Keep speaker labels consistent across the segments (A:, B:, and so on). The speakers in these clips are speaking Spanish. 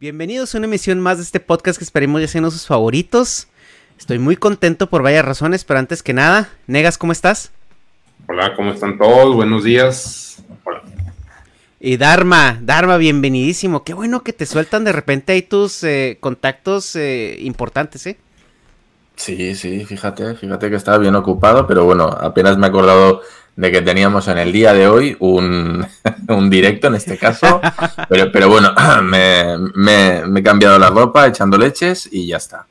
A: Bienvenidos a una emisión más de este podcast que esperemos ya sean sus favoritos. Estoy muy contento por varias razones, pero antes que nada, Negas, ¿cómo estás?
B: Hola, ¿cómo están todos? Buenos días. Hola.
A: Y Dharma, Dharma, bienvenidísimo. Qué bueno que te sueltan de repente ahí tus eh, contactos eh, importantes, ¿eh?
C: Sí, sí, fíjate, fíjate que estaba bien ocupado, pero bueno, apenas me he acordado de que teníamos en el día de hoy un, un directo en este caso, pero, pero bueno, me, me- me he cambiado la ropa, echando leches y ya está.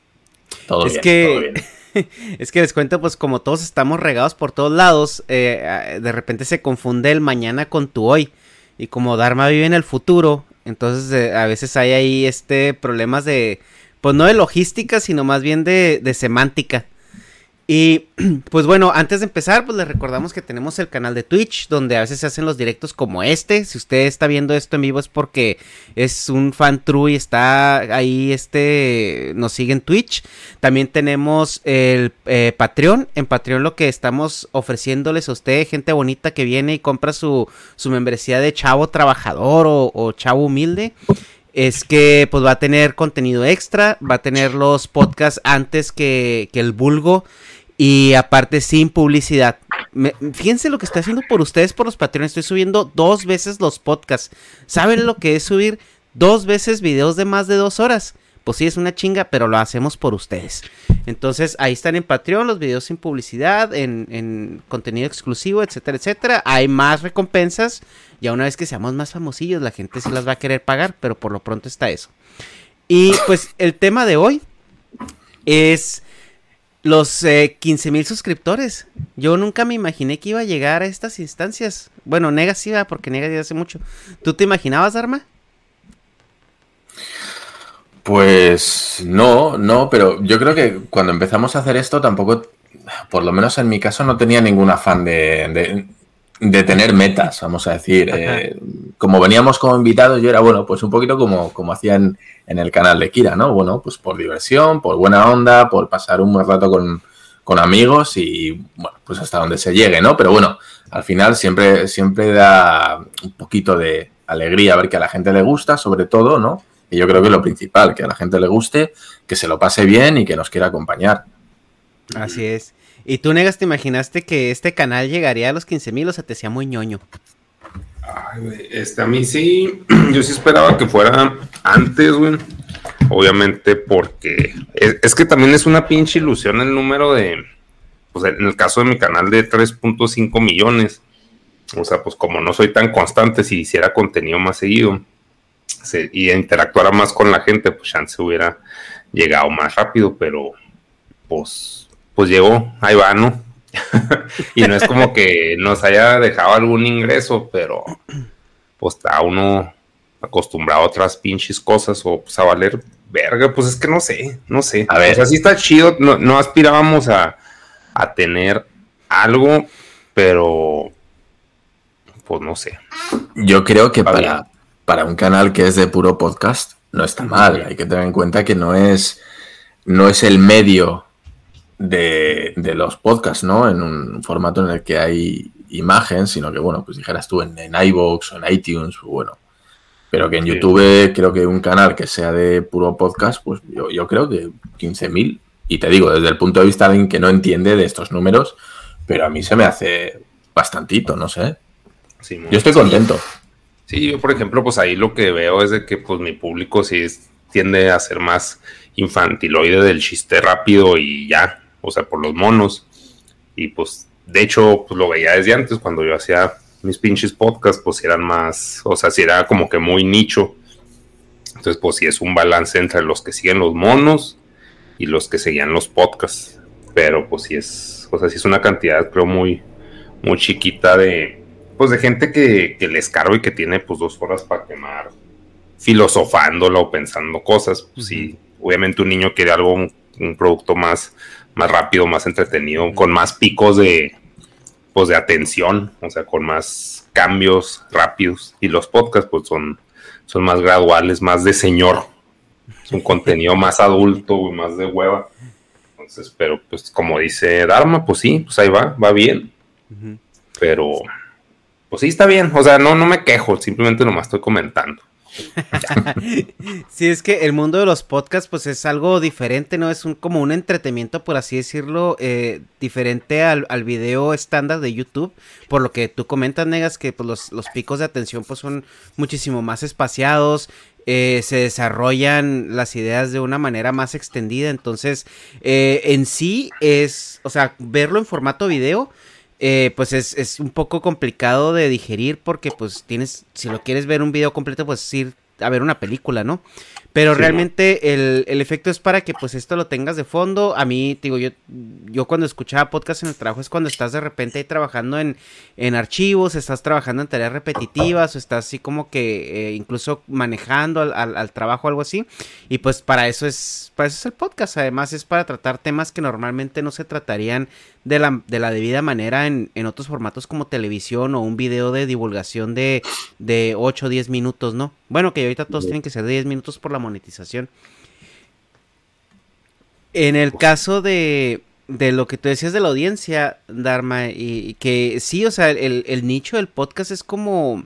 C: Todo
A: es
C: bien, todo
A: que
C: bien.
A: es que les cuento, pues como todos estamos regados por todos lados, eh, de repente se confunde el mañana con tu hoy. Y como Dharma vive en el futuro, entonces eh, a veces hay ahí este problemas de, pues no de logística, sino más bien de, de semántica. Y pues bueno, antes de empezar, pues les recordamos que tenemos el canal de Twitch, donde a veces se hacen los directos como este. Si usted está viendo esto en vivo es porque es un fan true y está ahí, este, nos sigue en Twitch. También tenemos el eh, Patreon. En Patreon lo que estamos ofreciéndoles a usted, gente bonita que viene y compra su, su membresía de chavo trabajador o, chavo humilde es que pues va a tener contenido extra, va a tener los podcasts antes que, que el vulgo y aparte sin publicidad. Me- fíjense lo que estoy haciendo por ustedes, por los patrones. Estoy subiendo dos veces los podcasts. ¿Saben lo que es subir dos veces videos de más de dos horas? Pues sí, es una chinga, pero lo hacemos por ustedes. Entonces, ahí están en Patreon los videos sin publicidad, en, en contenido exclusivo, etcétera, etcétera. Hay más recompensas. Ya una vez que seamos más famosillos, la gente sí las va a querer pagar, pero por lo pronto está eso. Y pues el tema de hoy es los eh, 15 mil suscriptores. Yo nunca me imaginé que iba a llegar a estas instancias. Bueno, Negas ¿verdad? porque Negas ya hace mucho. ¿Tú te imaginabas, Arma?
C: Pues no, no, pero yo creo que cuando empezamos a hacer esto tampoco, por lo menos en mi caso, no tenía ningún afán de- de tener metas, vamos a decir. Eh, como veníamos como invitados, yo era, bueno, pues un poquito como, como hacían en el canal de Kira, ¿no? Bueno, pues por diversión, por buena onda, por pasar un buen rato con, con amigos y, bueno, pues hasta donde se llegue, ¿no? Pero bueno, al final siempre, siempre da un poquito de alegría ver que a la gente le gusta, sobre todo, ¿no? Y yo creo que es lo principal, que a la gente le guste, que se lo pase bien y que nos quiera acompañar.
A: Así es. ¿Y tú, Negas, te imaginaste que este canal llegaría a los 15 mil o se te hacía muy ñoño?
B: Ay, güey, Este, a mí sí, yo sí esperaba que fuera antes, güey. Obviamente porque es, que también es una pinche ilusión el número de, pues en el caso de mi canal de 3.5 millones. O sea, pues como no soy tan constante, si hiciera contenido más seguido se- y interactuara más con la gente, pues chance hubiera llegado más rápido, pero pues, pues llegó, ahí va, ¿no? y no es como que nos haya dejado algún ingreso, pero pues está uno acostumbrado a otras pinches cosas o pues a valer verga, pues es que no sé, no sé.
C: A ver.
B: O sea, sí está chido, no, no aspirábamos a, a tener algo, pero pues no sé.
C: Yo creo que para, para un canal que es de puro podcast no está mal. Hay que tener en cuenta que no es, no es el medio de, de los podcasts, ¿no? En un formato en el que hay imagen, sino que, bueno, pues dijeras tú en, en iVoox o en iTunes, pues bueno. Pero que en YouTube creo que un canal que sea de puro podcast, pues yo, yo creo que 15.000. Y te digo, desde el punto de vista de alguien que no entiende de estos números, pero a mí se me hace bastantito, no sé.
B: Sí,
C: Yo estoy contento.
B: Sí, yo por ejemplo, pues ahí lo que veo es de que pues mi público sí es- tiende a ser más infantiloide del chiste rápido y ya, o sea, por los monos. Y pues, de hecho, pues lo veía desde antes, cuando yo hacía mis pinches podcasts, pues eran más, o sea, sí era como que muy nicho. Entonces, pues sí es un balance entre los que siguen los monos y los que seguían los podcasts. Pero pues sí es, o sea, sí es una cantidad, creo, muy, muy chiquita de, pues de gente que, que les cargo y que tiene pues dos horas para quemar filosofándola o pensando cosas. Pues sí, obviamente un niño quiere algo, un, un producto más, más rápido, más entretenido, con más picos de, pues de atención, o sea, con más cambios rápidos. Y los podcasts pues son, son más graduales, más de señor. Es un contenido más adulto, más de hueva. Entonces, pero pues como dice Dharma, pues sí, pues ahí va, va bien. Pero, pues sí está bien. O sea, no, no me quejo, simplemente nomás estoy comentando.
A: Sí, es que el mundo de los podcasts, pues es algo diferente, ¿no? Es un, como un entretenimiento, por así decirlo, eh, diferente al, al video estándar de YouTube. Por lo que tú comentas, Negas, que pues, los, los picos de atención pues son muchísimo más espaciados. eh, se desarrollan las ideas de una manera más extendida. Entonces, eh, en sí es, o sea, verlo en formato video. Eh, pues es, es un poco complicado de digerir porque pues tienes, si lo quieres ver un video completo, pues ir a ver una película, ¿no? Pero
B: Sí,
A: realmente el, el efecto es para que pues esto lo tengas de fondo. A mí, te digo, yo, yo cuando escuchaba podcast en el trabajo es cuando estás de repente ahí trabajando en, en archivos, estás trabajando en tareas repetitivas o estás así como que eh, incluso manejando al, al- al trabajo algo así. Y pues para eso es, para eso es el podcast. Además es para tratar temas que normalmente no se tratarían de la, de la debida manera en, en otros formatos como televisión o un video de divulgación de, de 8 o 10 minutos, ¿no? Bueno, que ahorita todos tienen que ser de 10 minutos por la monetización. En el caso de, de lo que tú decías de la audiencia, Dharma, y, y que sí, o sea, el, el nicho del podcast es como...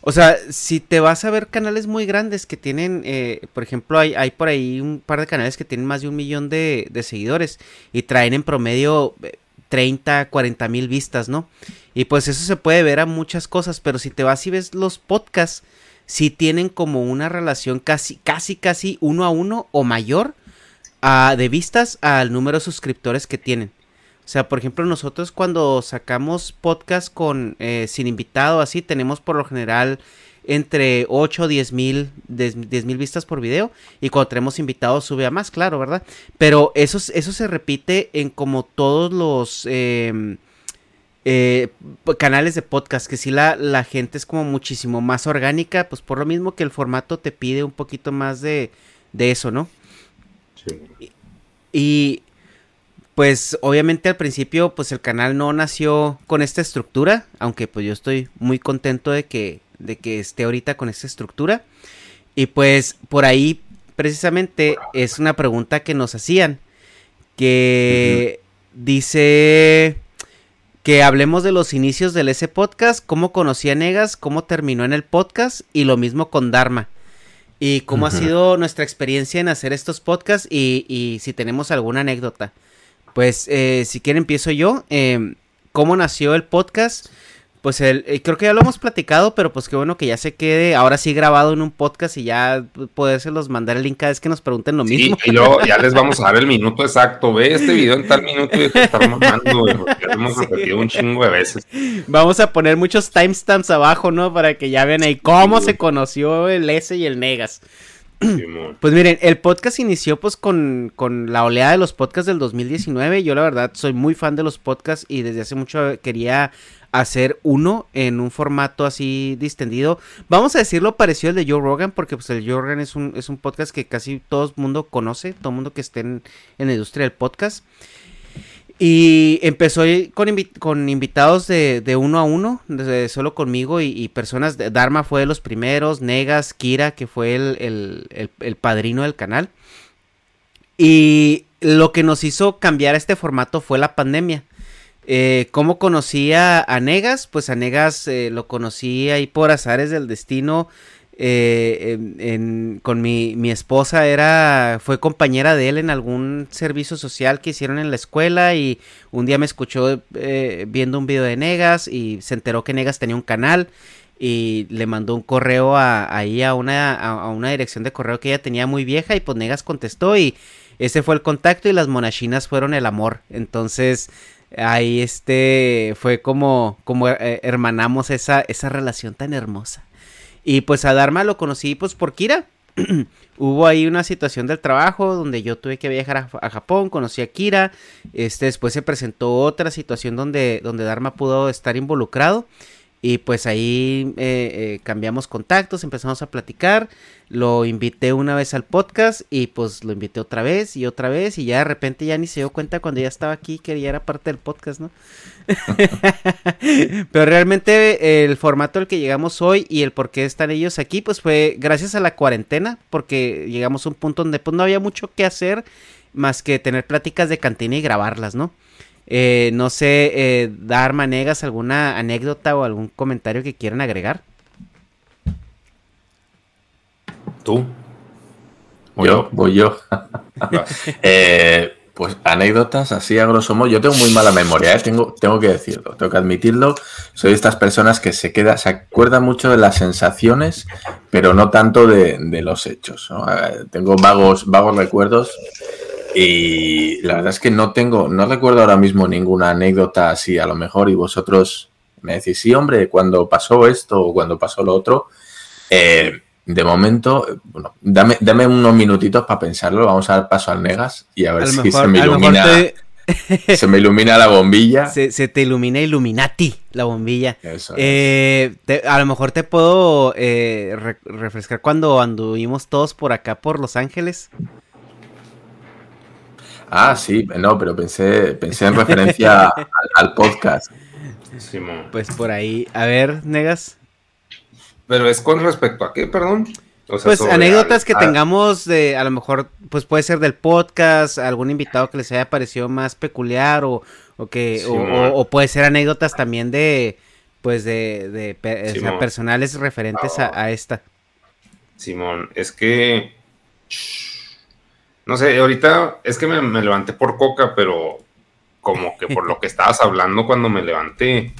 A: O sea, si te vas a ver canales muy grandes que tienen, eh, por ejemplo, hay, hay por ahí un par de canales que tienen más de un millón de, de seguidores y traen en promedio eh, 30, 40 mil vistas, ¿no? Y pues eso se puede ver a muchas cosas, pero si te vas y ves los podcasts, sí tienen como una relación casi, casi, casi uno a uno o mayor de vistas al número de suscriptores que tienen. O sea, por ejemplo, nosotros cuando sacamos podcast con eh, sin invitado, así, tenemos por lo general entre 8 o 10 mil 10 mil vistas por video. Y cuando tenemos invitados sube a más, claro, ¿verdad? Pero eso, es- eso se repite en como todos los em, eh, canales de podcast. Que si la, la gente es como muchísimo más orgánica, pues por lo mismo que el formato te pide un poquito más de, de eso, ¿no? Y pues obviamente al principio pues el canal no nació con esta estructura, aunque pues yo estoy muy contento de que de que esté ahorita con esta estructura. Y pues por ahí precisamente es una pregunta que nos hacían que dice que hablemos de los inicios del S podcast, cómo conocí a Negas, cómo terminó en el podcast y lo mismo con Dharma. Y cómo ha sido nuestra experiencia en hacer estos podcasts y, y si tenemos alguna anécdota. Pues eh, si quieren empiezo yo. Eh, ¿Cómo nació el podcast? Pues el, eh, creo que ya lo hemos platicado, pero pues qué bueno que ya se quede ahora sí grabado en un podcast y ya podérselos mandar el link cada vez que nos pregunten lo
B: Sí,
A: mismo.
B: y luego ya les vamos a dar el minuto exacto. Ve este video en tal minuto y de estar mamando, güey, porque ya lo hemos
A: Sí.
B: repetido un chingo de veces.
A: Vamos a poner muchos timestamps abajo, ¿no? Para que ya vean ahí cómo
B: Sí,
A: se conoció el S y el Negas. Pues miren, el podcast inició pues con, con la oleada de los podcasts del 2019. Yo la verdad soy muy fan de los podcasts y desde hace mucho quería hacer uno en un formato así distendido. Vamos a decirlo parecido al de Joe Rogan porque pues el Joe Rogan es un, es un podcast que casi todo el mundo conoce, todo el mundo que esté en, la industria del podcast. Y empezó con, invitados de, de, uno a uno, solo conmigo y, personas. De, Dharma fue de los primeros, Negas, Kira, que fue el, el, el, padrino del canal. Y lo que nos hizo cambiar este formato fue la pandemia. Eh, ¿Cómo conocí a, Negas? Pues a Negas eh, lo conocí ahí por azares del destino. Eh, con mi, esposa era fue compañera de él en algún servicio social que hicieron en la escuela y un día me escuchó eh, viendo un video de Negas y se enteró que Negas tenía un canal y le mandó un correo ahí a una, a, una dirección de correo que ella tenía muy vieja y pues Negas contestó y ese fue el contacto y las monachinas fueron el amor entonces ahí este fue como como eh, hermanamos esa esa relación tan hermosa y pues a Dharma lo conocí pues por Kira. Hubo ahí una situación del trabajo donde yo tuve que viajar a, Japón, conocí a Kira. Este, después se presentó otra situación donde, donde Dharma pudo estar involucrado. Y pues ahí eh, eh, cambiamos contactos, empezamos a platicar. Lo invité una vez al podcast y pues lo invité otra vez y otra vez. Y ya de repente ya ni se dio cuenta cuando ya estaba aquí que ya era parte del podcast, ¿no? Pero realmente el formato al que llegamos hoy y el por qué están ellos aquí, pues fue gracias a la cuarentena, porque llegamos a un punto donde pues no había mucho que hacer más que tener pláticas de cantina y grabarlas, ¿no? Eh, no sé, eh, dar manegas alguna anécdota o algún comentario que quieran agregar.
B: ¿Tú?
C: yo? Voy yo. eh, pues anécdotas así a grosso modo. Yo tengo muy mala memoria, ¿eh? tengo, tengo que decirlo, tengo que admitirlo. Soy de estas personas que se queda, se acuerda mucho de las sensaciones, pero no tanto de, los hechos. Eh, tengo vagos, vagos recuerdos y la verdad es que no tengo, no recuerdo ahora mismo ninguna anécdota así, a lo mejor, y vosotros me decís, sí, hombre, cuando pasó esto o cuando pasó lo otro. Eh, de momento, bueno, dame, dame unos minutitos para pensarlo. Vamos a dar paso al Negas y a ver si se me ilumina. se me ilumina la bombilla.
A: Se, te ilumina Illuminati la bombilla. Eh, a lo mejor te puedo eh, refrescar cuando anduvimos todos por acá por Los Ángeles.
C: Ah, sí, no, pero pensé, pensé en referencia al, podcast.
A: Pues por ahí, a ver, Negas.
B: Pero es con respecto a qué, perdón.
A: pues anécdotas que tengamos de, a lo mejor, pues puede ser del podcast, algún invitado que les haya parecido más peculiar o, que, o, puede ser anécdotas también de, pues de, de personales referentes a, a, esta.
B: Simón, es que no sé, ahorita es que me, levanté por coca, pero como que por lo que estabas hablando cuando me levanté,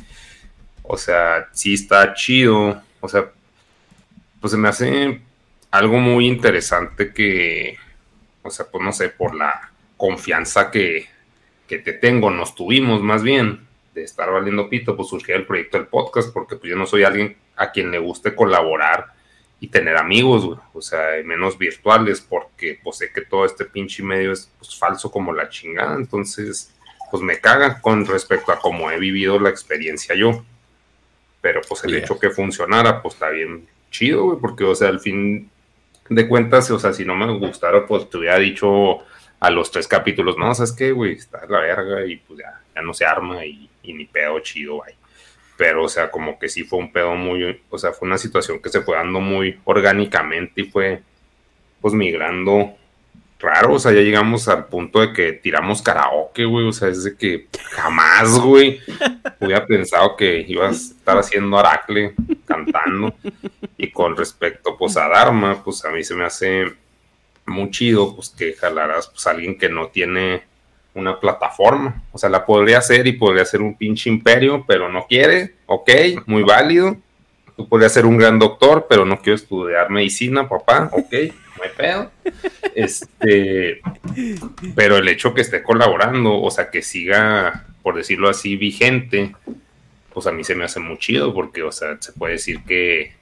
B: o sea, sí está chido, o sea, pues se me hace algo muy interesante que, o sea, pues no sé, por la confianza que, que te tengo, nos tuvimos más bien, de estar valiendo pito, pues surgió el proyecto del podcast, porque pues yo no soy alguien a quien le guste colaborar y tener amigos, o sea, menos virtuales, porque pues sé que todo este pinche medio es pues, falso como la chingada, entonces pues me caga con respecto a cómo he vivido la experiencia yo. Pero pues el hecho que funcionara, pues está bien chido, güey, porque o sea, al fin de cuentas, o sea, si no me gustara, pues te hubiera dicho a los tres capítulos, no, ¿sabes qué, güey? Está la verga y pues ya, ya no se arma y, y ni pedo chido, güey pero o sea, como que sí fue un pedo muy, o sea, fue una situación que se fue dando muy orgánicamente y fue pues migrando raro, o sea, ya llegamos al punto de que tiramos karaoke, güey, o sea, es de que jamás, güey, hubiera pensado que ibas a estar haciendo Aracle cantando. Y con respecto, pues, a Dharma, pues a mí se me hace muy chido, pues, que jalaras, pues, a alguien que no tiene una plataforma. O sea, la podría hacer y podría ser un pinche imperio, pero no quiere. Ok, muy válido. Tú podrías ser un gran doctor, pero no quiero estudiar medicina, papá. Ok, no hay pedo. Este, pero el hecho que esté colaborando, o sea, que siga, por decirlo así, vigente, pues a mí se me hace muy chido, porque, o sea, se puede decir que,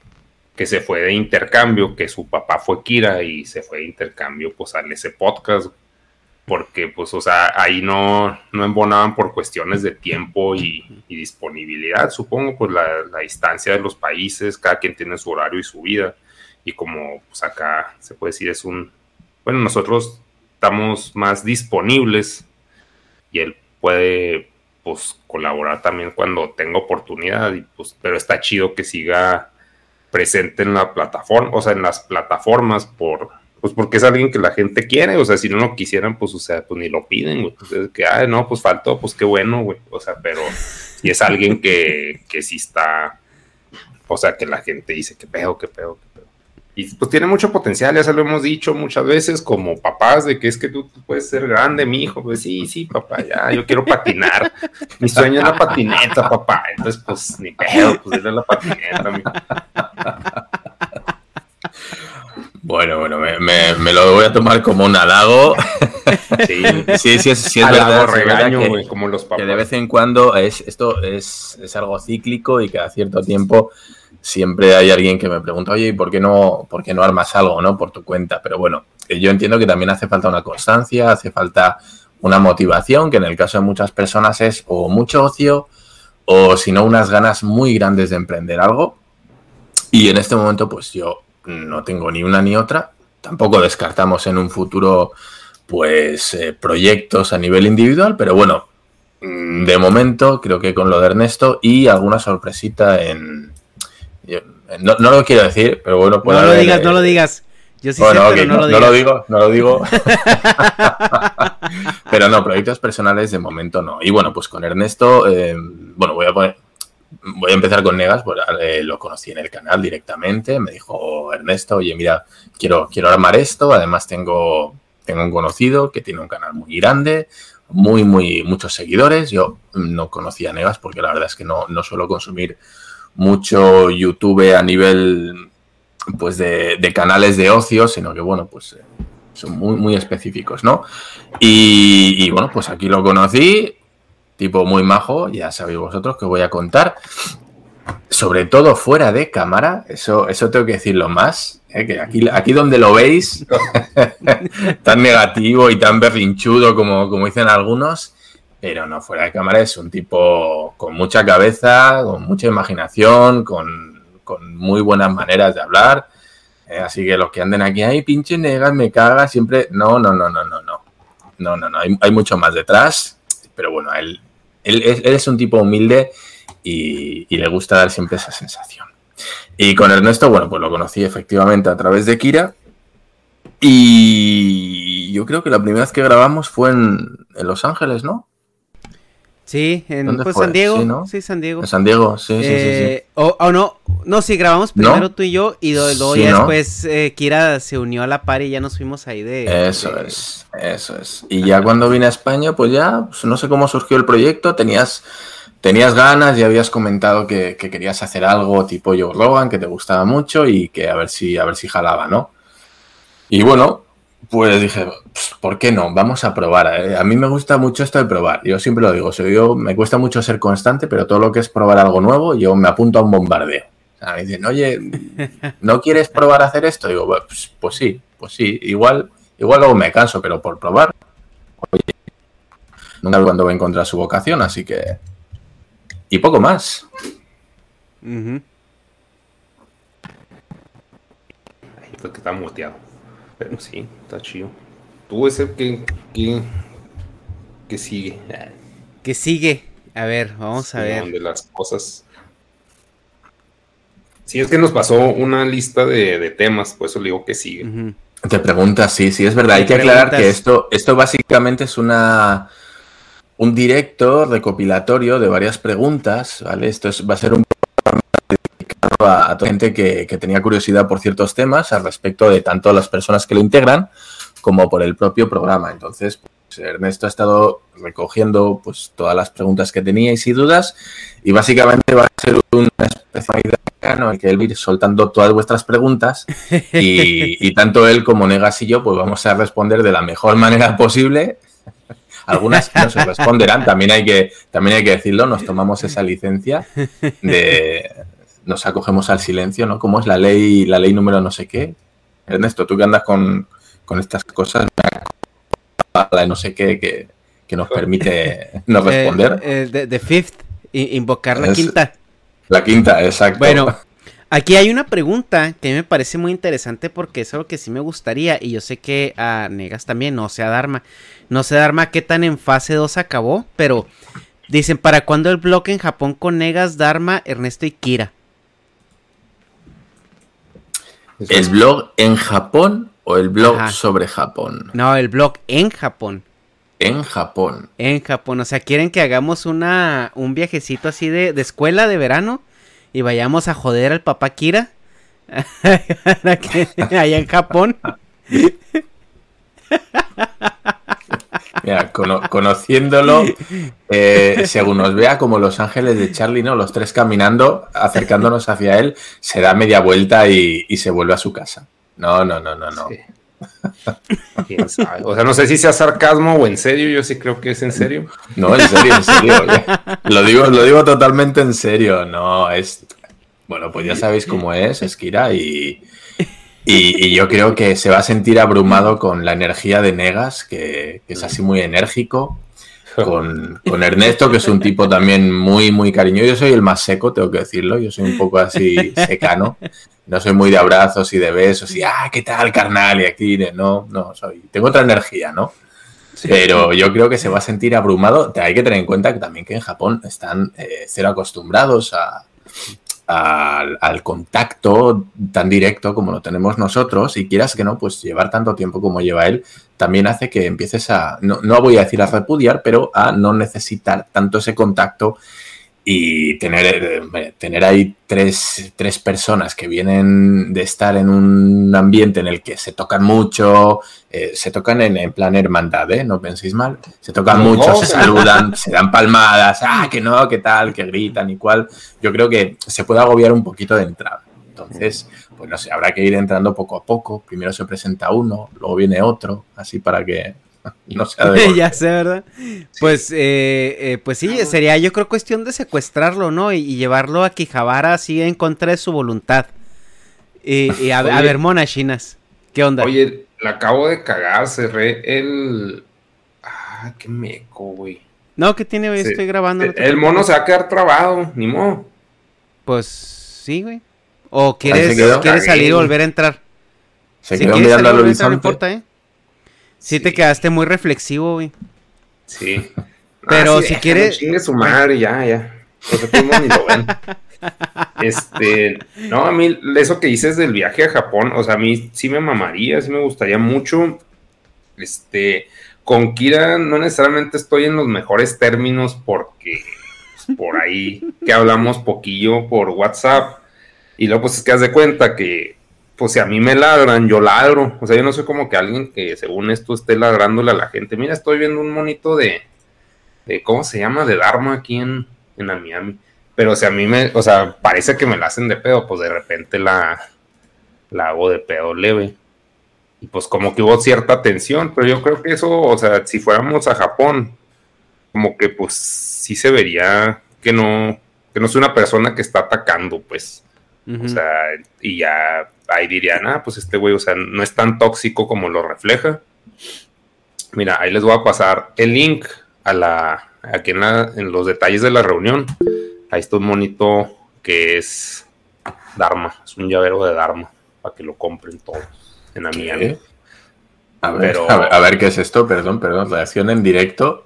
B: que se fue de intercambio, que su papá fue Kira y se fue de intercambio, pues a ese podcast porque pues, o sea, ahí no, no embonaban por cuestiones de tiempo y, disponibilidad, supongo, pues la, la, distancia de los países, cada quien tiene su horario y su vida, y como pues acá se puede decir es un, bueno, nosotros estamos más disponibles y él puede pues colaborar también cuando tenga oportunidad, y, pues, pero está chido que siga presente en la plataforma, o sea, en las plataformas por, pues porque es alguien que la gente quiere, o sea, si no lo quisieran, pues, o sea, pues ni lo piden, güey, pues, que, ay, no, pues faltó, pues qué bueno, güey, o sea, pero si es alguien que, que sí está, o sea, que la gente dice, que pedo, que pedo, que pedo. Y pues tiene mucho potencial, ya se lo hemos dicho muchas veces como papás, de que es que tú, puedes ser grande, mi hijo. Pues sí, sí, papá, ya, yo quiero patinar. Mi sueño es la patineta, papá. Entonces, pues ni pedo, pues es la patineta, mi
C: Bueno, bueno, me, me, lo voy a tomar como un halago. Sí, sí, sí, sí, es verdad.
B: regaño, como los papás.
C: Que de vez en cuando es, esto es, es algo cíclico y que a cierto tiempo siempre hay alguien que me pregunta, oye, ¿por qué no, por qué no armas algo, no? Por tu cuenta. Pero bueno, eh, yo entiendo que también hace falta una constancia, hace falta una motivación, que en el caso de muchas personas es o mucho ocio o si no unas ganas muy grandes de emprender algo. Y en este momento, pues yo no tengo ni una ni otra. Tampoco descartamos en un futuro, pues, eh, proyectos a nivel individual, pero bueno, mm, de momento creo que con lo de Ernesto y alguna sorpresita en, no, lo quiero decir, pero bueno.
A: no lo digas, no lo digas. Yo sí sé, pero no, lo
C: no, lo digo, no lo digo. pero no, proyectos personales de momento no. Y bueno, pues con Ernesto, eh, bueno, voy a poner, voy a empezar con Negas, pues, eh, lo conocí en el canal directamente, me dijo Ernesto, oye, mira, quiero, quiero armar esto, además tengo, tengo un conocido que tiene un canal muy grande, muy, muy, muchos seguidores, yo no conocía Negas porque la verdad es que no, no suelo consumir mucho YouTube a nivel pues de, canales de ocio, sino que bueno, pues eh, son muy, muy específicos, ¿no? Y, bueno, pues aquí lo conocí, tipo muy majo, ya sabéis vosotros que voy a contar. Sobre todo fuera de cámara, eso, eso tengo que decirlo más, ¿eh? que aquí, aquí donde lo veis, tan negativo y tan berrinchudo como, como dicen algunos, pero no, fuera de cámara es un tipo con mucha cabeza, con mucha imaginación, con, muy buenas maneras de hablar. Eh, así que los que anden aquí, ay, pinche negas, me caga, siempre. No, no, no, no, no, no. No, no, no. Hay, mucho más detrás. Pero bueno, él, él, es un tipo humilde y, le gusta dar siempre esa sensación. Y con Ernesto, bueno, pues lo conocí efectivamente a través de Kira. Y yo creo que la primera vez que grabamos fue en Los Ángeles, ¿no?
A: Sí, en pues, San Diego. Sí, San Diego.
C: En San Diego, sí, sí, sí,
A: eh, O, no, no, sí, grabamos primero tú y yo y luego ya después eh, Kira se unió a la par y ya nos fuimos ahí de...
C: Eso es, eso es. Y ya cuando vine a España, pues ya, pues no sé cómo surgió el proyecto, tenías, tenías ganas y habías comentado que, que querías hacer algo tipo Joe Rogan, que te gustaba mucho y que a ver si, a ver si jalaba, ¿no? Y bueno, pues dije, ¿por qué no? Vamos a probar. Eh, a mí me gusta mucho esto de probar. Yo siempre lo digo, yo me cuesta mucho ser constante, pero todo lo que es probar algo nuevo, yo me apunto a un bombardeo. O sea, me dicen, oye, ¿no quieres probar a hacer esto? digo, pues, pues, sí, pues sí. Igual, igual luego me canso, pero por probar, oye, nunca cuando va a encontrar su vocación, así que... Y poco más.
B: que está muteado. Pero sí, está chido. Tú ese que, que, que sigue.
A: Que sigue. A ver, vamos a ver.
B: De las cosas. Sí, es que nos pasó una lista de, temas, por eso le digo que sigue.
C: Te preguntas, sí, sí, es verdad. Hay que aclarar que esto, esto básicamente es una un directo recopilatorio de varias preguntas, ¿vale? Esto es, va a ser un a, toda gente que, tenía curiosidad por ciertos temas al respecto de tanto las personas que lo integran como por el propio programa. Entonces, pues, Ernesto ha estado recogiendo pues todas las preguntas que teníais y dudas y básicamente va a ser una especie de en el que él va a ir soltando todas vuestras preguntas y, tanto él como Negas y yo pues vamos a responder de la mejor manera posible algunas no se responderán, también hay que, también hay que decirlo, nos tomamos esa licencia de, nos acogemos al silencio, ¿no? Como es la ley, la ley número no sé qué. Ernesto, tú que andas con, estas cosas, la no sé qué que, nos permite no responder.
A: De fifth, invocar la quinta.
C: La quinta, exacto.
A: Bueno, Aquí hay una pregunta que me parece muy interesante porque es algo que sí me gustaría y yo sé que a Negas también, no sé a Dharma. No sé Dharma qué tan en fase 2 acabó, pero dicen, ¿para cuándo el blog en Japón con Negas, Dharma, Ernesto y Kira?
C: ¿El blog en Japón o el blog sobre Japón?
A: No, el blog en Japón.
C: En Japón.
A: En Japón. O sea, quieren que hagamos una, un viajecito así de, de escuela de verano y vayamos a joder al papá Kira. allá en Japón.
C: Mira, conociéndolo, eh, según nos vea como los ángeles de Charlie, ¿no? Los tres caminando, acercándonos hacia él, se da media vuelta y, se vuelve a su casa. No, no, no, no, no.
B: O sea, no sé si sea sarcasmo o en serio, yo sí creo que es en serio.
C: No, en serio, en serio. Lo digo, lo digo totalmente en serio. No, es. Bueno, pues ya sabéis cómo es, Esquira, y, y, yo creo que se va a sentir abrumado con la energía de Negas, que, es así muy enérgico. Con, con, Ernesto, que es un tipo también muy, muy cariñoso. Yo soy el más seco, tengo que decirlo. Yo soy un poco así secano no soy muy de abrazos y de besos y, ah, ¿qué tal, carnal? Y aquí, no, no, soy, tengo otra energía, ¿no? Pero yo creo que se va a sentir abrumado. Hay que tener en cuenta que también que en Japón están eh, cero acostumbrados a, al, contacto tan directo como lo tenemos nosotros y quieras que no, pues llevar tanto tiempo como lleva él también hace que empieces a, no, no voy a decir a repudiar, pero a no necesitar tanto ese contacto y tener, eh, tener ahí tres, personas que vienen de estar en un ambiente en el que se tocan mucho, eh, se tocan en, plan hermandad, ¿eh? No penséis mal, se tocan mucho, se saludan, se dan palmadas, ah, que no, que tal, que gritan y cual. Yo creo que se puede agobiar un poquito de entrada. Entonces, pues no sé, habrá que ir entrando poco a poco. Primero se presenta uno, luego viene otro, así para que no sé.
A: ya sé, ¿verdad? Pues, eh, eh, pues sí, sería yo creo cuestión de secuestrarlo, ¿no? Y, llevarlo a Quijabara así en contra de su voluntad. Y, a, ver, mona chinas. ¿Qué onda?
B: Oye, la acabo de cagar, cerré el... Ah, qué meco, güey.
A: No, ¿qué tiene, güey? Estoy grabando.
B: el, mono se va a quedar trabado, ni modo.
A: Pues sí, güey. ¿O quieres, ¿quieres salir y volver a entrar?
C: Se quedó mirando al horizonte. No
A: importa, ¿eh? Sí, te quedaste muy reflexivo, güey.
B: Sí.
A: Pero ah, si quieres.
B: Chingue su madre, ya, ya. ni lo ven. Este, no, a mí eso que dices del viaje a Japón, o sea, a mí sí me mamaría, sí me gustaría mucho. Este, con Kira no necesariamente estoy en los mejores términos porque pues, por ahí que hablamos poquillo por WhatsApp. Y luego pues es que haz de cuenta que pues si a mí me ladran, yo ladro. O sea, yo no soy como que alguien que según esto esté ladrándole a la gente. Mira, estoy viendo un monito de, de ¿cómo se llama? De Dharma aquí en, en Miami. Pero si a mí me, o sea, parece que me la hacen de pedo, pues de repente la, la hago de pedo leve. Y pues como que hubo cierta tensión, pero yo creo que eso, o sea, si fuéramos a Japón, como que pues sí se vería que no, que no es una persona que está atacando, pues. O sea, y ya ahí dirían, ah, pues este güey, o sea, no es tan tóxico como lo refleja. Mira, ahí les voy a pasar el link a la, aquí en, en los detalles de la reunión. Ahí está un monito que es Dharma, es un llavero de Dharma, para que lo compren todos en Amiga.
C: A ver, a ver, qué es esto, perdón, perdón, reacción en directo.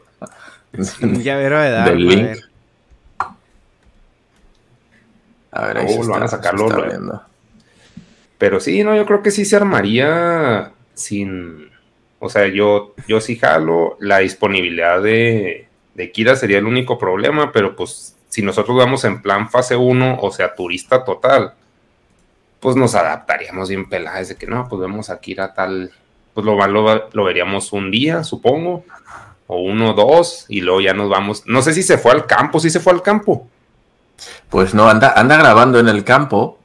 A: Un llavero de Dharma.
B: Del link.
C: A ver, ahí oh, lo van a sacarlo.
B: Pero sí, no, yo creo que sí se armaría sin. O sea, yo, yo sí jalo. La disponibilidad de, de Kira sería el único problema, pero pues si nosotros vamos en plan fase 1, o sea, turista total, pues nos adaptaríamos bien peladas de que no, pues vemos a Kira tal, pues lo, lo, lo veríamos un día, supongo, o uno, dos, y luego ya nos vamos. No sé si se fue al campo, si se fue al campo.
C: Pues no, anda, anda grabando en el campo,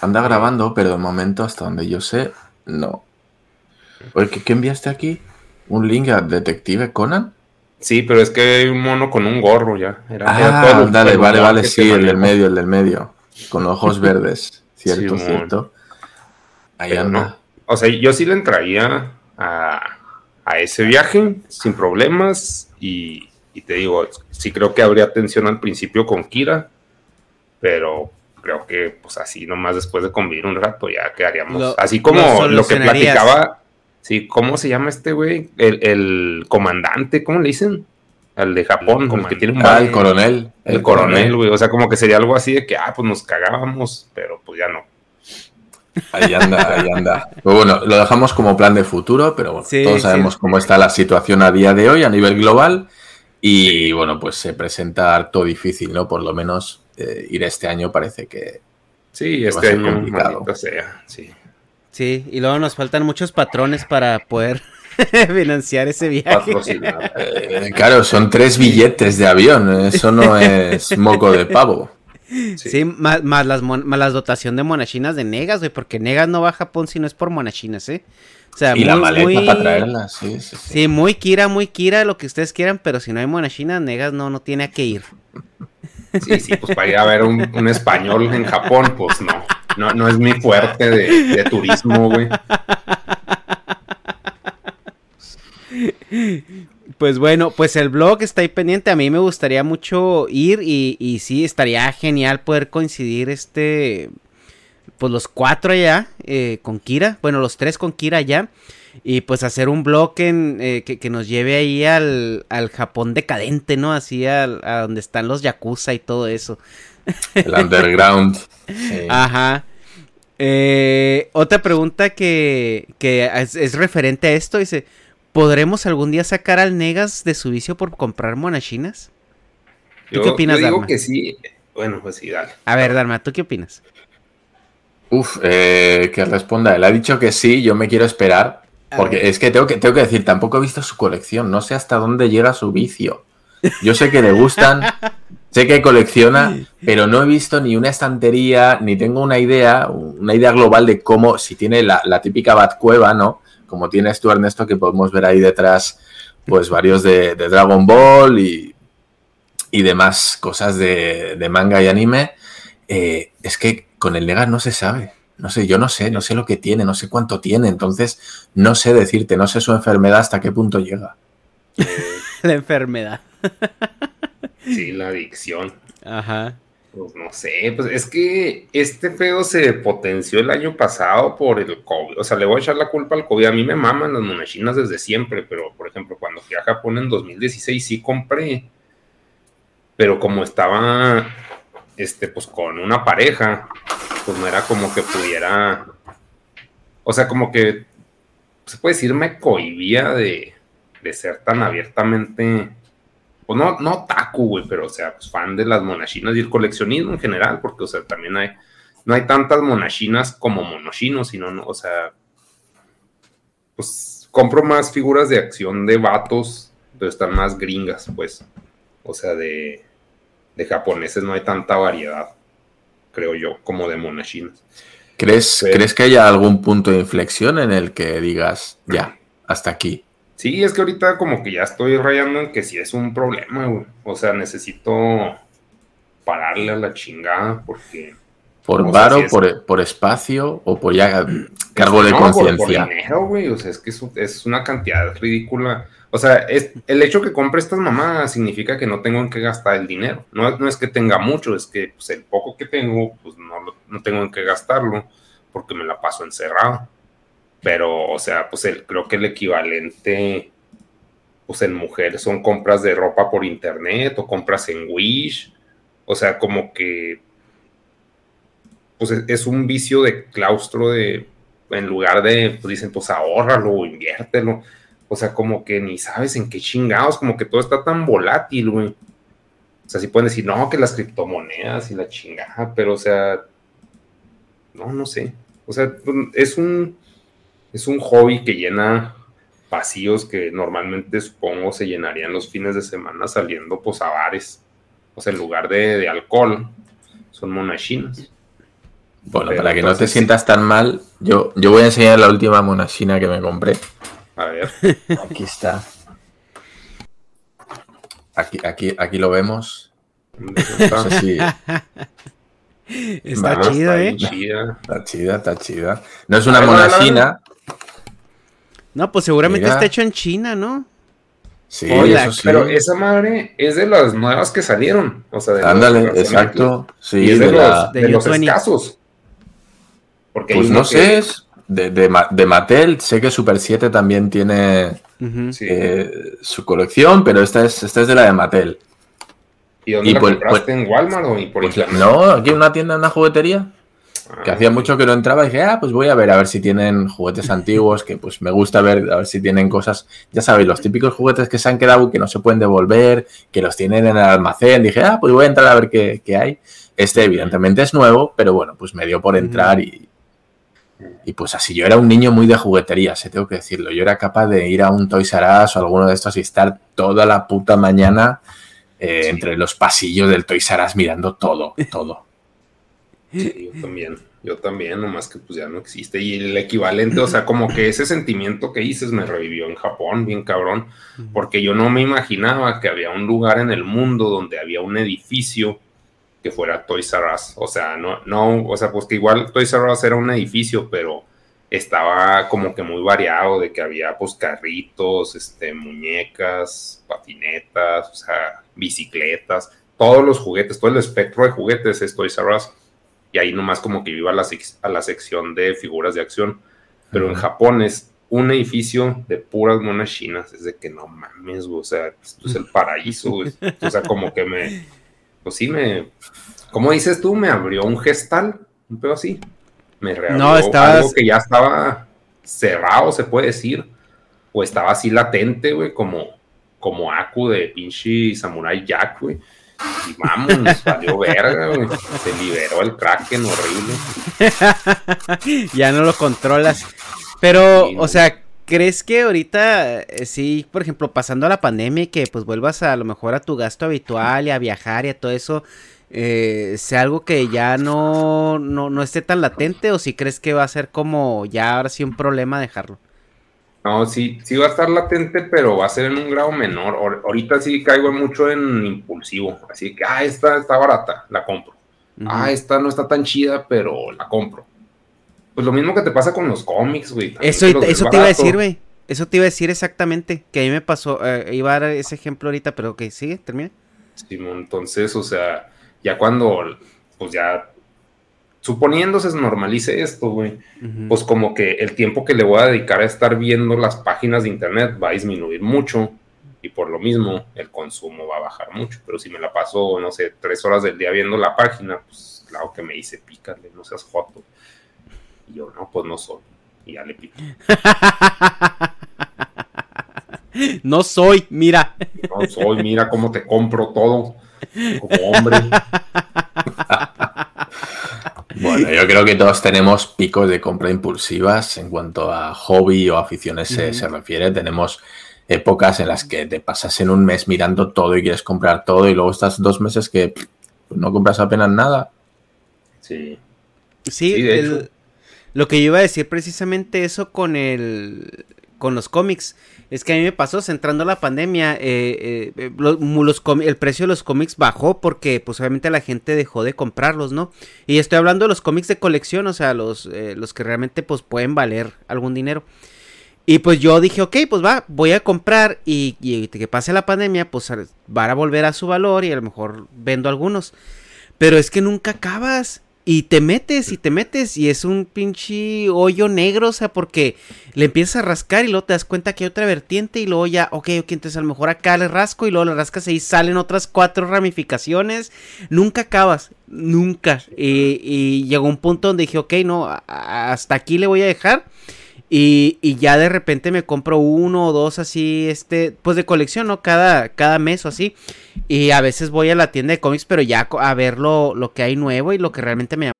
C: Anda grabando, pero de momento, hasta donde yo sé, no. Oye, ¿qué, enviaste aquí? ¿Un link a Detective Conan?
B: Sí, pero es que hay un mono con un gorro ya.
C: ah, dale, vale, vale, sí, el del medio, el del medio. Con ojos verdes. Cierto, cierto.
B: Ahí anda. O sea, yo sí le entraría a, a ese viaje sin problemas. Y, y, te digo, sí creo que habría tensión al principio con Kira. Pero creo que pues así nomás después de convivir un rato ya quedaríamos.
A: Lo-
B: así como
A: lo
B: lo, que platicaba. Sí, ¿cómo se llama este güey? El, el comandante, ¿cómo le dicen? Al de Japón, el, que tiene un
C: Ah, el coronel.
B: El coronel, güey. O sea, como que sería algo así de que, ah, pues nos cagábamos, pero pues ya no.
C: Ahí anda, ahí anda. Pero bueno, lo dejamos como plan de futuro, pero bueno,
A: Sí,
C: todos
A: sí.
C: sabemos cómo está la situación a día de hoy a nivel global. Y bueno, pues se presenta harto difícil, ¿no? Por lo menos eh, ir este año parece que.
B: Sí,
C: Va a
B: este
C: ser
B: año,
C: complicado.
B: sea, sí.
A: Sí, y luego nos faltan muchos patrones para poder financiar ese viaje.
C: Eh, claro, son tres billetes de avión, eso no es moco de pavo.
A: Sí, más, más las, mon- más las dotación de monachinas de Negas, güey, porque Negas no va a Japón si no es por monachinas, ¿eh? O sea,
C: Y la
A: muy-
C: maleta
A: muy-
C: para traerlas, sí, sí, sí.
A: Sí, muy Kira, muy Kira, lo que ustedes quieran, pero si no hay monachinas, Negas no, no tiene a qué ir.
B: Sí, sí, pues para ir a ver un, un español en Japón, pues no. No, no es mi fuerte de, de turismo, güey.
A: Pues bueno, pues el blog está ahí pendiente. A mí me gustaría mucho ir y, y sí, estaría genial poder coincidir este, pues los cuatro allá eh, con Kira. Bueno, los tres con Kira allá. Y pues hacer un blog en, eh, que, que nos lleve ahí al, al Japón decadente, ¿no? Así al- a donde están los Yakuza y todo eso.
C: El underground. sí.
A: Ajá. Eh, otra pregunta que, que es, es referente a esto, dice, ¿podremos algún día sacar al Negas de su vicio por comprar monachinas? ¿Tú
B: Yo,
A: qué opinas,
B: yo digo
A: Dharma?
B: que sí. Bueno, pues sí, dale.
A: A ver, Dharma, ¿tú qué opinas?
C: Uf, eh, que responda. Él ha dicho que sí, yo me quiero esperar. Porque es que tengo, que tengo que decir, tampoco he visto su colección. No sé hasta dónde llega su vicio. Yo sé que le gustan, sé que colecciona, pero no he visto ni una estantería, ni tengo una idea, una idea global de cómo, si tiene la, la típica Batcueva, ¿no? Como tienes tú, Ernesto, que podemos ver ahí detrás, pues varios de, de Dragon Ball y, y demás cosas de, de manga y anime. Eh, es que con el Negas no se sabe. No sé, yo no sé, no sé lo que tiene, no sé cuánto tiene, entonces no sé decirte, no sé su enfermedad hasta qué punto llega.
A: La enfermedad.
B: Sí, la adicción.
A: Ajá.
B: Pues no sé, pues es que este pedo se potenció el año pasado por el COVID. O sea, le voy a echar la culpa al COVID. A mí me maman las monachinas desde siempre, pero por ejemplo, cuando fui a Japón en 2016 sí compré. Pero como estaba, este, pues con una pareja, pues no era como que pudiera. O sea, como que se puede decir, me cohibía de, de ser tan abiertamente pues no, no taku, güey, pero o sea, pues fan de las monachinas y el coleccionismo en general, porque, o sea, también hay, no hay tantas monachinas como monoshinos, sino, no, o sea, pues compro más figuras de acción de vatos, pero están más gringas, pues, o sea, de, de japoneses no hay tanta variedad, creo yo, como de monachinas.
C: ¿Crees,
B: Pero-
C: ¿Crees que haya algún punto de inflexión en el que digas, ya, hasta aquí?
B: Sí, es que ahorita como que ya estoy rayando en que sí es un problema, güey. O sea, necesito pararle a la chingada porque...
C: ¿Por varo,
B: es-
C: por, por espacio o por ya cargo de
B: No, por- Por,
C: conciencia?
B: dinero, güey. O sea, es que es, es una cantidad ridícula. O sea, es, el hecho que compre estas mamadas significa que no tengo en qué gastar el dinero. No, es que tenga mucho, es que pues, el poco que tengo, pues no, no tengo en qué gastarlo porque me la paso encerrado. Pero, o sea, pues el, creo que el equivalente, pues en mujeres son compras de ropa por internet o compras en Wish. O sea, como que, pues es, un vicio de claustro de, en lugar de, pues dicen, pues ahórralo o inviértelo. O sea, como que ni sabes en qué chingados, como que todo está tan volátil, güey. O sea, sí pueden decir, no, que las criptomonedas y la chingada, pero o sea, no, no sé. O sea, es un, es un hobby que llena vacíos que normalmente supongo se llenarían los fines de semana saliendo pues a bares. O sea, en lugar de, de alcohol, son monachinas.
C: Bueno,
B: Pero
C: para que no te sientas tan mal, yo, yo voy a enseñar la última monachina que me compré.
B: A ver,
C: Aquí está. Aquí, aquí, aquí lo vemos.
B: ¿dónde
C: No
B: está?
C: sé si
A: Está
C: Vamos,
A: chido, ¿eh?
B: chida.
C: está chida, está chida. No es una
B: ver,
C: monachina.
A: No, pues seguramente
C: Mira.
A: está hecho en China, ¿no?
C: Sí, eso sí.
B: Pero esa madre es de las nuevas que salieron. O sea, de los
C: Ándale, exacto.
B: Y
C: Sí,
B: es de,
C: de
B: los,
C: la-
A: de
B: de los
A: U20.
B: escasos. Porque
C: Pues no sé, es de, de, de Mattel, sé que Super 7 también tiene eh, su colección, pero esta es, esta es de la de Mattel.
B: ¿Y dónde
C: y
B: la
C: pues-
B: compraste? ¿En Walmart o por
C: Pues,
B: internet?
C: no, aquí en una tienda, en una juguetería, que
B: Ah,
C: hacía mucho que no entraba y dije, ah, pues voy a ver, a ver si tienen juguetes antiguos, que pues me gusta ver, a ver si tienen cosas, ya sabéis, los típicos juguetes que se han quedado y que no se pueden devolver, que los tienen en el almacén. Dije, ah, pues voy a entrar a ver qué, qué hay. Este evidentemente es nuevo, pero bueno, pues me dio por entrar y, y pues así, yo era un niño muy de juguetería, se tengo que decirlo. Yo era capaz de ir a un Toys R Us o alguno de estos y estar toda la puta mañana eh, entre los pasillos del Toys R Us mirando todo, todo.
B: Sí, yo también. Yo también, nomás que pues ya no existe. Y el equivalente, o sea, como que ese sentimiento que dices me revivió en Japón, bien cabrón, porque yo no me imaginaba que había un lugar en el mundo donde había un edificio que fuera Toys R Us. O sea, no, no, o sea, pues que igual Toys R Us era un edificio, pero estaba como que muy variado de que había pues carritos, este, muñecas, patinetas, o sea, bicicletas, todos los juguetes, todo el espectro de juguetes es Toys R Us. Y ahí nomás como que iba a la, a la sección de figuras de acción. Pero en Japón es un edificio de puras monas chinas. Es de que no mames, güey, o sea, esto es el paraíso. O sea, como que me, pues sí me, ¿cómo dices tú? Me abrió un gestal, un pedo así. Me reabrió
A: No, estabas-
B: algo que ya estaba cerrado, se puede decir. O estaba así latente, güey, como, como Aku de pinche Samurai Jack, güey. Y vamos, nos valió verga, güey. Se liberó el Kraken horrible.
A: ya no lo controlas. Pero,
B: Sí,
A: o sea, ¿crees que ahorita, eh, sí, por ejemplo, pasando a la pandemia y que pues vuelvas a, lo mejor a tu gasto habitual y a viajar y a todo eso, eh, sea algo que ya no, no, no esté tan latente o si crees que va a ser como ya ahora sí un problema dejarlo?
B: No, sí, sí va a estar latente, pero va a ser en un grado menor. Ahor- Ahorita sí caigo mucho en impulsivo. Así que, ah, esta está barata, la compro. Ah, esta no está tan chida, pero la compro. Pues lo mismo que te pasa con los cómics, güey.
A: Eso, eso te iba a decir, güey. Eso te iba a decir exactamente. Que a mí me pasó. eh, iba a dar ese ejemplo ahorita, pero que sigue, termina.
B: Simón, entonces, o sea, ya cuando, pues ya, suponiendo se normalice esto, güey, pues como que el tiempo que le voy a dedicar a estar viendo las páginas de internet va a disminuir mucho y por lo mismo el consumo va a bajar mucho. Pero si me la paso, no sé, tres horas del día viendo la página, pues claro que me dice, pícale, no seas joto. Y yo, no, pues no soy. Y ya le pico.
A: No soy, mira.
B: No soy, mira cómo te compro todo como hombre.
C: Bueno, yo creo que todos tenemos picos de compra impulsivas en cuanto a hobby o aficiones se, se refiere. Tenemos épocas en las que te pasas en un mes mirando todo y quieres comprar todo y luego estás dos meses que pff, no compras apenas nada.
B: Sí.
A: Sí,
B: Sí, de
A: el-
B: hecho.
A: Lo que yo iba a decir precisamente eso con el con los cómics es que a mí me pasó centrando la pandemia eh, eh, mu- los el precio de los cómics bajó porque pues obviamente la gente dejó de comprarlos no y estoy hablando de los cómics de colección o sea los eh, los que realmente pues pueden valer algún dinero y pues yo dije, ok, pues va, voy a comprar y, y que pase la pandemia, pues van a volver a su valor y a lo mejor vendo algunos. Pero es que nunca acabas. Y te metes y te metes y es un pinche hoyo negro, o sea, porque le empiezas a rascar y luego te das cuenta que hay otra vertiente y luego ya, ok, ok, entonces a lo mejor acá le rasco y luego le rascas y salen otras cuatro ramificaciones. Nunca acabas, nunca. Y, y llegó un punto donde dije, ok, no, hasta aquí le voy a dejar. Y, y ya de repente me compro uno o dos así, este, pues de colección, ¿no? Cada, cada mes o así. Y a veces voy a la tienda de cómics, pero ya a ver lo, lo que hay nuevo y lo que realmente me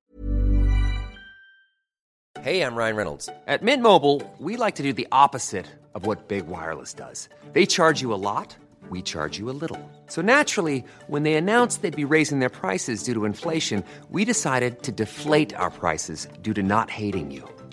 D: Hey, I'm Ryan Reynolds. At Mint Mobile, we like to do the opposite of what Big Wireless does. They charge you a lot, we charge you a little. So naturally, when they announced they'd be raising their prices due to inflation, we decided to deflate our prices due to not hating you.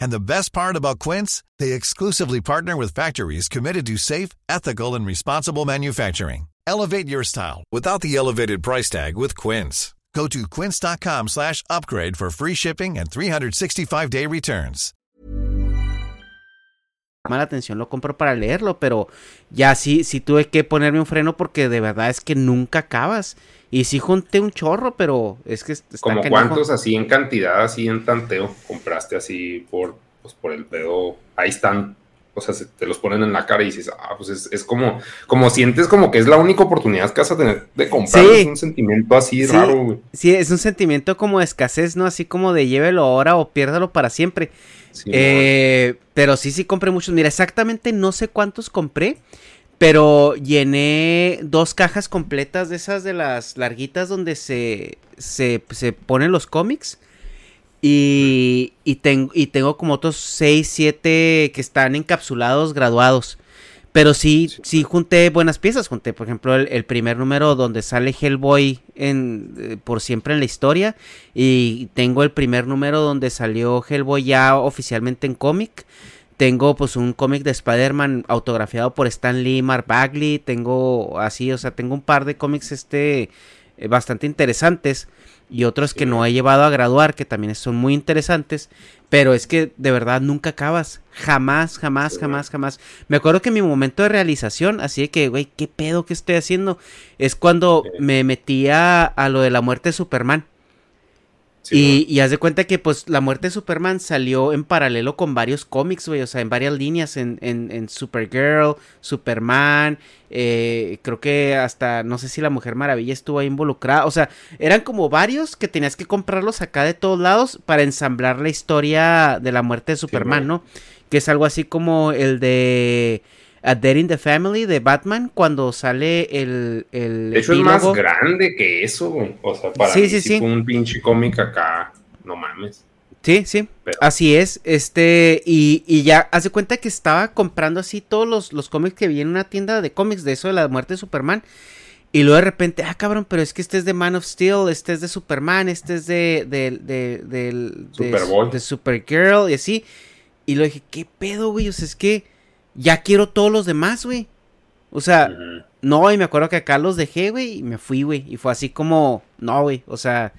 E: And the best part about Quince, they exclusively partner with factories committed to safe, ethical, and responsible manufacturing. Elevate your style without the elevated price tag with Quince. Go to quince.com slash upgrade for free shipping and 365-day returns.
A: llama la atención, lo compro para leerlo, pero ya sí, sí tuve que ponerme un freno porque de verdad es que nunca acabas. Y sí junté un chorro, pero es que está
B: Como cuántos así en cantidad, así en tanteo, compraste así por, pues, por el pedo. Ahí están. O sea, se- te los ponen en la cara y dices, ah, pues es, es como, como sientes como que es la única oportunidad que vas a tener de comprar.
A: Sí.
B: Es un sentimiento así
A: Sí,
B: raro, güey.
A: Sí, es un sentimiento como de escasez, ¿no? Así como de llévelo ahora o piérdalo para siempre.
B: Sí,
A: Eh, pero sí, sí compré muchos. Mira, exactamente no sé cuántos compré, pero llené dos cajas completas de esas de las larguitas donde se, se, se ponen los cómics. Y, y, ten- y tengo como otros 6, 7 que están encapsulados, graduados. Pero sí, sí junté buenas piezas. Junté, por ejemplo, el, el primer número donde sale Hellboy en, eh, por siempre en la historia. Y tengo el primer número donde salió Hellboy ya oficialmente en cómic. Tengo pues un cómic de Spider-Man autografiado por Stan Lee, Mark Bagley. Tengo así, o sea, tengo un par de cómics este eh, bastante interesantes. Y otros que no he llevado a graduar, que también son muy interesantes. Pero es que de verdad nunca acabas. Jamás, jamás, jamás, jamás. Me acuerdo que mi momento de realización, así de que, güey, ¿qué pedo que estoy haciendo? Es cuando me metía a lo de la muerte de Superman.
B: Sí,
A: y, y haz de cuenta que pues la muerte de Superman salió en paralelo con varios cómics, güey, o sea, en varias líneas, en, en, en Supergirl, Superman, eh, creo que hasta, no sé si la Mujer Maravilla estuvo ahí involucrada, o sea, eran como varios que tenías que comprarlos acá de todos lados para ensamblar la historia de la muerte de Superman. ¿no? Que es algo así como el de A Dead in the Family de Batman, cuando sale el... el
B: De hecho, es más grande que eso, güey. O sea, para
A: Sí,
B: mí
A: sí,
B: sí,
A: sí.
B: fue un pinche cómic acá. No mames.
A: Sí, sí,
B: Pero-
A: así es, este, y, y ya, hace cuenta que estaba comprando así todos los, los cómics que vi en una tienda de cómics de eso de la muerte de Superman, y luego de repente, ah, cabrón, pero es que este es de Man of Steel, este es de Superman, este es de, de, de, de, de Supergirl, y así, y lo dije, ¿qué pedo, güey? O sea, es que ya quiero todos los demás, güey, o sea, no, y me acuerdo que acá los dejé, güey, y me fui, güey. Y fue así como, no, güey, o sea,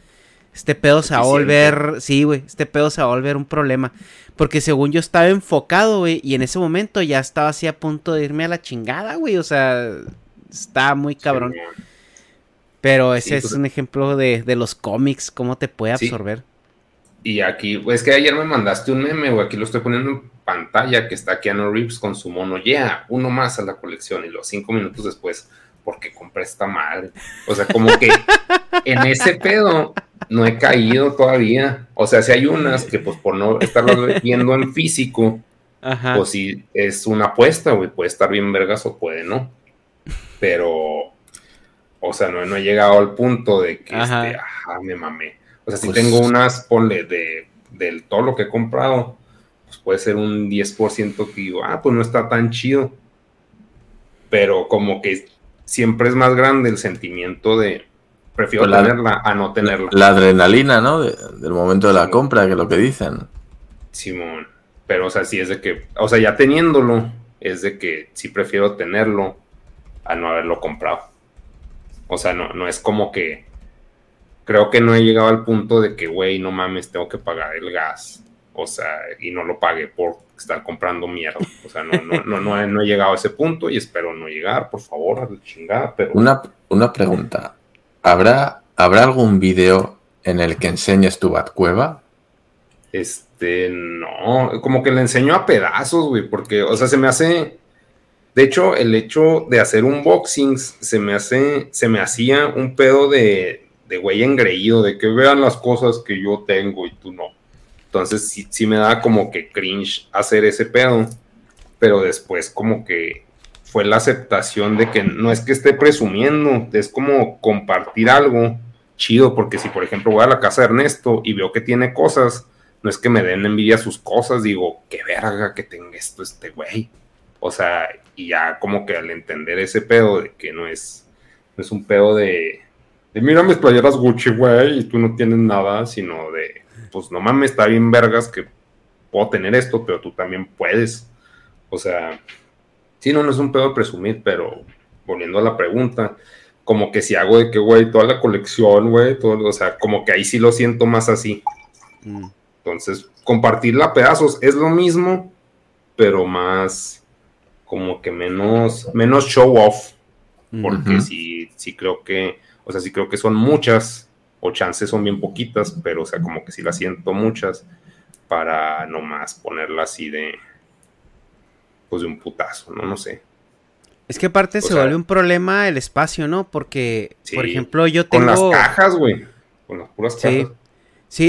A: este pedo se va a volver, sí, güey, este pedo se va a volver un problema. Porque según yo estaba enfocado, güey, y en ese momento ya estaba así a punto de irme a la chingada, güey, o sea, está muy cabrón.
B: Sí.
A: Pero ese
B: Sí,
A: es
B: pues-
A: un ejemplo de, de los cómics, cómo te puede
B: Sí.
A: absorber.
B: Y aquí, es que ayer me mandaste un meme, güey. Aquí lo estoy poniendo en pantalla, que está Keanu Reeves con su mono. Yeah, uno más a la colección. Y los cinco minutos después, porque compré esta madre. O sea, como que en ese pedo no he caído todavía. O sea, si hay unas que, pues, por no estarlas viendo en físico,
A: Ajá.
B: pues sí, es una apuesta, güey. Puede estar bien vergas o puede no. Pero, o sea, no, no he llegado al punto de que,
A: Ajá.
B: este, ajá, me mamé. O sea, si
C: Pues-
B: tengo unas, ponle, de, del todo lo que he comprado, puede ser un 10% que digo, ah, pues no está tan chido. Pero como que siempre es más grande el sentimiento de, prefiero
C: Pues la-
B: tenerla a no tenerla.
C: La adrenalina, ¿no? De- del momento de la compra, que es lo que dicen.
B: Simón. Pero, o sea, sí es de que, o sea, ya teniéndolo, es de que sí prefiero tenerlo a no haberlo comprado. O sea, no, no es como que. Creo que no he llegado al punto de que, güey, no mames, tengo que pagar el gas. O sea, y no lo pagué por estar comprando mierda. O sea, no, no, no, no, he, no he llegado a ese punto y espero no llegar, por favor, a la chingada. Pero
C: Una, una pregunta. ¿Habrá, ¿Habrá algún vídeo en el que enseñes tu Batcueva?
B: Este, no, como que le enseño a pedazos, güey, porque, o sea, se me hace, de hecho, el hecho de hacer unboxings se me hace, se me hacía un pedo de, de güey engreído, de que vean las cosas que yo tengo y tú no. Entonces, sí, me da como que cringe hacer ese pedo, pero después como que fue la aceptación de que no es que esté presumiendo, es como compartir algo chido, porque si por ejemplo voy a la casa de Ernesto y veo que tiene cosas, no es que me den envidia sus cosas, digo, qué verga que tenga esto este güey. O sea, y ya como que al entender ese pedo de que no es, no es un pedo de, de mira mis playeras Gucci, güey, y tú no tienes nada, sino de, pues no mames, está bien vergas que puedo tener esto, pero tú también puedes. O sea, sí, no, no es un pedo de presumir, pero volviendo a la pregunta, como que si hago de que, güey, toda la colección, güey, todo, o sea, como que ahí sí lo siento más así.
A: Mm.
B: Entonces, compartirla a pedazos es lo mismo, pero más como que menos, menos show off. Porque
C: Ujú.
B: sí, sí creo que, o sea, sí creo que son muchas, o chances son bien poquitas, pero o sea, como que sí las siento muchas para nomás ponerla así de, pues de un putazo, ¿no? No sé.
A: Es que aparte
B: O
A: se
B: sea-
A: vuelve un problema el espacio, ¿no? Porque,
B: Sí,
A: por ejemplo, yo tengo...
B: Con las cajas, güey. Con las puras cajas.
A: Sí,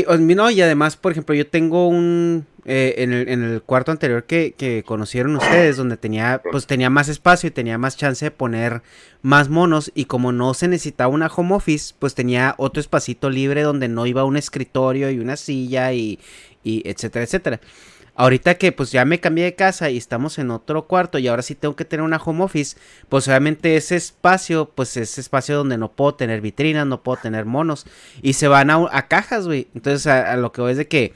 A: o- no, y además, por ejemplo, yo tengo un... eh, en, el, en el cuarto anterior que, que conocieron ustedes, donde tenía, pues tenía más espacio y tenía más chance de poner más monos, y como no se necesitaba una home office, pues tenía otro espacito libre donde no iba un escritorio y una silla y, y etcétera, etcétera. Ahorita que pues ya me cambié de casa y estamos en otro cuarto y ahora sí tengo que tener una home office, pues obviamente ese espacio, pues es espacio donde no puedo tener vitrinas, no puedo tener monos y se van a, a cajas, güey. Entonces a, a lo que voy es de que,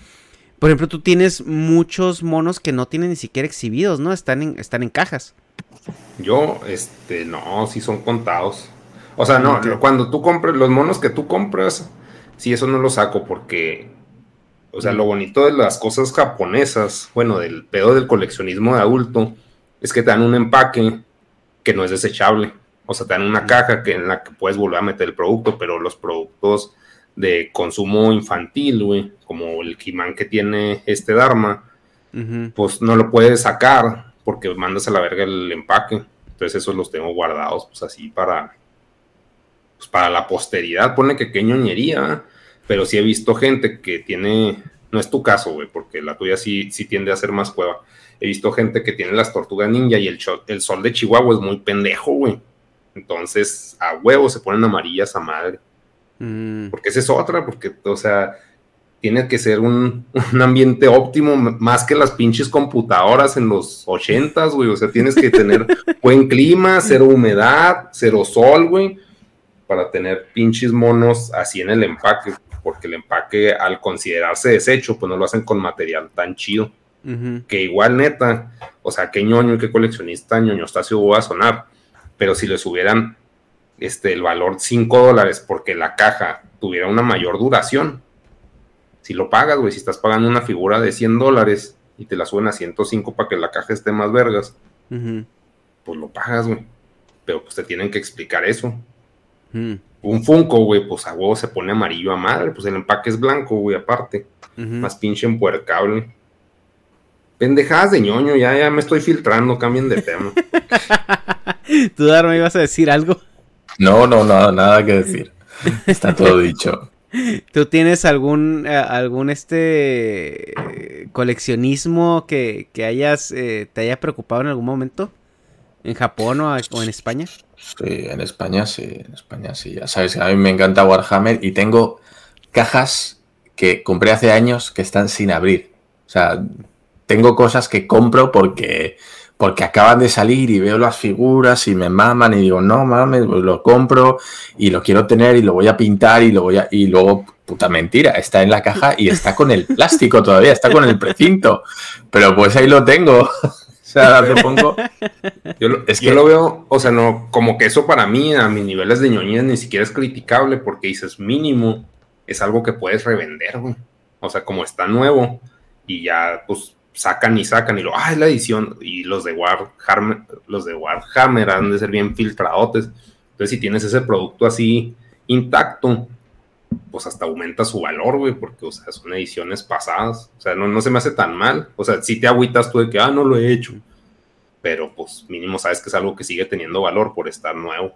A: por ejemplo, tú tienes muchos monos que no tienen ni siquiera exhibidos, ¿no? Están en, están en cajas.
B: Yo, este, no, sí son contados. O sea, no, cuando tú compres los monos que tú compras, sí, eso no lo saco porque, o sea, lo bonito de las cosas japonesas, bueno, del pedo del coleccionismo de adulto, es que te dan un empaque que no es desechable. O sea, te dan una caja que en la que puedes volver a meter el producto, pero los productos de consumo infantil, güey, como el Kiman que tiene este Dharma, pues no lo puedes sacar porque mandas a la verga el empaque. Entonces esos los tengo guardados, pues así para, pues para la posteridad. Pone que qué ñoñería, pero sí he visto gente que tiene, no es tu caso, güey, porque la tuya sí, sí tiende a ser más cueva. He visto gente que tiene las tortugas ninja y el, el sol de Chihuahua es muy pendejo, güey. Entonces, a huevo se ponen amarillas a madre.
A: Mm.
B: Porque esa es otra, porque, o sea, tiene que ser un, un ambiente óptimo, más que las pinches computadoras en los ochentas, güey. O sea, tienes que tener buen clima, cero humedad, cero sol, güey, para tener pinches monos así en el empaque. Porque el empaque, al considerarse desecho, pues no lo hacen con material tan chido. Que igual, neta, o sea, qué ñoño, qué coleccionista ñoño Stacio voy a sonar. Pero si le subieran este, el valor 5 dólares porque la caja tuviera una mayor duración, si lo pagas, güey, si estás pagando una figura de 100 dólares y te la suben a 105 para que la caja esté más vergas, pues lo pagas, güey. Pero pues te tienen que explicar eso. Un Funko, güey, pues a huevo se pone amarillo a madre, pues el empaque es blanco, güey, aparte. Más pinche empuercable. Pendejadas de ñoño, ya, ya me estoy filtrando, cambien de tema.
A: ¿Tú, Dharma, ibas a decir algo?
C: No, no, no, nada que decir. Está todo dicho.
A: ¿Tú tienes algún, eh, algún este eh, coleccionismo que, que hayas, eh, te haya preocupado en algún momento? ¿En Japón o, en España?
C: Sí, en España sí, en España sí. Ya sabes, a mí me encanta Warhammer y tengo cajas que compré hace años que están sin abrir. O sea, tengo cosas que compro porque, porque acaban de salir y veo las figuras y me maman y digo, no mames, pues lo compro y lo quiero tener y lo voy a pintar y lo voy a. Y luego, puta mentira, está en la caja y está con el plástico todavía, está con el precinto. Pero pues ahí lo tengo. O sea, te pongo.
B: Yo, lo,
C: Es
B: yo
C: que-
B: lo veo, o sea, no, como que eso para mí, a mis niveles de ñoñez, ni siquiera es criticable porque dices mínimo, es algo que puedes revender, güey. O sea, como está nuevo y ya, pues, sacan y sacan y lo, ah, es la edición. Y los de Warhammer, los de Warhammer han de ser bien filtradotes. Entonces, si tienes ese producto así intacto, pues hasta aumenta su valor, güey, porque, o sea, son ediciones pasadas. O sea, no, no se me hace tan mal. O sea, si te agüitas tú de que, ah, no lo he hecho pero pues mínimo sabes que es algo que sigue teniendo valor por estar nuevo,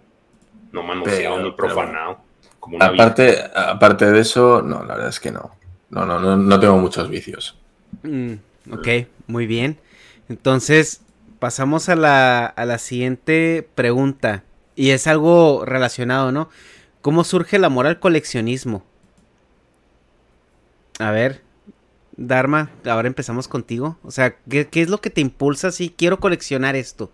B: no manoseado
C: Pero-
B: ni
C: pero
B: profanado. Como una vida.
C: Aparte, aparte de eso, no, la verdad es que no. No, no, no, no tengo muchos vicios.
A: Mm, ok, muy bien. Entonces, pasamos a la, a la siguiente pregunta. Y es algo relacionado, ¿no? ¿Cómo surge el amor al coleccionismo? A ver, Dharma, ahora empezamos contigo. O sea, ¿qué, es lo que te impulsa si quiero coleccionar esto?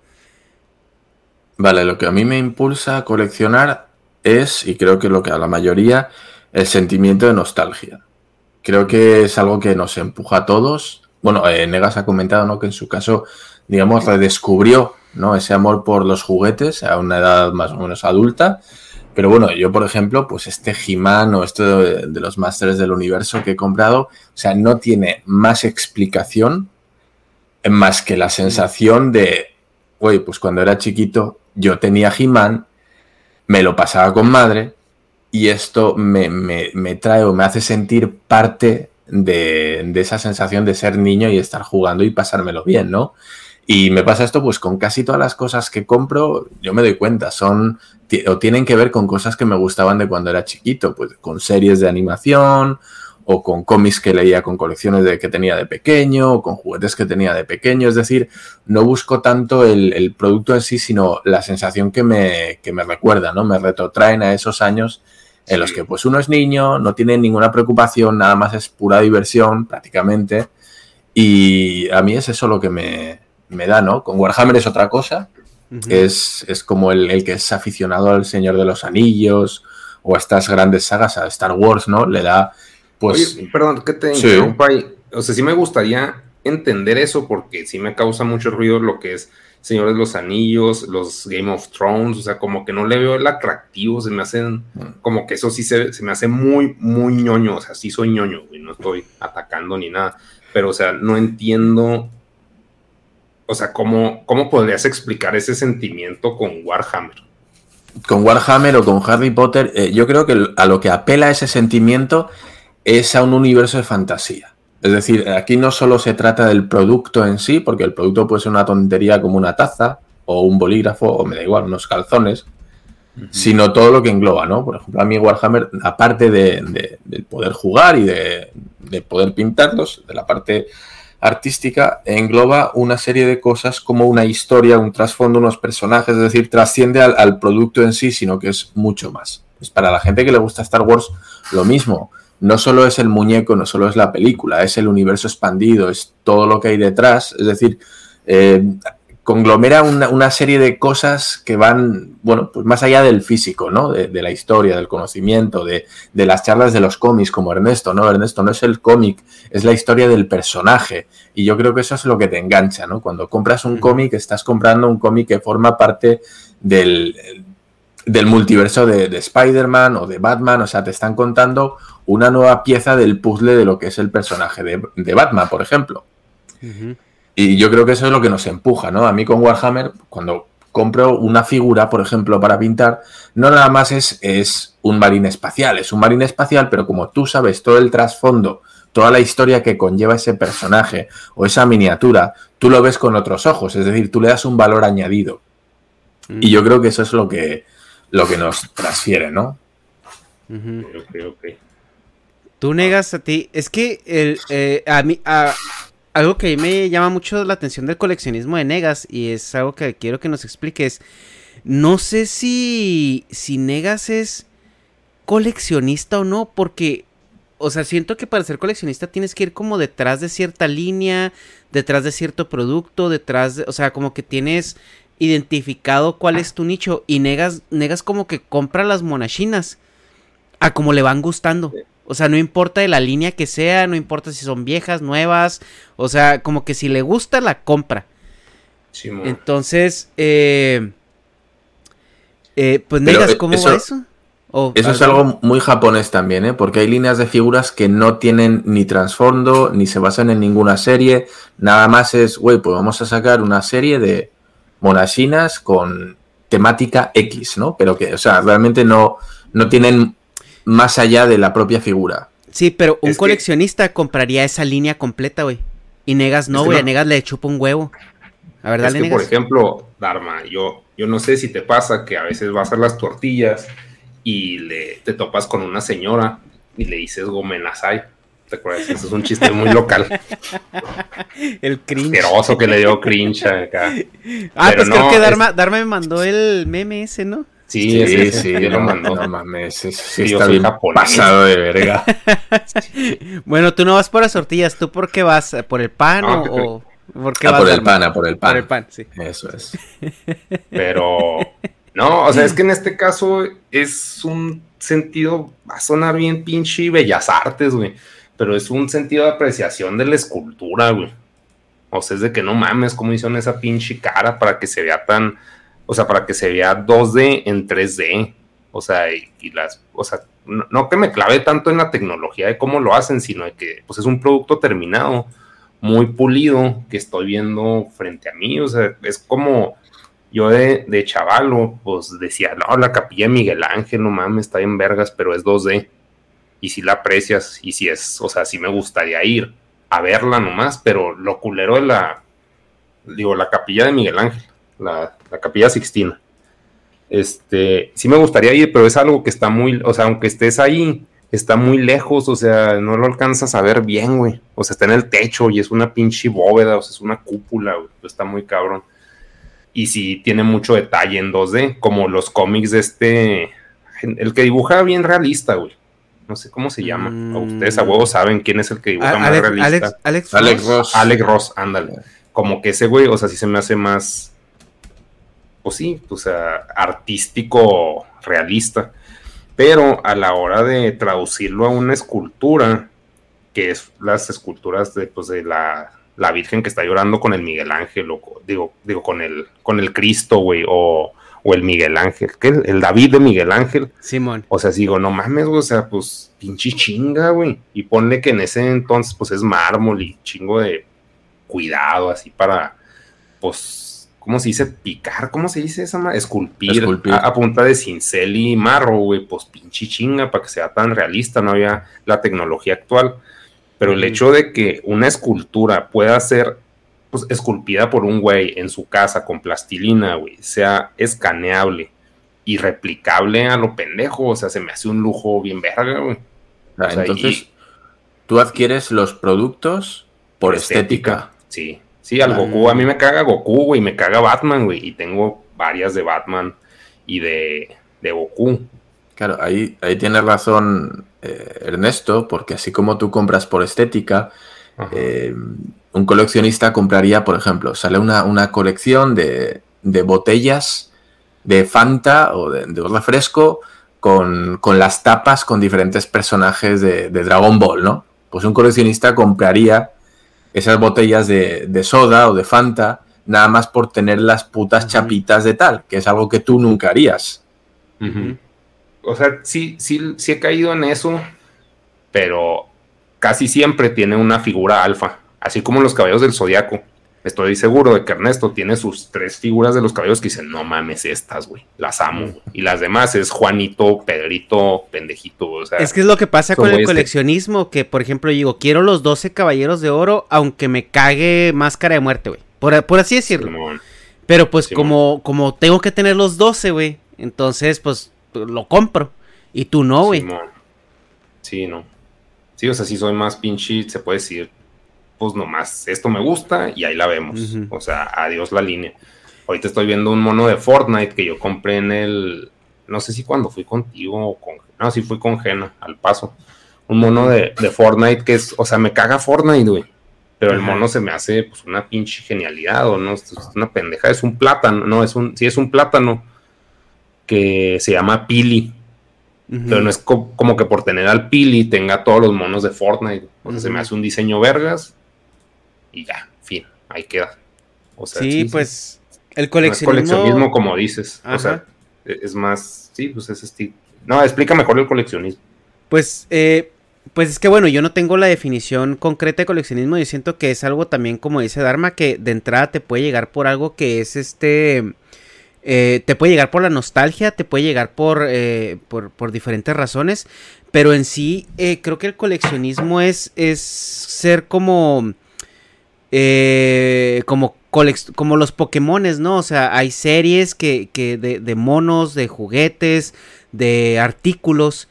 C: Vale, lo que a mí me impulsa a coleccionar es, y creo que lo que a la mayoría, el sentimiento de nostalgia. Creo que es algo que nos empuja a todos. Bueno, eh, Negas ha comentado ¿no? que en su caso, digamos, redescubrió ¿no? ese amor por los juguetes a una edad más o menos adulta. Pero bueno, yo, por ejemplo, pues este He-Man o esto de, los Masters del Universo que he comprado, o sea, no tiene más explicación más que la sensación de, güey, pues cuando era chiquito yo tenía He-Man, me lo pasaba con madre y esto me, me, me trae o me hace sentir parte de, de, esa sensación de ser niño y estar jugando y pasármelo bien, ¿no? Y me pasa esto pues con casi todas las cosas que compro, yo me doy cuenta, son o tienen que ver con cosas que me gustaban de cuando era chiquito, pues con series de animación o con cómics que leía con colecciones de, que tenía de pequeño, o con juguetes que tenía de pequeño. Es decir, no busco tanto el, el producto en sí, sino la sensación que me, que me, recuerda, ¿no? Me retrotraen a esos años en sí. los que pues uno es niño, no tiene ninguna preocupación, nada más es pura diversión prácticamente. Y a mí es eso lo que me, me da, ¿no? Con Warhammer es otra cosa. Uh -huh. es, es, como el, el, que es aficionado al Señor de los Anillos o a estas grandes sagas, a Star Wars, ¿no? Le da pues,
B: Oye, perdón, que te sí. interrumpa ahí. O sea, sí me gustaría entender eso porque sí me causa mucho ruido lo que es Señor de los Anillos, los Game of Thrones, o sea, como que no le veo el atractivo, se me hacen, como que eso sí se, se me hace muy, muy ñoño, o sea, sí soy ñoño, y no estoy atacando ni nada, pero, o sea, no entiendo, o sea, cómo, cómo podrías explicar ese sentimiento con Warhammer.
C: Con Warhammer o con Harry Potter, eh, yo creo que a lo que apela ese sentimiento es a un universo de fantasía. Es decir, aquí no solo se trata del producto en sí, porque el producto puede ser una tontería como una taza o un bolígrafo o me da igual, unos calzones, uh -huh. sino todo lo que engloba, ¿no? Por ejemplo, a mí Warhammer, aparte de, de, de poder jugar y de, de, poder pintarlos, de la parte artística, engloba una serie de cosas como una historia, un trasfondo, unos personajes, es decir, trasciende al, producto en sí, sino que es mucho más. Pues para la gente que le gusta Star Wars, lo mismo no solo es el muñeco, no solo es la película, es el universo expandido, es todo lo que hay detrás. Es decir, eh, conglomera una, una, serie de cosas que van, bueno, pues más allá del físico, ¿no? De, de la historia, del conocimiento, de, de, las charlas de los cómics, como Ernesto, ¿no? Ernesto no es el cómic, es la historia del personaje. Y yo creo que eso es lo que te engancha, ¿no? Cuando compras un cómic, estás comprando un cómic que forma parte del del multiverso de, de Spider-Man o de Batman, o sea, te están contando una nueva pieza del puzzle de lo que es el personaje de, de Batman, por ejemplo. Uh -huh. Y yo creo que eso es lo que nos empuja, ¿no? A mí con Warhammer, cuando compro una figura, por ejemplo, para pintar, no nada más es, es un marín espacial, es un marín espacial, pero como tú sabes todo el trasfondo, toda la historia que conlleva ese personaje o esa miniatura, tú lo ves con otros ojos, es decir, tú le das un valor añadido. Y yo creo que eso es lo que, lo que nos transfiere, ¿no?
A: Uh -huh. okay, okay. Tú negas a ti. Es que el, eh, a mí. A, algo que me llama mucho la atención del coleccionismo de Negas. Y es algo que quiero que nos expliques. No sé si. Si Negas es coleccionista o no. Porque. O sea, siento que para ser coleccionista tienes que ir como detrás de cierta línea. Detrás de cierto producto. Detrás de. O sea, como que tienes identificado cuál es tu nicho y negas, negas como que compra las monachinas a como le van gustando. O sea, no importa de la línea que sea, no importa si son viejas, nuevas, o sea, como que si le gusta la compra. Sí, Entonces, eh, eh, pues negas, Pero, ¿cómo
C: eso,
A: va eso?
C: Oh, eso es algo muy japonés también, ¿eh? Porque hay líneas de figuras que no tienen ni trasfondo, ni se basan en ninguna serie. Nada más es, güey, pues vamos a sacar una serie de monachinas con temática X, ¿no? Pero que, o sea, realmente no, no tienen más allá de la propia figura.
A: Sí, pero un es coleccionista que... compraría esa línea completa, güey. Y Negas no, güey. Es que no. Negas le chupa un huevo.
B: A ver, dale, es que, Negas. por ejemplo, Dharma, yo, yo no sé si te pasa que a veces vas a las tortillas y le, te topas con una señora y le dices gomenazai. ¿Te acuerdas? Eso es un chiste muy local.
A: el cringe.
B: Asqueroso que le dio cringe acá.
A: Ah, Pero pues no, creo que Dharma, es... Dharma, me mandó el meme ese, ¿no?
B: Sí,
C: Sí,
B: ese,
C: sí,
B: ese, lo
C: no,
B: mandó.
C: no mames, sí
B: Sí,
C: está bien
B: japonés.
C: pasado de verga.
A: Bueno, tú no vas por las tortillas, ¿tú por qué vas? ¿Por el pan
B: No,
A: o, o por qué
C: Ah,
A: vas?
C: por el pan, ah, por el pan.
A: Por el pan, sí.
C: Eso es.
B: Pero no, o sea, es que en este caso es un sentido, va a sonar bien pinche bellas artes, güey. Pero es un sentido de apreciación de la escultura, güey. O sea, es de que no mames, cómo hicieron esa pinche cara para que se vea tan, o sea, para que se vea 2D en 3D. O sea, y, las, o sea, no, no que me clave tanto en la tecnología de cómo lo hacen, sino de que pues es un producto terminado, muy pulido, que estoy viendo frente a mí. O sea, es como yo de, de chavalo, pues decía, no, la capilla de Miguel Ángel, no mames, está en vergas, pero es 2D. Y si la aprecias, y si es, o sea, sí me gustaría ir a verla nomás, pero lo culero de la, digo, la capilla de Miguel Ángel, la, la capilla Sixtina. Este, sí me gustaría ir, pero es algo que está muy, o sea, aunque estés ahí, está muy lejos, o sea, no lo alcanzas a ver bien, güey. O sea, está en el techo y es una pinche bóveda, o sea, es una cúpula, güey. Está muy cabrón. Y sí tiene mucho detalle en 2D, como los cómics de este, el que dibuja bien realista, güey. No sé cómo se llama.
A: Mm.
B: Ustedes a huevos saben quién es el que dibuja
A: A-
B: más
A: Alex,
B: realista.
A: Alex, Alex,
C: Alex
A: Ross.
C: Ross.
B: Alex Ross, ándale. Como que ese güey, o sea, sí se me hace más, pues sí, o sea, artístico, realista. Pero a la hora de traducirlo a una escultura, que es las esculturas de, pues, de la, la Virgen que está llorando con el Miguel Ángel, o digo, digo con el, con el Cristo, güey, o, o el Miguel Ángel, que el, el David de Miguel Ángel,
A: Simón.
B: o sea, digo, no mames, güey, o sea, pues pinche chinga, güey. Y ponle que en ese entonces, pues es mármol y chingo de cuidado, así para, pues, ¿cómo se dice? Picar, ¿cómo se dice esa ma- Esculpir,
C: Esculpir.
B: A, a punta de cincel y marro, güey, pues pinche chinga para que sea tan realista, no había la tecnología actual. Pero el hecho de que una escultura pueda ser pues, esculpida por un güey en su casa con plastilina, güey, sea escaneable y replicable a lo pendejo, o sea, se me hace un lujo bien verga, güey.
C: Ah,
B: O sea,
C: Entonces,
B: y-
C: tú adquieres los productos por estética.
B: Sí, sí, al
A: Ah.
B: Goku, a mí me caga Goku, güey, me caga Batman, güey, y tengo varias de Batman y de, de Goku.
C: Claro, ahí, ahí tienes razón eh, Ernesto, porque así como tú compras por estética, eh, un coleccionista compraría, por ejemplo, sale una, una colección de, de botellas de Fanta o de, de un refresco con, con las tapas con diferentes personajes de, de Dragon Ball, ¿no? Pues un coleccionista compraría esas botellas de, de soda o de Fanta nada más por tener las putas chapitas de tal, que es algo que tú nunca harías.
B: O sea, sí, sí, sí he caído en eso, pero casi siempre tiene una figura alfa, así como los caballos del zodiaco. Estoy seguro de que Ernesto tiene sus tres figuras de los caballos que dicen, no mames, estas, güey, las amo. güey". Y las demás es Juanito, Pedrito, pendejito, o sea.
A: Es que es lo que pasa con el coleccionismo, que por ejemplo digo, quiero los 12 caballeros de oro, aunque me cague máscara de muerte, güey. Por, por así decirlo.
B: Simón.
A: Pero pues como, como tengo que tener los 12, güey, entonces pues lo compro. Y tú no, güey.
B: Sí, no. Sí, o sea, sí soy más pinche, se puede decir, pues nomás, esto me gusta y ahí la vemos. O sea, adiós la línea. Ahorita estoy viendo un mono de Fortnite que yo compré en el, no sé si cuando fui contigo o con, no, sí fui con Jena, al paso. Un mono de, de Fortnite que es, o sea, me caga Fortnite, güey. Pero el mono se me hace pues una pinche genialidad, o no, es una pendeja, es un plátano, no, es un, sí es un plátano que se llama Pili. Pero no es co- como que por tener al Pili tenga todos los monos de Fortnite. O sea, se me hace un diseño vergas y ya, fin, ahí queda. O sea,
A: sí, pues el
B: no es
A: coleccionismo...
B: coleccionismo como dices. O sea, e- es más, sí, pues ese estilo. No, explica mejor el coleccionismo.
A: Pues, eh, pues es que bueno, yo no tengo la definición concreta de coleccionismo. Yo siento que es algo también, como dice Dharma, que de entrada te puede llegar por algo que es este. eh, te puede llegar por la nostalgia, te puede llegar por, eh, por, por diferentes razones. Pero en sí, eh, creo que el coleccionismo es, es ser como. Eh, como, como los Pokémones, ¿no? O sea, hay series que, que de, monos, de juguetes, de artículos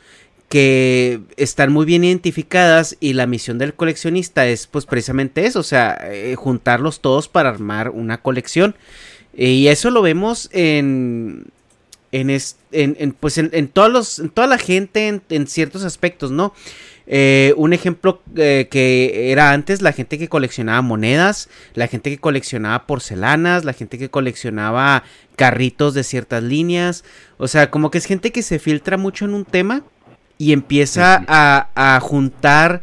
A: que están muy bien identificadas y la misión del coleccionista es pues precisamente eso, o sea, eh, juntarlos todos para armar una colección. Eh, y eso lo vemos en, en, en, pues en, todos los, en toda la gente en, ciertos aspectos, ¿no? Eh, un ejemplo eh, que era antes la gente que coleccionaba monedas, la gente que coleccionaba porcelanas, la gente que coleccionaba carritos de ciertas líneas. O sea, como que es gente que se filtra mucho en un tema y empieza a, a juntar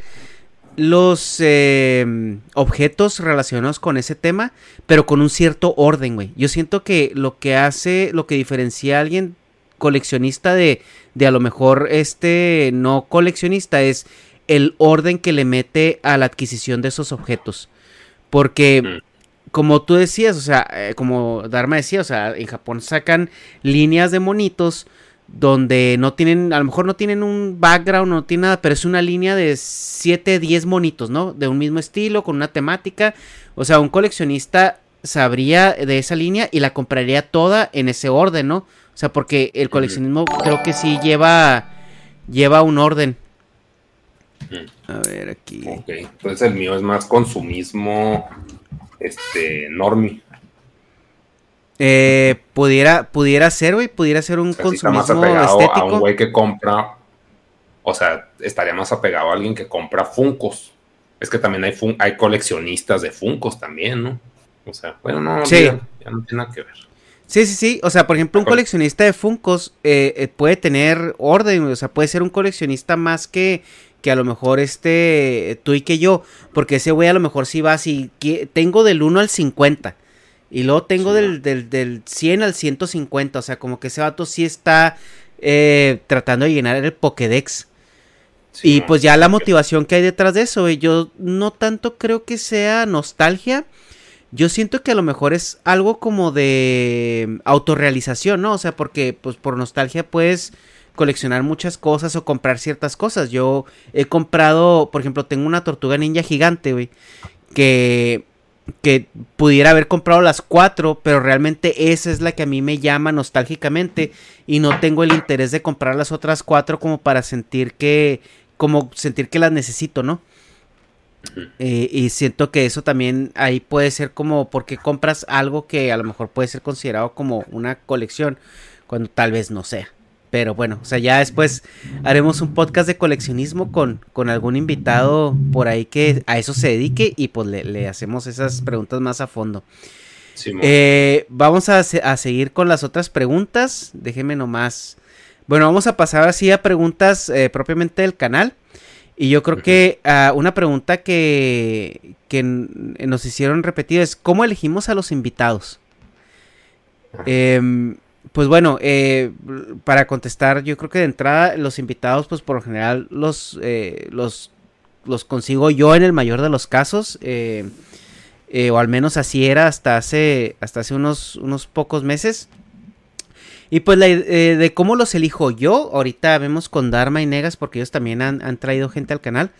A: los em, objetos relacionados con ese tema, pero con un cierto orden, güey. Yo siento que lo que hace, lo que diferencia a alguien coleccionista de, de a lo mejor este no coleccionista es el orden que le mete a la adquisición de esos objetos. Porque, mm. como tú decías, o sea, eh, como Dharma decía, o sea, en Japón sacan líneas de monitos donde no tienen, a lo mejor no tienen un background, no tiene nada, pero es una línea de 7, 10 monitos, ¿no? De un mismo estilo, con una temática. O sea, un coleccionista sabría de esa línea y la compraría toda en ese orden, ¿no? O sea, porque el coleccionismo creo que sí lleva, lleva un orden.
B: A ver, aquí. Ok, entonces el mío es más consumismo, este, normie.
A: Eh, pudiera, pudiera ser, güey, pudiera ser un consumismo estético.
B: A un güey que compra, o sea, estaría más apegado a alguien que compra Funcos. Es que también hay, hay coleccionistas de Funcos también, ¿no? O sea, bueno, no, ya, no tiene nada que ver.
A: Sí, sí, sí. O sea, por ejemplo, un coleccionista de Funcos eh, eh, puede tener orden, o sea, puede ser un coleccionista más que, que a lo mejor este, tú y que yo, porque ese güey a lo mejor sí va así, tengo del 1 al 50. Y luego tengo del, del, del, 100 al 150. O sea, como que ese vato sí está eh, tratando de llenar el Pokédex. y pues ya la motivación que hay detrás de eso, yo no tanto creo que sea nostalgia. Yo siento que a lo mejor es algo como de autorrealización, ¿no? O sea, porque pues por nostalgia puedes coleccionar muchas cosas o comprar ciertas cosas. Yo he comprado, por ejemplo, tengo una tortuga ninja gigante, güey, que que pudiera haber comprado las cuatro, pero realmente esa es la que a mí me llama nostálgicamente y no tengo el interés de comprar las otras cuatro como para sentir que, como sentir que las necesito, ¿no? Eh, y siento que eso también ahí puede ser como porque compras algo que a lo mejor puede ser considerado como una colección cuando tal vez no sea. Pero bueno, o sea, ya después haremos un podcast de coleccionismo con, con algún invitado por ahí que a eso se dedique y pues le, hacemos esas preguntas más a fondo. Eh, vamos a, seguir con las otras preguntas. Déjenme nomás. Bueno, vamos a pasar así a preguntas eh, propiamente del canal. Y yo creo que uh, una pregunta que, que nos hicieron repetir es, ¿cómo elegimos a los invitados? Eh, pues bueno, eh, para contestar, yo creo que de entrada los invitados, pues por lo general los, eh, los, los consigo yo en el mayor de los casos, eh, o al menos así era hasta hace, hasta hace unos, unos pocos meses. Y pues la, de cómo los elijo yo, ahorita vemos con Dharma y Negas porque ellos también han, han traído gente al canal.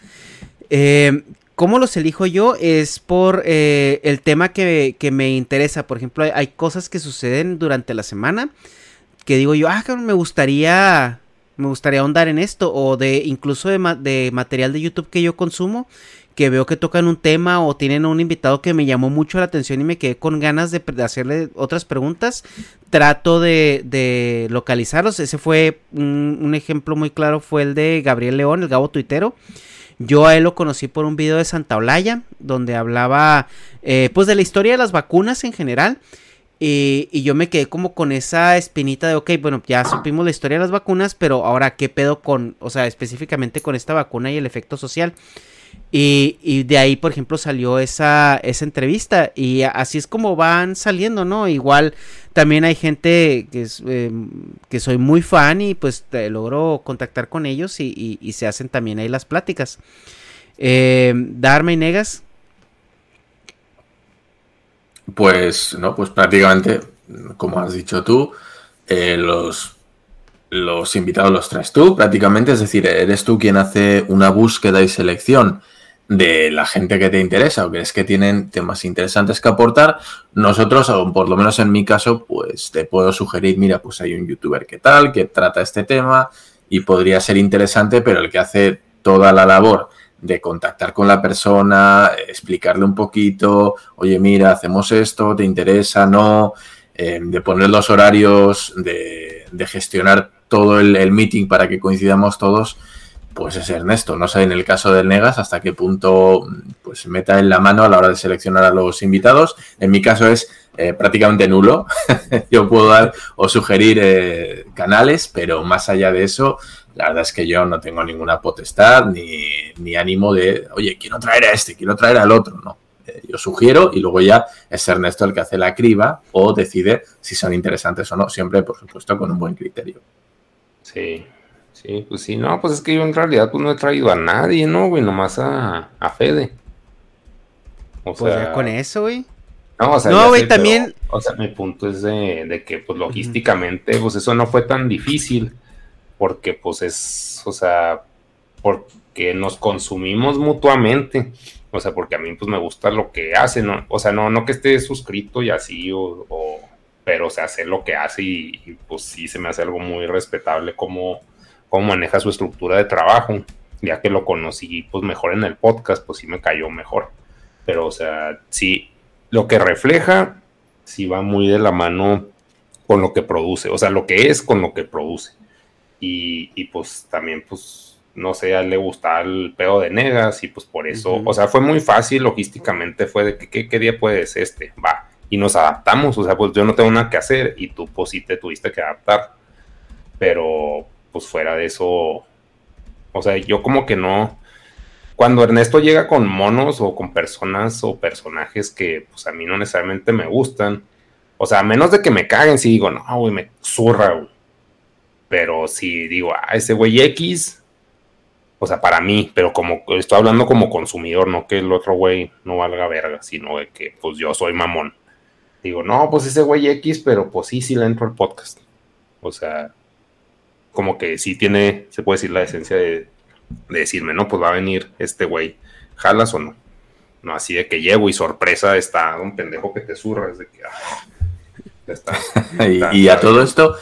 A: ¿Cómo los elijo yo? Es por eh, el tema que, me interesa. Por ejemplo, hay, cosas que suceden durante la semana que digo yo, ah, me gustaría, me gustaría ahondar en esto. O de incluso de, de, material de YouTube que yo consumo, que veo que tocan un tema o tienen un invitado que me llamó mucho la atención y me quedé con ganas de, hacerle otras preguntas. Trato de, localizarlos. Ese fue un, ejemplo muy claro, fue el de Gabriel León, el Gabo Tuitero. Yo a él lo conocí por un video de Santa Olaya, donde hablaba eh, pues de la historia de las vacunas en general. Y, y, yo me quedé como con esa espinita de, ok, bueno, ya supimos la historia de las vacunas, pero ahora, ¿qué pedo con, o sea, específicamente con esta vacuna y el efecto social? Y, de ahí, por ejemplo, salió esa, esa entrevista. Y así es como van saliendo, ¿no? Igual también hay gente que, em, que soy muy fan y pues logro contactar con ellos y, se hacen también ahí las pláticas. Eh, Darme y Negas.
C: Pues, no, pues prácticamente, como has dicho tú, eh, los los invitados los traes tú prácticamente, es decir, eres tú quien hace una búsqueda y selección de la gente que te interesa o crees que tienen temas interesantes que aportar, nosotros, o por lo menos en mi caso, pues te puedo sugerir, mira, pues hay un youtuber que tal, que trata este tema y podría ser interesante, pero el que hace toda la labor de contactar con la persona, explicarle un poquito, oye, mira, hacemos esto, te interesa, no, eh, de poner los horarios, de, de gestionar todo el, el meeting para que coincidamos todos, pues es Ernesto. No sé en el caso del Negas hasta qué punto pues meta en la mano a la hora de seleccionar a los invitados. En mi caso es eh, prácticamente nulo. yo puedo dar o sugerir eh, canales, pero más allá de eso, la verdad es que yo no tengo ninguna potestad ni, ni ánimo de, oye, quiero traer a este, quiero traer al otro. No. Eh, yo sugiero y luego ya es Ernesto el que hace la criba o decide si son interesantes o no, siempre, por supuesto, con un buen criterio.
B: Sí, sí, pues sí, no, pues es que yo en realidad pues no he traído a nadie, ¿no, güey? Nomás a, a Fede.
A: O pues sea, ya con eso, güey.
B: No, o sea,
A: no, güey, también.
B: Pero, o sea, mi punto es de, de, que, pues logísticamente, pues eso no fue tan difícil. Porque, pues es, o sea, porque nos consumimos mutuamente. O sea, porque a mí, pues me gusta lo que hace, ¿no? O sea, no, no que esté suscrito y así, o, o pero o sea, hace lo que hace y, y, pues sí se me hace algo muy respetable cómo, cómo maneja su estructura de trabajo. Ya que lo conocí pues mejor en el podcast, pues sí me cayó mejor. Pero o sea, sí, lo que refleja sí va muy de la mano con lo que produce, o sea, lo que es con lo que produce. Y, y pues también pues no sé, a él le gustaba el pedo de negas y pues por eso, uh -huh. o sea, fue muy fácil logísticamente, fue de que ¿qué, qué día puedes este, va, y nos adaptamos, o sea, pues yo no tengo nada que hacer y tú pues sí te tuviste que adaptar, pero pues fuera de eso, o sea, yo como que no, cuando Ernesto llega con monos o con personas o personajes que pues a mí no necesariamente me gustan, o sea, a menos de que me caguen, si digo, no, güey, me zurra, güey. Pero si digo, ah, ese güey X, o sea, para mí, pero como estoy hablando como consumidor, no que el otro güey no valga verga, sino de que pues yo soy mamón digo, no, pues ese güey X, pero pues sí, sí le entro al podcast. O sea, como que sí tiene, se puede decir la esencia de, de decirme, no, pues va a venir este güey, ¿jalas o no? No, así de que llevo y sorpresa está un pendejo que te zurra, es de que... Ah,
C: está, está, y, y, a todo esto,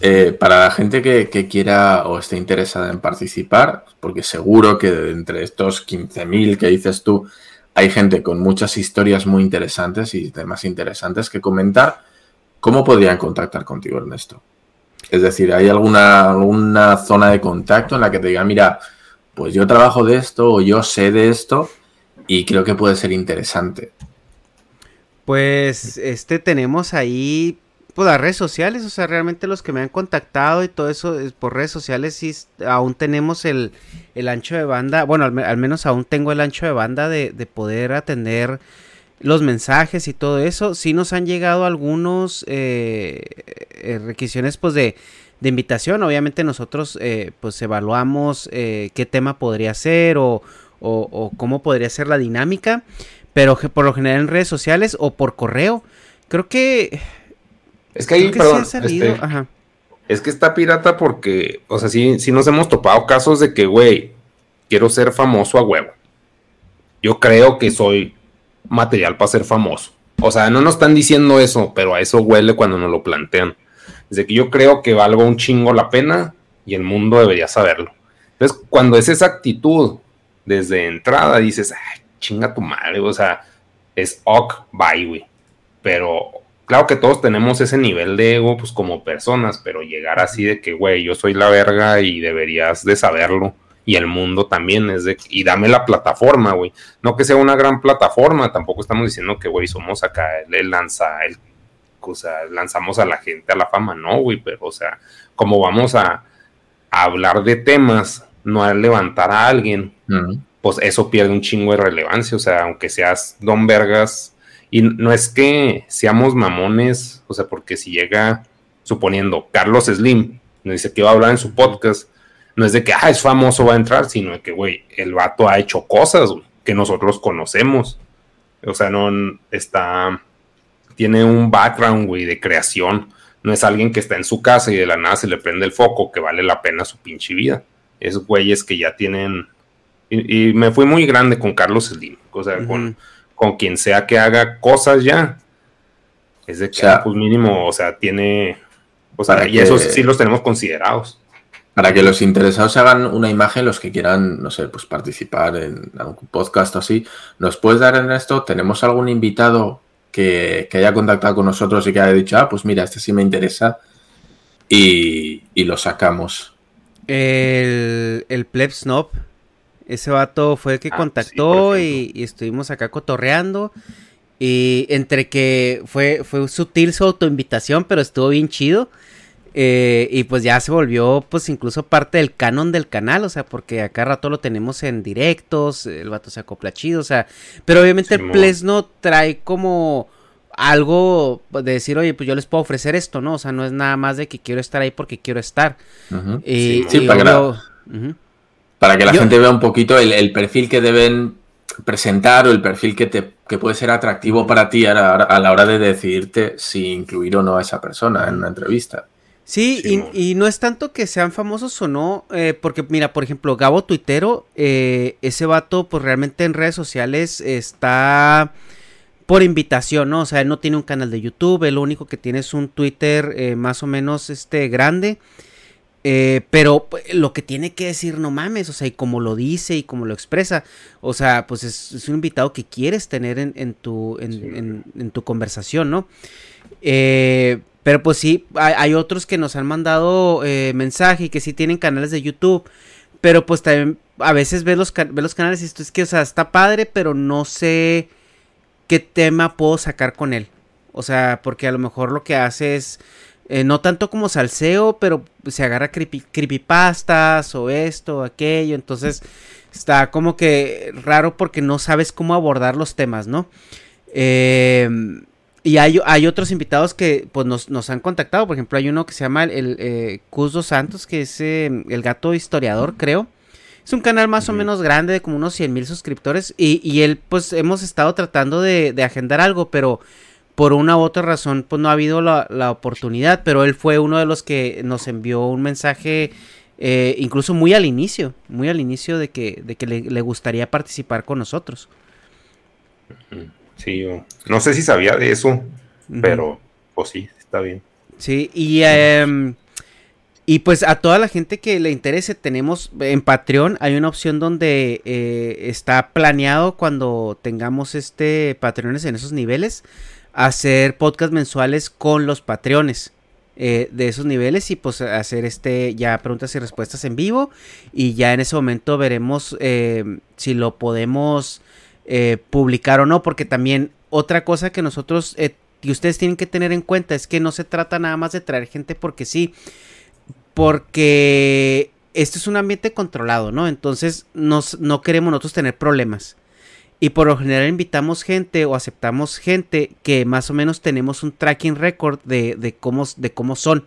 C: eh, para la gente que, que, quiera o esté interesada en participar, porque seguro que entre estos 15.000 que dices tú, hay gente con muchas historias muy interesantes y temas interesantes que comentar. ¿Cómo podrían contactar contigo, Ernesto? Es decir, ¿hay alguna, alguna zona de contacto en la que te diga, mira, pues yo trabajo de esto o yo sé de esto y creo que puede ser interesante?
A: Pues este tenemos ahí pues las redes sociales, o sea, realmente los que me han contactado y todo eso es por redes sociales sí aún tenemos el, el ancho de banda, bueno, al, menos aún tengo el ancho de banda de, de, poder atender los mensajes y todo eso. Sí nos han llegado algunos eh, eh, requisiciones pues de, de, invitación, obviamente nosotros eh, pues evaluamos eh, qué tema podría ser o, o, o cómo podría ser la dinámica, pero por lo general en redes sociales o por correo. Creo que
B: es que ahí, que perdón, sí este, es que está pirata porque, o sea, sí, sí nos hemos topado casos de que, güey, quiero ser famoso a huevo. Yo creo que soy material para ser famoso. O sea, no nos están diciendo eso, pero a eso huele cuando nos lo plantean. Desde que yo creo que valgo un chingo la pena y el mundo debería saberlo. Entonces, cuando es esa actitud, desde entrada dices, ay, chinga tu madre, o sea, es ok, bye, güey. Pero claro que todos tenemos ese nivel de ego, pues como personas, pero llegar así de que, güey, yo soy la verga y deberías de saberlo. Y el mundo también es de, y dame la plataforma, güey. No que sea una gran plataforma, tampoco estamos diciendo que, güey, somos acá el lanza, el, o sea, lanzamos a la gente a la fama, no, güey, pero, o sea, como vamos a, a hablar de temas, no a levantar a alguien, uh -huh. pues eso pierde un chingo de relevancia, o sea, aunque seas don vergas, y no es que seamos mamones, o sea, porque si llega, suponiendo, Carlos Slim, nos dice que va a hablar en su podcast, no es de que, ah, es famoso, va a entrar, sino de que, güey, el vato ha hecho cosas wey, que nosotros conocemos. O sea, no está, tiene un background, güey, de creación. No es alguien que está en su casa y de la nada se le prende el foco, que vale la pena su pinche vida. Es güeyes que ya tienen. Y, y me fui muy grande con Carlos Slim, o sea, uh -huh. con con quien sea que haga cosas ya. Es de que, o sea, pues mínimo, o sea, tiene. O sea, y que, esos sí los tenemos considerados.
C: Para que los interesados hagan una imagen, los que quieran, no sé, pues participar en algún podcast o así, ¿nos puedes dar en esto? ¿Tenemos algún invitado que, haya contactado con nosotros y que haya dicho, ah, pues mira, este sí me interesa y, lo sacamos.
A: El, el Pleb Snob, ese vato fue el que ah, contactó y, estuvimos acá cotorreando. Y entre que fue, fue sutil su autoinvitación, pero estuvo bien chido. Eh, y pues ya se volvió pues incluso parte del canon del canal, o sea, porque acá rato lo tenemos en directos, el vato se acopla chido, o sea, pero obviamente el Plesno trae como algo de decir, oye, pues yo les puedo ofrecer esto, ¿no? O sea, no es nada más de que quiero estar ahí porque quiero estar.
C: sí, para, para, que la gente vea un poquito el, perfil que deben presentar o el perfil que, te, que puede ser atractivo para ti a la hora de decidirte si incluir o no a esa persona en una entrevista.
A: Sí, y, no es tanto que sean famosos o no, eh, porque mira, por ejemplo, Gabo Tuitero, eh, ese vato, pues realmente en redes sociales está por invitación, ¿no? O sea, él no tiene un canal de YouTube, él lo único que tiene es un Twitter eh, más o menos este grande. Pero lo que tiene que decir, no mames, o sea, y como lo dice y como lo expresa, o sea, pues es, un invitado que quieres tener en, tu, en, en, tu conversación, ¿no? Eh, pero pues sí, hay, otros que nos han mandado eh, mensaje y que sí tienen canales de YouTube. Pero pues también a veces ves los, los canales y esto es que, o sea, está padre, pero no sé qué tema puedo sacar con él. O sea, porque a lo mejor lo que hace es, eh, no tanto como salseo, pero se agarra creepypastas o esto, o aquello. Entonces está como que raro porque no sabes cómo abordar los temas, ¿no? Eh, y hay, hay, otros invitados que pues nos, han contactado. Por ejemplo, hay uno que se llama el, eh, Santos, que es eh, el gato historiador, creo. Es un canal más o menos grande, de como unos 100 mil suscriptores. Y, él, pues, hemos estado tratando de, agendar algo, pero por una u otra razón, pues no ha habido la, oportunidad. Pero él fue uno de los que nos envió un mensaje, eh, incluso muy al inicio, muy al inicio de que, de que le, gustaría participar con nosotros.
B: Sí, no sé si sabía de eso, pero pues sí, está bien.
A: Sí, y, em, y pues a toda la gente que le interese, tenemos en Patreon, hay una opción donde eh, está planeado cuando tengamos este Patreones en esos niveles, hacer podcast mensuales con los Patreones. Eh, de esos niveles y pues hacer este ya preguntas y respuestas en vivo y ya en ese momento veremos eh, si lo podemos eh, publicar o no, porque también otra cosa que nosotros y ustedes tienen que tener en cuenta es que no se trata nada más de traer gente porque sí, porque esto es un ambiente controlado, ¿no? Entonces nos, no queremos nosotros tener problemas. Y por lo general invitamos gente o aceptamos gente que más o menos tenemos un tracking record de, de, cómo, de cómo son.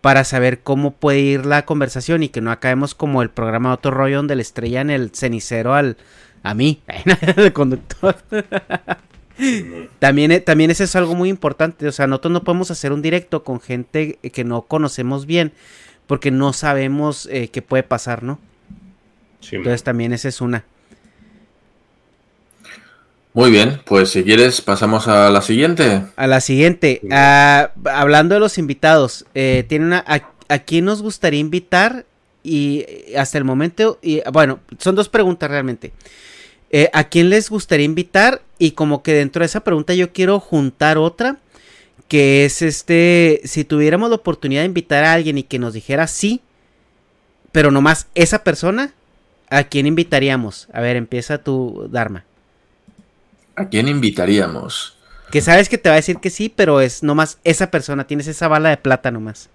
A: Para saber cómo puede ir la conversación y que no acabemos como el programa de otro rollo donde le estrellan el cenicero al, a mí, el conductor. también, también eso es algo muy importante. O sea, nosotros no podemos hacer un directo con gente que no conocemos bien porque no sabemos eh, qué puede pasar, ¿no? Entonces también esa es una.
C: Muy bien, pues si quieres pasamos a la siguiente.
A: A la siguiente. Ah, hablando de los invitados, eh, tiene una, a, quién nos gustaría invitar? Y hasta el momento, y, bueno, son dos preguntas realmente. Eh, ¿A quién les gustaría invitar? Y como que dentro de esa pregunta yo quiero juntar otra, que es este, si tuviéramos la oportunidad de invitar a alguien y que nos dijera sí, pero nomás esa persona, ¿a quién invitaríamos? A ver, empieza tu Dharma.
C: ¿A quién invitaríamos?
A: Que sabes que te va a decir que sí, pero es nomás esa persona, tienes esa bala de plata nomás.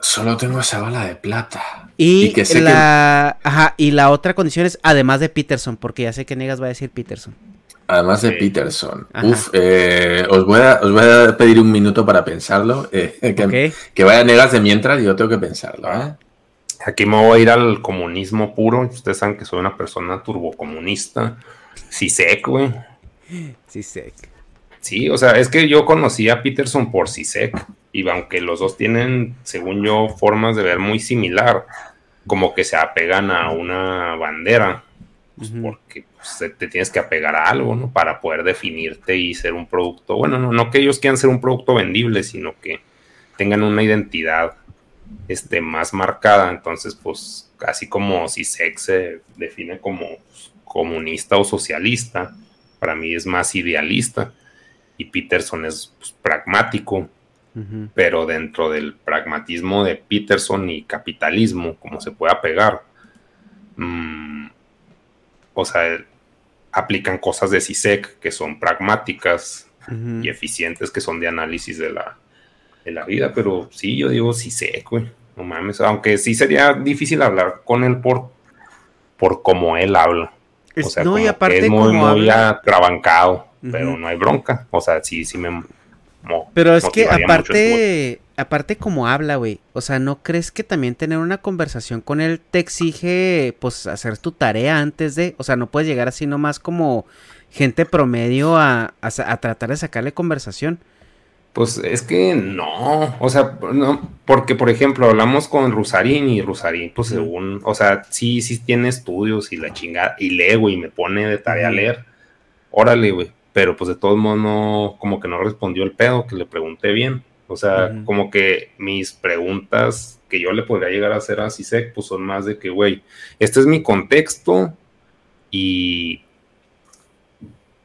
C: Solo tengo esa bala de plata.
A: Y, la, Ajá, y la otra condición es además de Peterson, porque ya sé que Negas va a decir Peterson.
C: Además de Peterson. Uf, eh, os, voy a, os voy a pedir un minuto para pensarlo. Eh, que, vaya Negas de mientras yo tengo que pensarlo. ¿eh?
B: Aquí me voy a ir al comunismo puro. Ustedes saben que soy una persona turbocomunista. CISEC, güey.
A: CISEC.
B: Sí, o sea, es que yo conocí a Peterson por CISEC y aunque los dos tienen, según yo, formas de ver muy similar, como que se apegan a una bandera, pues, porque pues, te tienes que apegar a algo, ¿no? Para poder definirte y ser un producto, bueno, no, no que ellos quieran ser un producto vendible, sino que tengan una identidad este, más marcada, entonces, pues, así como si se define como comunista o socialista, para mí es más idealista. Y Peterson es pues, pragmático, pero dentro del pragmatismo de Peterson y capitalismo, como se pueda pegar, mm, o sea, aplican cosas de CISEC que son pragmáticas y eficientes, que son de análisis de la, de la vida, pero sí, yo digo CISEC, güey, no mames, aunque sí sería difícil hablar con él por, por cómo él habla. O sea, no, y aparte es muy, muy atrabancado, pero no hay bronca, o sea, sí, sí me
A: pero es que aparte, aparte como habla, güey, o sea, ¿no crees que también tener una conversación con él te exige, pues, hacer tu tarea antes de, o sea, no puedes llegar así nomás como gente promedio a, a, tratar de sacarle conversación?
B: Pues es que no, o sea, no, porque por ejemplo hablamos con Rusarín y Rusarín, pues según, o sea, sí, sí tiene estudios y la chingada, y lee, güey, me pone de tarea a leer, órale, güey, pero pues de todos modos no, como que no respondió el pedo, que le pregunté bien. O sea, como que mis preguntas que yo le podría llegar a hacer a CISEC, pues son más de que, güey, este es mi contexto y,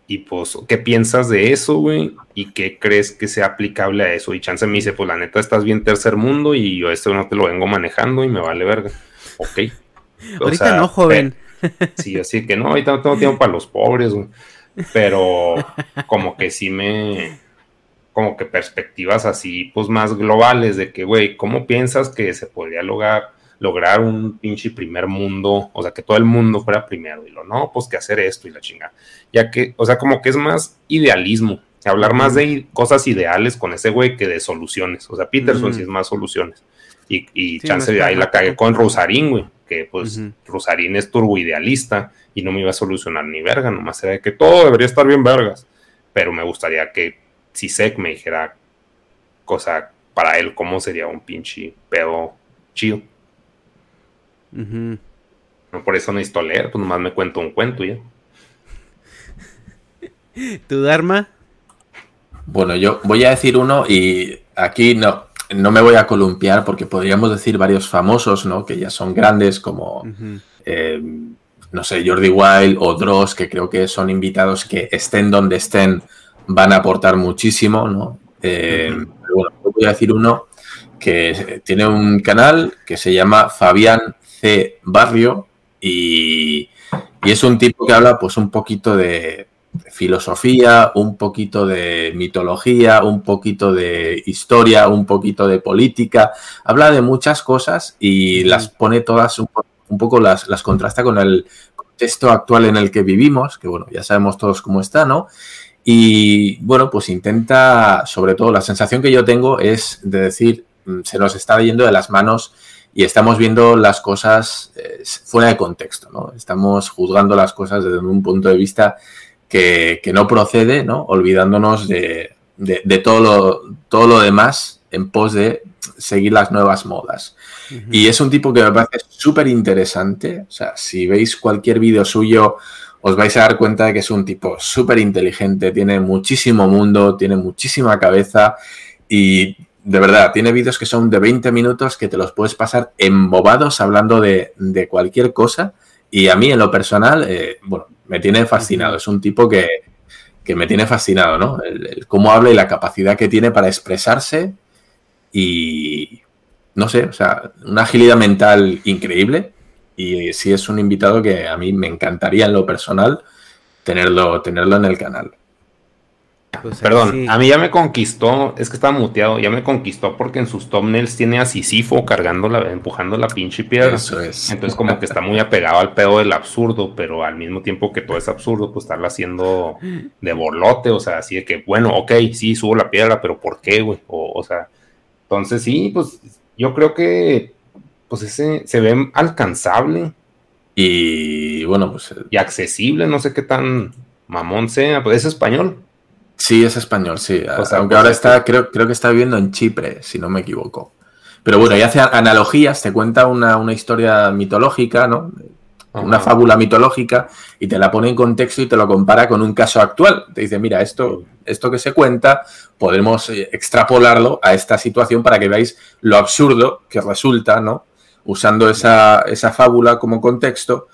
B: y pues, ¿qué piensas de eso, güey? ¿Y qué crees que sea aplicable a eso? Y Chance me dice, pues la neta estás bien tercer mundo y yo esto no te lo vengo manejando y me vale verga. Ok.
A: ahorita no, joven.
B: sí, así que no, ahorita no tengo tiempo para los pobres, güey pero como que sí me, como que perspectivas así, pues más globales de que, güey, ¿cómo piensas que se podría lograr, lograr un pinche primer mundo? O sea, que todo el mundo fuera primero y lo, no, pues que hacer esto y la chinga. Ya que, o sea, como que es más idealismo, hablar más de cosas ideales con ese güey que de soluciones. O sea, Peterson sí es más soluciones. Y, y chance ahí la cagué con Rosarín, güey, que pues Rosarín es turbo idealista y no me iba a solucionar ni verga, nomás era de que todo debería estar bien vergas. Pero me gustaría que si Sek me dijera cosa para él, cómo sería un pinche pedo chido. No por eso necesito leer, pues nomás me cuento un cuento ya.
A: ¿Tu Dharma?
C: Bueno, yo voy a decir uno y aquí no, no me voy a columpiar porque podríamos decir varios famosos, ¿no? Que ya son grandes como no sé, Jordi Wild o Dross, que creo que son invitados que estén donde estén, van a aportar muchísimo, ¿no? Eh, bueno, voy a decir uno que tiene un canal que se llama Fabián C. Barrio y, es un tipo que habla pues un poquito de filosofía, un poquito de mitología, un poquito de historia, un poquito de política, habla de muchas cosas y las pone todas un poco un poco las, las contrasta con el contexto actual en el que vivimos, que bueno, ya sabemos todos cómo está, ¿no? Y bueno, pues intenta, sobre todo la sensación que yo tengo es de decir, mm, se nos está yendo de las manos y estamos viendo las cosas eh, fuera de contexto, ¿no? Estamos juzgando las cosas desde un punto de vista que, no procede, ¿no? Olvidándonos de, de, todo, lo, todo lo demás en pos de seguir las nuevas modas. Y es un tipo que me parece súper interesante. O sea, si veis cualquier vídeo suyo, os vais a dar cuenta de que es un tipo súper inteligente, tiene muchísimo mundo, tiene muchísima cabeza y de verdad, tiene vídeos que son de 20 minutos que te los puedes pasar embobados hablando de, cualquier cosa. Y a mí, en lo personal, eh, bueno, me tiene fascinado. Es un tipo que, me tiene fascinado, ¿no? el, cómo habla y la capacidad que tiene para expresarse. Y, no sé, o sea, una agilidad mental increíble y sí es un invitado que a mí me encantaría en lo personal tenerlo, tenerlo en el canal.
B: Pues Perdón, a mí ya me conquistó, es que estaba muteado, ya me conquistó porque en sus thumbnails tiene a Sisifo cargando la, empujando la pinche piedra. Eso es. Entonces como que está muy apegado al pedo del absurdo, pero al mismo tiempo que todo es absurdo, pues estarlo haciendo de borlote, o sea, así de que, bueno, ok, sí, subo la piedra, pero ¿por qué, güey? O, o sea, entonces sí, pues yo creo que pues ese se ve alcanzable.
C: Y bueno, pues.
B: Y accesible, no sé qué tan mamón sea. Pues es español.
C: Sí, es español, sí. Aunque ahora está, creo, creo que está viviendo en Chipre, si no me equivoco. Pero bueno, y hace analogías, te cuenta una, una historia mitológica, ¿no? una fábula mitológica y te la pone en contexto y te lo compara con un caso actual. Te dice, mira, esto, esto que se cuenta, podemos eh, extrapolarlo a esta situación para que veáis lo absurdo que resulta, ¿no? Usando esa, fábula como contexto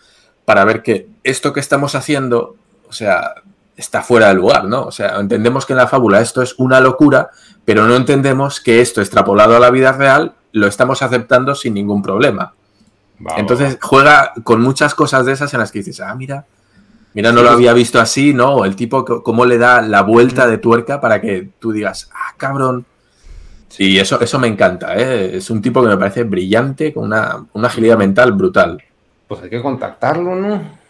C: para ver que esto que estamos haciendo, o sea, está fuera de lugar, ¿no? O sea, entendemos que en la fábula esto es una locura, pero no entendemos que esto extrapolado a la vida real lo estamos aceptando sin ningún problema. Entonces juega con muchas cosas de esas en las que dices, ah, mira, mira, no lo había visto así, ¿no? O el tipo, cómo le da la vuelta de tuerca para que tú digas, ah, cabrón. Y eso, eso me encanta, ¿eh? Es un tipo que me parece brillante, con una, una agilidad mental brutal.
B: Pues hay que contactarlo, ¿no?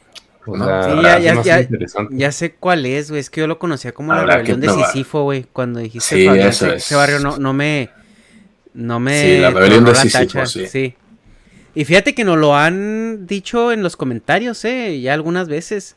B: O
C: No,
B: sea,
A: Sí,
B: ahora
A: ya, ya, ya, ya sé cuál es, güey. Es que yo lo conocía como la
C: Habrá
A: rebelión de. Sísifo, güey. Cuando dijiste
C: Sí,
A: ese,
C: es.
A: ese barrio no, no me. No me.
C: Sí, la rebelión de
A: tacha,
C: sí.
A: Y fíjate que nos lo han dicho en los comentarios, eh, ya algunas veces.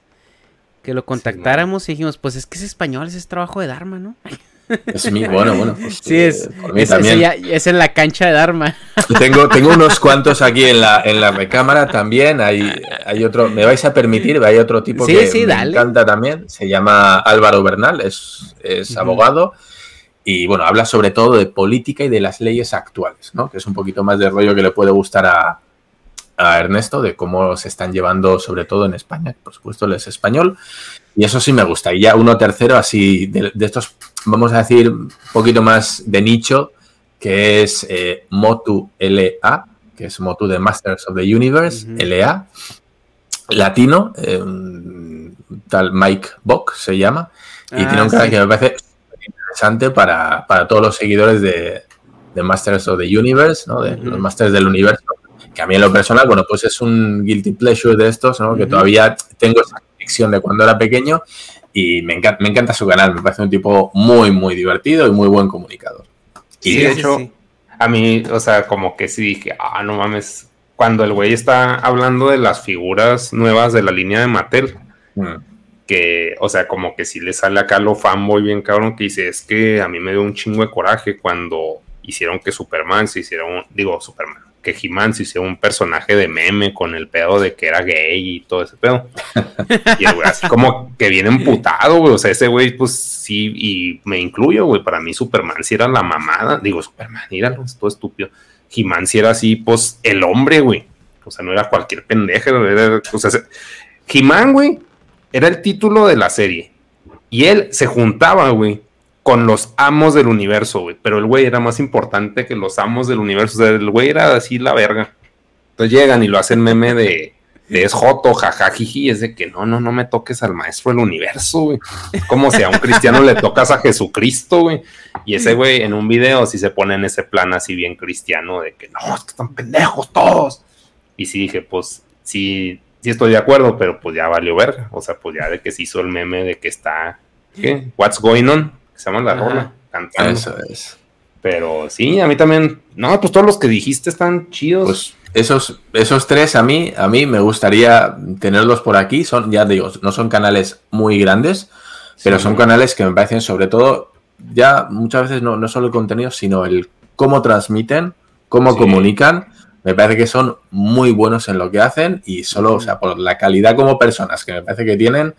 A: Que lo contactáramos y dijimos, pues es que es español, ese es trabajo de Dharma, ¿no?
C: Es mi, bueno, bueno. pues,
A: Sí,
C: eh,
A: es.
C: por mí
A: es,
C: también.
A: ya- es en la cancha de Dharma.
C: Tengo, tengo unos cuantos aquí en la, en la recámara también. Hay, hay otro, me vais a permitir, hay otro tipo
A: Sí,
C: que
A: sí,
C: me
A: dale.
C: encanta también. Se llama Álvaro Bernal, es, es abogado. Y bueno, habla sobre todo de política y de las leyes actuales, ¿no? Que es un poquito más de rollo que le puede gustar a, a Ernesto, de cómo se están llevando, sobre todo en España, por supuesto él es español. Y eso sí me gusta. Y ya uno tercero, así, de, de estos, vamos a decir, un poquito más de nicho, que es eh, Motu LA, que es Motu de Masters of the Universe,
A: Ujú.
C: LA, latino, eh, un tal Mike Bock se llama, y
A: Ah,
C: tiene un canal
A: sí.
C: que me parece interesante para, para todos los seguidores de, de Masters of the Universe, ¿no? de los Masters del Universo, que a mí en lo personal, bueno, pues es un guilty pleasure de estos, ¿no? que todavía tengo esa conexión de cuando era pequeño y me encanta, me encanta su canal, me parece un tipo muy, muy divertido y muy buen comunicador.
B: Y
A: Sí,
B: de hecho,
A: sí.
B: a mí, o sea, como que sí dije, ah, no mames. Cuando el güey está hablando de las figuras nuevas de la línea de Mattel,
C: Mm.
B: que, o sea, como que sí le sale acá lo fanboy bien cabrón, que dice, es que a mí me dio un chingo de coraje cuando hicieron que Superman se hiciera un, digo, Superman, que He-Man se un personaje de meme con el pedo de que era gay y todo ese pedo. Y el güey así como que viene emputado, güey, o sea, ese güey, pues sí, y me incluyo, güey, para mí Superman sí era la mamada, digo, Superman, míralo, es todo estúpido. He-Man sí era así, pues, el hombre, güey. O sea, no era cualquier pendeja, era, o sea, se- He-Man, güey, era el título de la serie. Y él se juntaba, güey, con los amos del universo, güey. Pero el güey era más importante que los amos del universo. O sea, el güey era así la verga. Entonces llegan y lo hacen meme de, de es joto, jajajiji. Es de que no, no, no me toques al maestro del universo, güey. Como si a un cristiano le tocas a Jesucristo, güey. Y ese güey en un video sí se pone en ese plan así bien cristiano de que no, es que están pendejos todos. Y sí dije, pues sí, sí estoy de acuerdo, pero pues ya valió verga. O sea, pues ya de que se hizo el meme de que está, ¿qué? What's going on? Que se llama la
A: Ajá.
B: rola, cantando.
C: Eso es.
B: Pero sí, a mí también. No, pues todos los que dijiste están chidos.
C: Pues esos, esos tres a mí, a mí me gustaría tenerlos por aquí. Son, ya digo, no son canales muy grandes, pero son canales que me parecen sobre todo, ya muchas veces no, no solo el contenido, sino el cómo transmiten, cómo
B: Sí.
C: comunican. Me parece que son muy buenos en lo que hacen y solo, o sea, por la calidad como personas que me parece que tienen,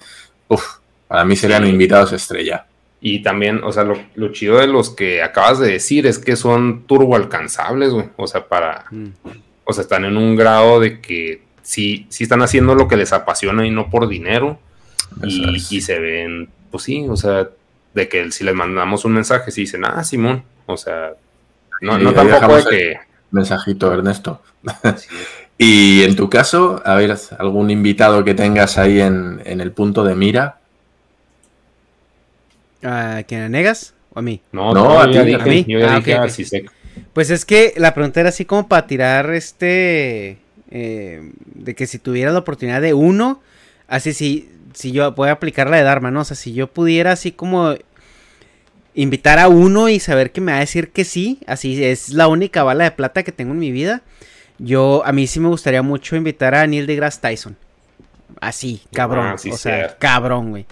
C: uf, para mí serían
B: Sí.
C: invitados estrella.
B: Y también, o sea, lo, lo chido de los que acabas de decir es que son turbo alcanzables, güey. O sea, para.
A: Mm.
B: O sea, están en un grado de que sí, sí están haciendo lo que les apasiona y no por dinero. Y, y se ven, pues sí, o sea, de que si les mandamos un mensaje, sí dicen, ah, Simón. O sea, no, no tampoco de que.
C: Mensajito, Ernesto. Y en tu caso, a ver, algún invitado que tengas ahí en, en el punto de mira.
A: ¿A quién a Negas o a mí?
B: no,
C: No,
B: no,
C: a
B: yo
C: ti, a
B: dije,
A: mí.
B: yo ya
A: Ah,
B: dije,
A: ok, ok.
B: así sé.
A: Pues es que la pregunta era así como para tirar este. eh, de que si tuviera la oportunidad de uno, así si, si yo voy a aplicar la de Dharma, ¿no? O sea, si yo pudiera así como invitar a uno y saber que me va a decir que sí, así es la única bala de plata que tengo en mi vida. Yo, a mí sí me gustaría mucho invitar a Neil deGrasse Tyson. Así, cabrón.
B: Ah, sí,
A: o sea,
B: cierto.
A: cabrón, güey.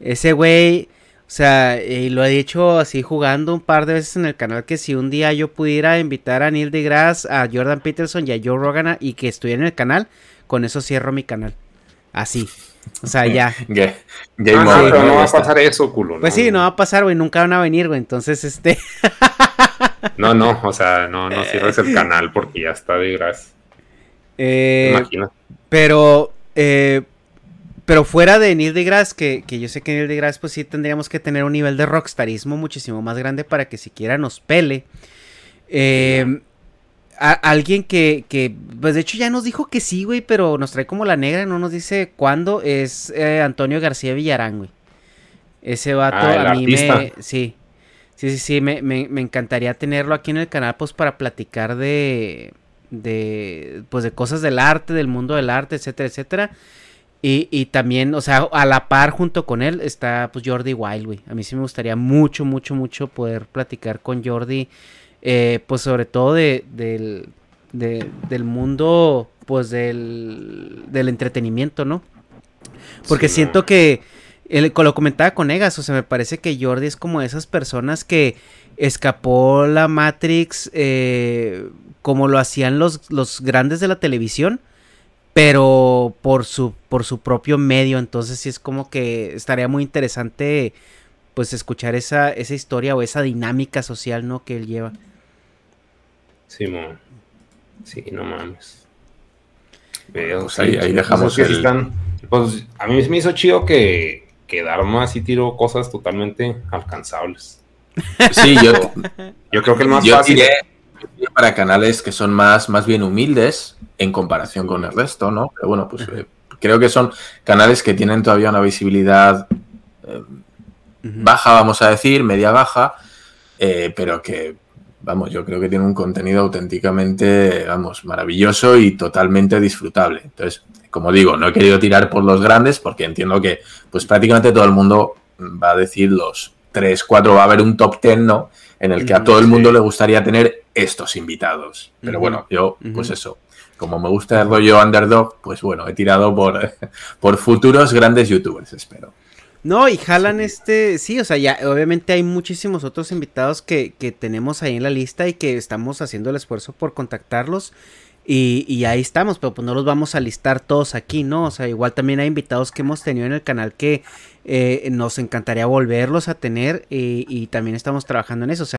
A: Ese güey, o sea, y lo he dicho así jugando un par de veces en el canal que si un día yo pudiera invitar a Neil deGrasse, a Jordan Peterson y a Joe Rogan y que estuviera en el canal, con eso cierro mi canal. Así. O sea, ya.
C: Ga-
B: Ah,
C: Game
B: no,
C: over,
B: pero no
C: Ya
B: va a pasar eso, culo.
A: Pues sí, no va a pasar, güey, nunca van a venir, güey. Entonces, este...
B: No, no, o sea, no, no cierres el canal porque ya está de gras.
A: eh,
B: Imagina.
A: Pero, eh, pero fuera de Neil deGrasse, que, que yo sé que Neil deGrasse pues sí tendríamos que tener un nivel de rockstarismo muchísimo más grande para que siquiera nos pele. Eh, alguien que, que, pues de hecho ya nos dijo que sí, güey, pero nos trae como la negra, no nos dice cuándo, es eh, Antonio García Villarán, güey. Ese vato
B: Ah,
A: a mí me... Sí, sí, sí, sí, me, me, me encantaría tenerlo aquí en el canal, pues para platicar de, de, pues de cosas del arte, del mundo del arte, etcétera, etcétera. Y, y también, o sea, a la par junto con él está pues Jordi Wild, güey. A mí sí me gustaría mucho, mucho, mucho poder platicar con Jordi, eh, pues sobre todo de, del, de- del mundo, pues del, del entretenimiento, ¿no? Porque
B: Sí,
A: siento que, el, lo comentaba con Egas, o sea, me parece que Jordi es como esas personas que escapó la Matrix eh, como lo hacían los, los grandes de la televisión, pero por su, por su propio medio, entonces sí es como que estaría muy interesante pues escuchar esa, esa historia o esa dinámica social, ¿no? Que él lleva.
B: Simón. Sí, no mames. Veo,
C: Pues ahí- ahí dejamos
B: que
C: el-
B: están- pues a mí me hizo chido que, que Dharma sí tiró cosas totalmente alcanzables.
C: Sí, yo,
B: Yo creo que el más
C: yo
B: fácil.
C: tiré para canales que son más, más bien humildes en comparación con el resto, ¿no? Pero bueno, pues eh, creo que son canales que tienen todavía una visibilidad eh, baja, vamos a decir, media baja, eh, pero que, vamos, yo creo que tiene un contenido auténticamente, vamos, maravilloso y totalmente disfrutable. Entonces, como digo, no he querido tirar por los grandes porque entiendo que, pues prácticamente todo el mundo va a decir los 3, 4, va a haber un top 10, ¿no? En el que a todo el mundo le gustaría tener estos invitados. Pero bueno, yo, pues eso. Como me gusta el rollo underdog, pues bueno, he tirado por, por futuros grandes youtubers, espero.
A: No, y jalan este, sí, o sea, ya obviamente hay muchísimos otros invitados que, que tenemos ahí en la lista y que estamos haciendo el esfuerzo por contactarlos. Y, y ahí estamos, pero pues no los vamos a listar todos aquí, ¿no? O sea, igual también hay invitados que hemos tenido en el canal que eh, nos encantaría volverlos a tener y, y también estamos trabajando en eso. O sea,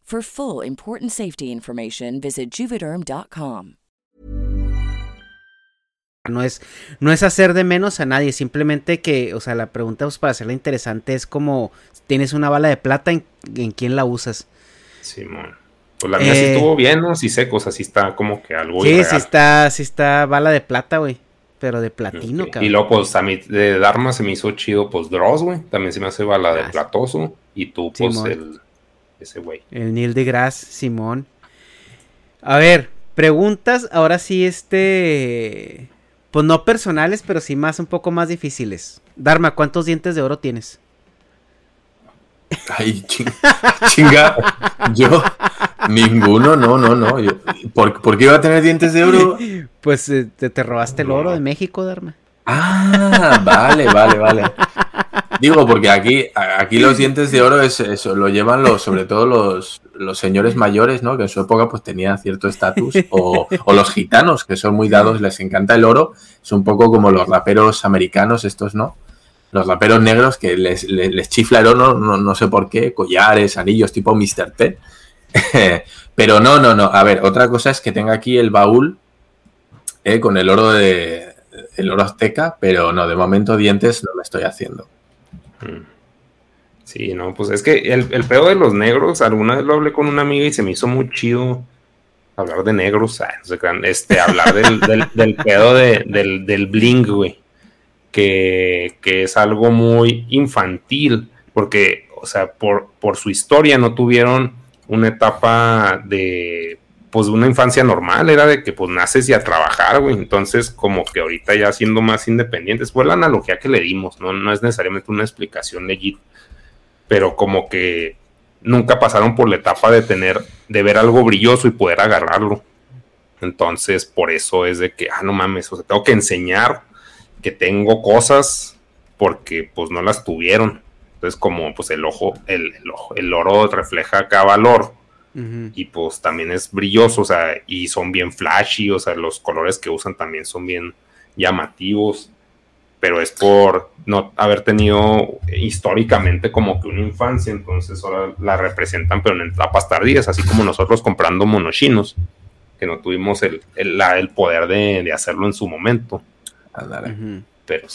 F: For full important safety information, visit juvederm.com.
A: no es, no es hacer de menos a nadie, simplemente que, o sea, la pregunta pues, para hacerla interesante es como, tienes una bala de plata, ¿en, en quién la usas?
B: Simón. Pues la mía sí
A: Eh.
B: estuvo bien, ¿no? Sí sé, o sea, sí está como que algo
A: Sí,
B: irreal.
A: sí está, sí está bala de plata, güey, pero de platino, cabrón.
B: Y luego, pues, a mí de Dharma se me hizo chido, pues, Dross, güey. También se me hace bala de
A: Ah,
B: platoso. Y tú, pues,
A: Simón.
B: el... Ese güey.
A: El Neil deGrasse, Simón. A ver, preguntas, ahora sí, este. Pues no personales, pero sí más, un poco más difíciles. Dharma, ¿cuántos dientes de oro tienes?
C: Ay, chinga, yo, ninguno, no, no, no. ¿por, qué iba a tener dientes de oro?
A: Pues eh, te, robaste el oro de México, Dharma.
C: Ah, vale, vale, vale. Digo, porque aquí, aquí los dientes de oro es eso, lo llevan los, sobre todo los, los señores mayores, ¿no? Que en su época pues tenían cierto estatus, o, los gitanos, que son muy dados, les encanta el oro, es un poco como los raperos americanos, estos, ¿no? Los raperos negros que les, les, chifla el oro, no, no, sé por qué, collares, anillos, tipo Mr. T. Pero no, no, no. A ver, otra cosa es que tenga aquí el baúl eh, con el oro de el oro azteca, pero no, de momento dientes no me estoy haciendo.
B: Mm. Sí, no, pues es que el, el pedo de los negros, alguna vez lo hablé con una amiga y se me hizo muy chido hablar de negros, este, hablar del, del, pedo de, del, del bling, güey, que, que, es algo muy infantil, porque, o sea, por, por su historia no tuvieron una etapa de pues una infancia normal, era de que pues naces y a trabajar, güey. Entonces, como que ahorita ya siendo más independientes, fue la analogía que le dimos, ¿no? No es necesariamente una explicación legit, pero como que nunca pasaron por la etapa de tener, de ver algo brilloso y poder agarrarlo. Entonces, por eso es de que, ah, no mames, o sea, tengo que enseñar que tengo cosas porque pues no las tuvieron. Entonces, como pues el ojo, el, el, ojo, el oro refleja acá valor, y pues también es brilloso, o sea, y son bien flashy, o sea, los colores que usan también son bien llamativos, pero es por no haber tenido históricamente como que una infancia, entonces ahora la representan, pero en etapas tardías, así como nosotros comprando monochinos, que no tuvimos el, el, poder de, hacerlo en su momento. Pero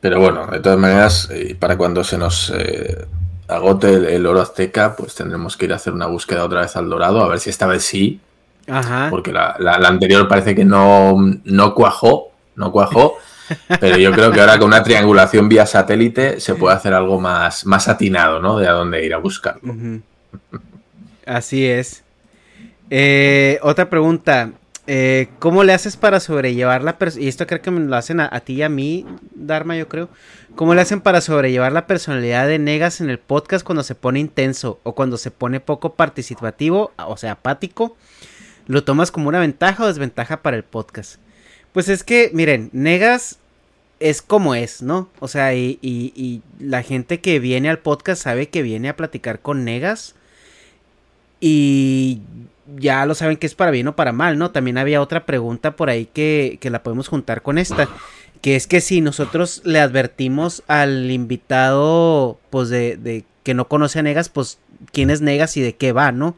C: Pero bueno, de todas maneras, eh, para cuando se nos eh, agote el, oro azteca, pues tendremos que ir a hacer una búsqueda otra vez al dorado, a ver si esta vez sí. Ajá. Porque la, anterior parece que no, no cuajó, no cuajó. Pero yo creo que ahora con una triangulación vía satélite se puede hacer algo más, más atinado, ¿no? De a dónde ir a buscarlo.
A: Así es. Eh, otra pregunta. Eh, ¿Cómo le haces para sobrellevar la Y esto creo que me lo hacen a, ti y a mí, Dharma, yo creo. ¿Cómo le hacen para sobrellevar la personalidad de Negas en el podcast cuando se pone intenso o cuando se pone poco participativo, o sea, apático? ¿Lo tomas como una ventaja o desventaja para el podcast? Pues es que, miren, Negas es como es, ¿no? O sea, y, y la gente que viene al podcast sabe que viene a platicar con Negas. Y ya lo saben que es para bien o para mal, ¿no? También había otra pregunta por ahí que, que la podemos juntar con esta. Que es que si nosotros le advertimos al invitado, pues de, de que no conoce a Negas, pues quién es Negas y de qué va, ¿no?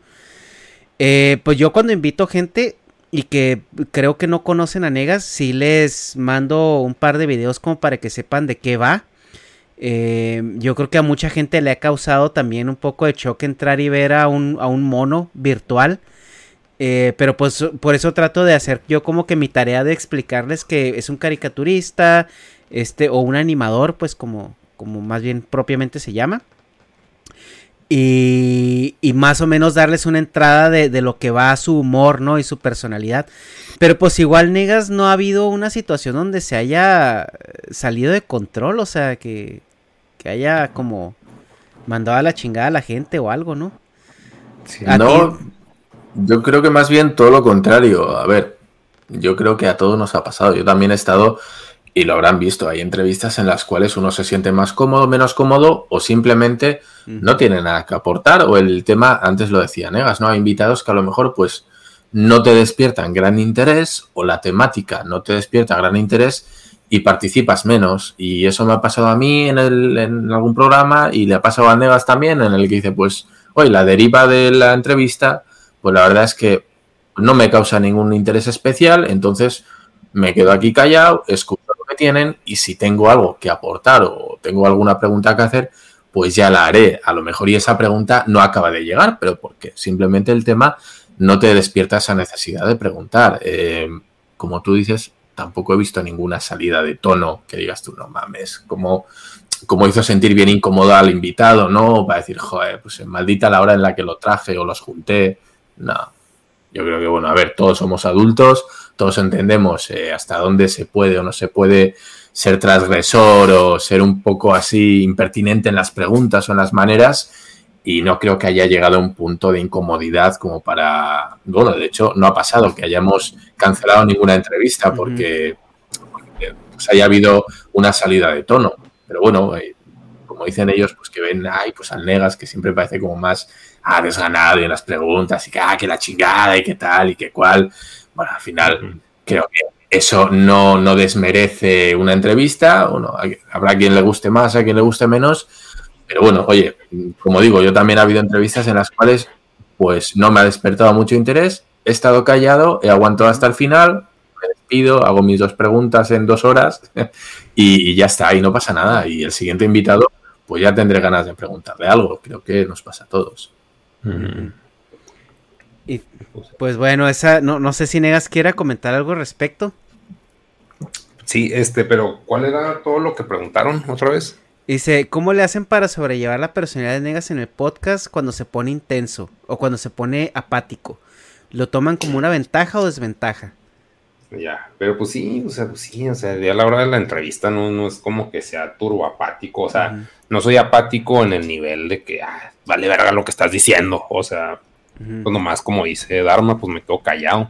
A: Eh, pues yo cuando invito gente y que creo que no conocen a Negas, sí les mando un par de videos como para que sepan de qué va. Eh, yo creo que a mucha gente le ha causado también un poco de choque entrar y ver a un, a un mono virtual eh, pero pues por eso trato de hacer yo como que mi tarea de explicarles que es un caricaturista, este, o un animador, pues como, como más bien propiamente se llama. Y, y más o menos darles una entrada de, de, lo que va a su humor, ¿no? Y su personalidad. Pero pues igual, Negas, no ha habido una situación donde se haya salido de control, o sea, que, que haya como mandado a la chingada a la gente o algo, ¿no?
C: no, yo creo que más bien todo lo contrario. A ver, yo creo que a todos nos ha pasado. Yo también he estado, y lo habrán visto, hay entrevistas en las cuales uno se siente más cómodo, menos cómodo, o simplemente no tiene nada que aportar, o el tema, antes lo decía Negas, ¿no? Hay invitados que a lo mejor, pues, no te despiertan gran interés, o la temática no te despierta gran interés, y participas menos. Y eso me ha pasado a mí en, el, en algún programa, y le ha pasado a Negas también, en el que dice, pues, hoy la deriva de la entrevista pues la verdad es que no me causa ningún interés especial, entonces me quedo aquí callado, escucho lo que tienen y si tengo algo que aportar o tengo alguna pregunta que hacer, pues ya la haré. A lo mejor y esa pregunta no acaba de llegar, pero porque simplemente el tema no te despierta esa necesidad de preguntar. Eh, como tú dices, tampoco he visto ninguna salida de tono que digas tú, no mames, como, como hizo sentir bien incómodo al invitado, ¿no? Va a decir, joder, pues maldita la hora en la que lo traje o los junté. No. Yo creo que, bueno, a ver, todos somos adultos, todos entendemos eh, hasta dónde se puede o no se puede ser transgresor o ser un poco así impertinente en las preguntas o en las maneras y no creo que haya llegado a un punto de incomodidad como para, bueno, de hecho no ha pasado que hayamos cancelado ninguna entrevista porque, pues, haya habido una salida de tono, pero bueno, eh, como dicen ellos, pues que ven, ay, pues al Negas que siempre parece como más ah, desganado en las preguntas y que, ah, que la chingada y que tal y que cual, bueno, al final creo que eso no, no desmerece una entrevista, bueno, habrá quien le guste más, a quien le guste menos, pero bueno, oye, como digo, yo también ha habido entrevistas en las cuales pues no me ha despertado mucho interés, he estado callado, he aguantado hasta el final, me despido, hago mis dos preguntas en dos horas y, ya está, y no pasa nada. Y el siguiente invitado, pues ya tendré ganas de preguntarle algo, creo que nos pasa a todos.
A: Y pues bueno, esa, no, no sé si Negas quiera comentar algo al respecto.
B: Sí, este, pero ¿cuál era todo lo que preguntaron otra vez?
A: Dice, ¿cómo le hacen para sobrellevar la personalidad de Negas en el podcast cuando se pone intenso o cuando se pone apático? ¿Lo toman como una ventaja o desventaja?
B: Ya, pero pues sí, o sea, pues sí, o sea, ya a la hora de la entrevista no, no es como que sea turbo apático, o sea, no soy apático en el nivel de que, ah, vale verga lo que estás diciendo, o sea, pues nomás como dice Dharma, pues me quedo callado,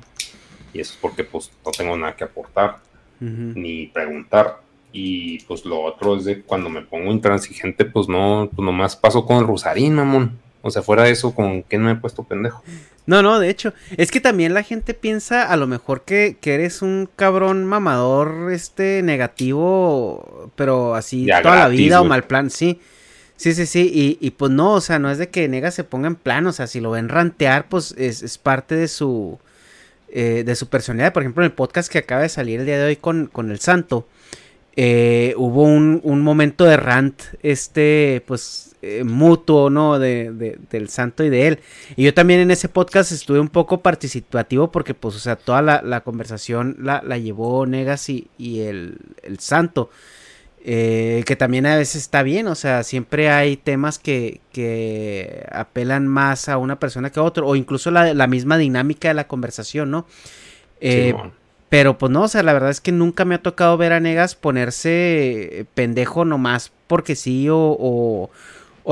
B: y eso es porque pues no tengo nada que aportar, ni preguntar, y pues lo otro es de cuando me pongo intransigente, pues no, pues nomás paso con el Rosarín, mamón. O sea, fuera de eso, ¿con quién me he puesto pendejo?
A: No, no, de hecho, es que también la gente piensa a lo mejor que, eres un cabrón mamador, este, negativo, pero así toda la vida o mal plan, sí. Sí, sí, sí, y, y, pues no, o sea, no es de que Nega se ponga en plan, o sea, si lo ven rantear, pues es, es parte de su, eh, de su personalidad. Por ejemplo, en el podcast que acaba de salir el día de hoy con, con el Santo, eh, hubo un, momento de rant, este, pues, eh, mutuo, ¿no? De, del santo y de él. Y yo también en ese podcast estuve un poco participativo porque, pues, o sea, toda la, conversación la, llevó Negas y, el, santo. Eh, que también a veces está bien, o sea, siempre hay temas que, que apelan más a una persona que a otro, o incluso la, misma dinámica de la conversación, ¿no? Pero pues no, o sea, la verdad es que nunca me ha tocado ver a Negas ponerse pendejo nomás porque sí o, o,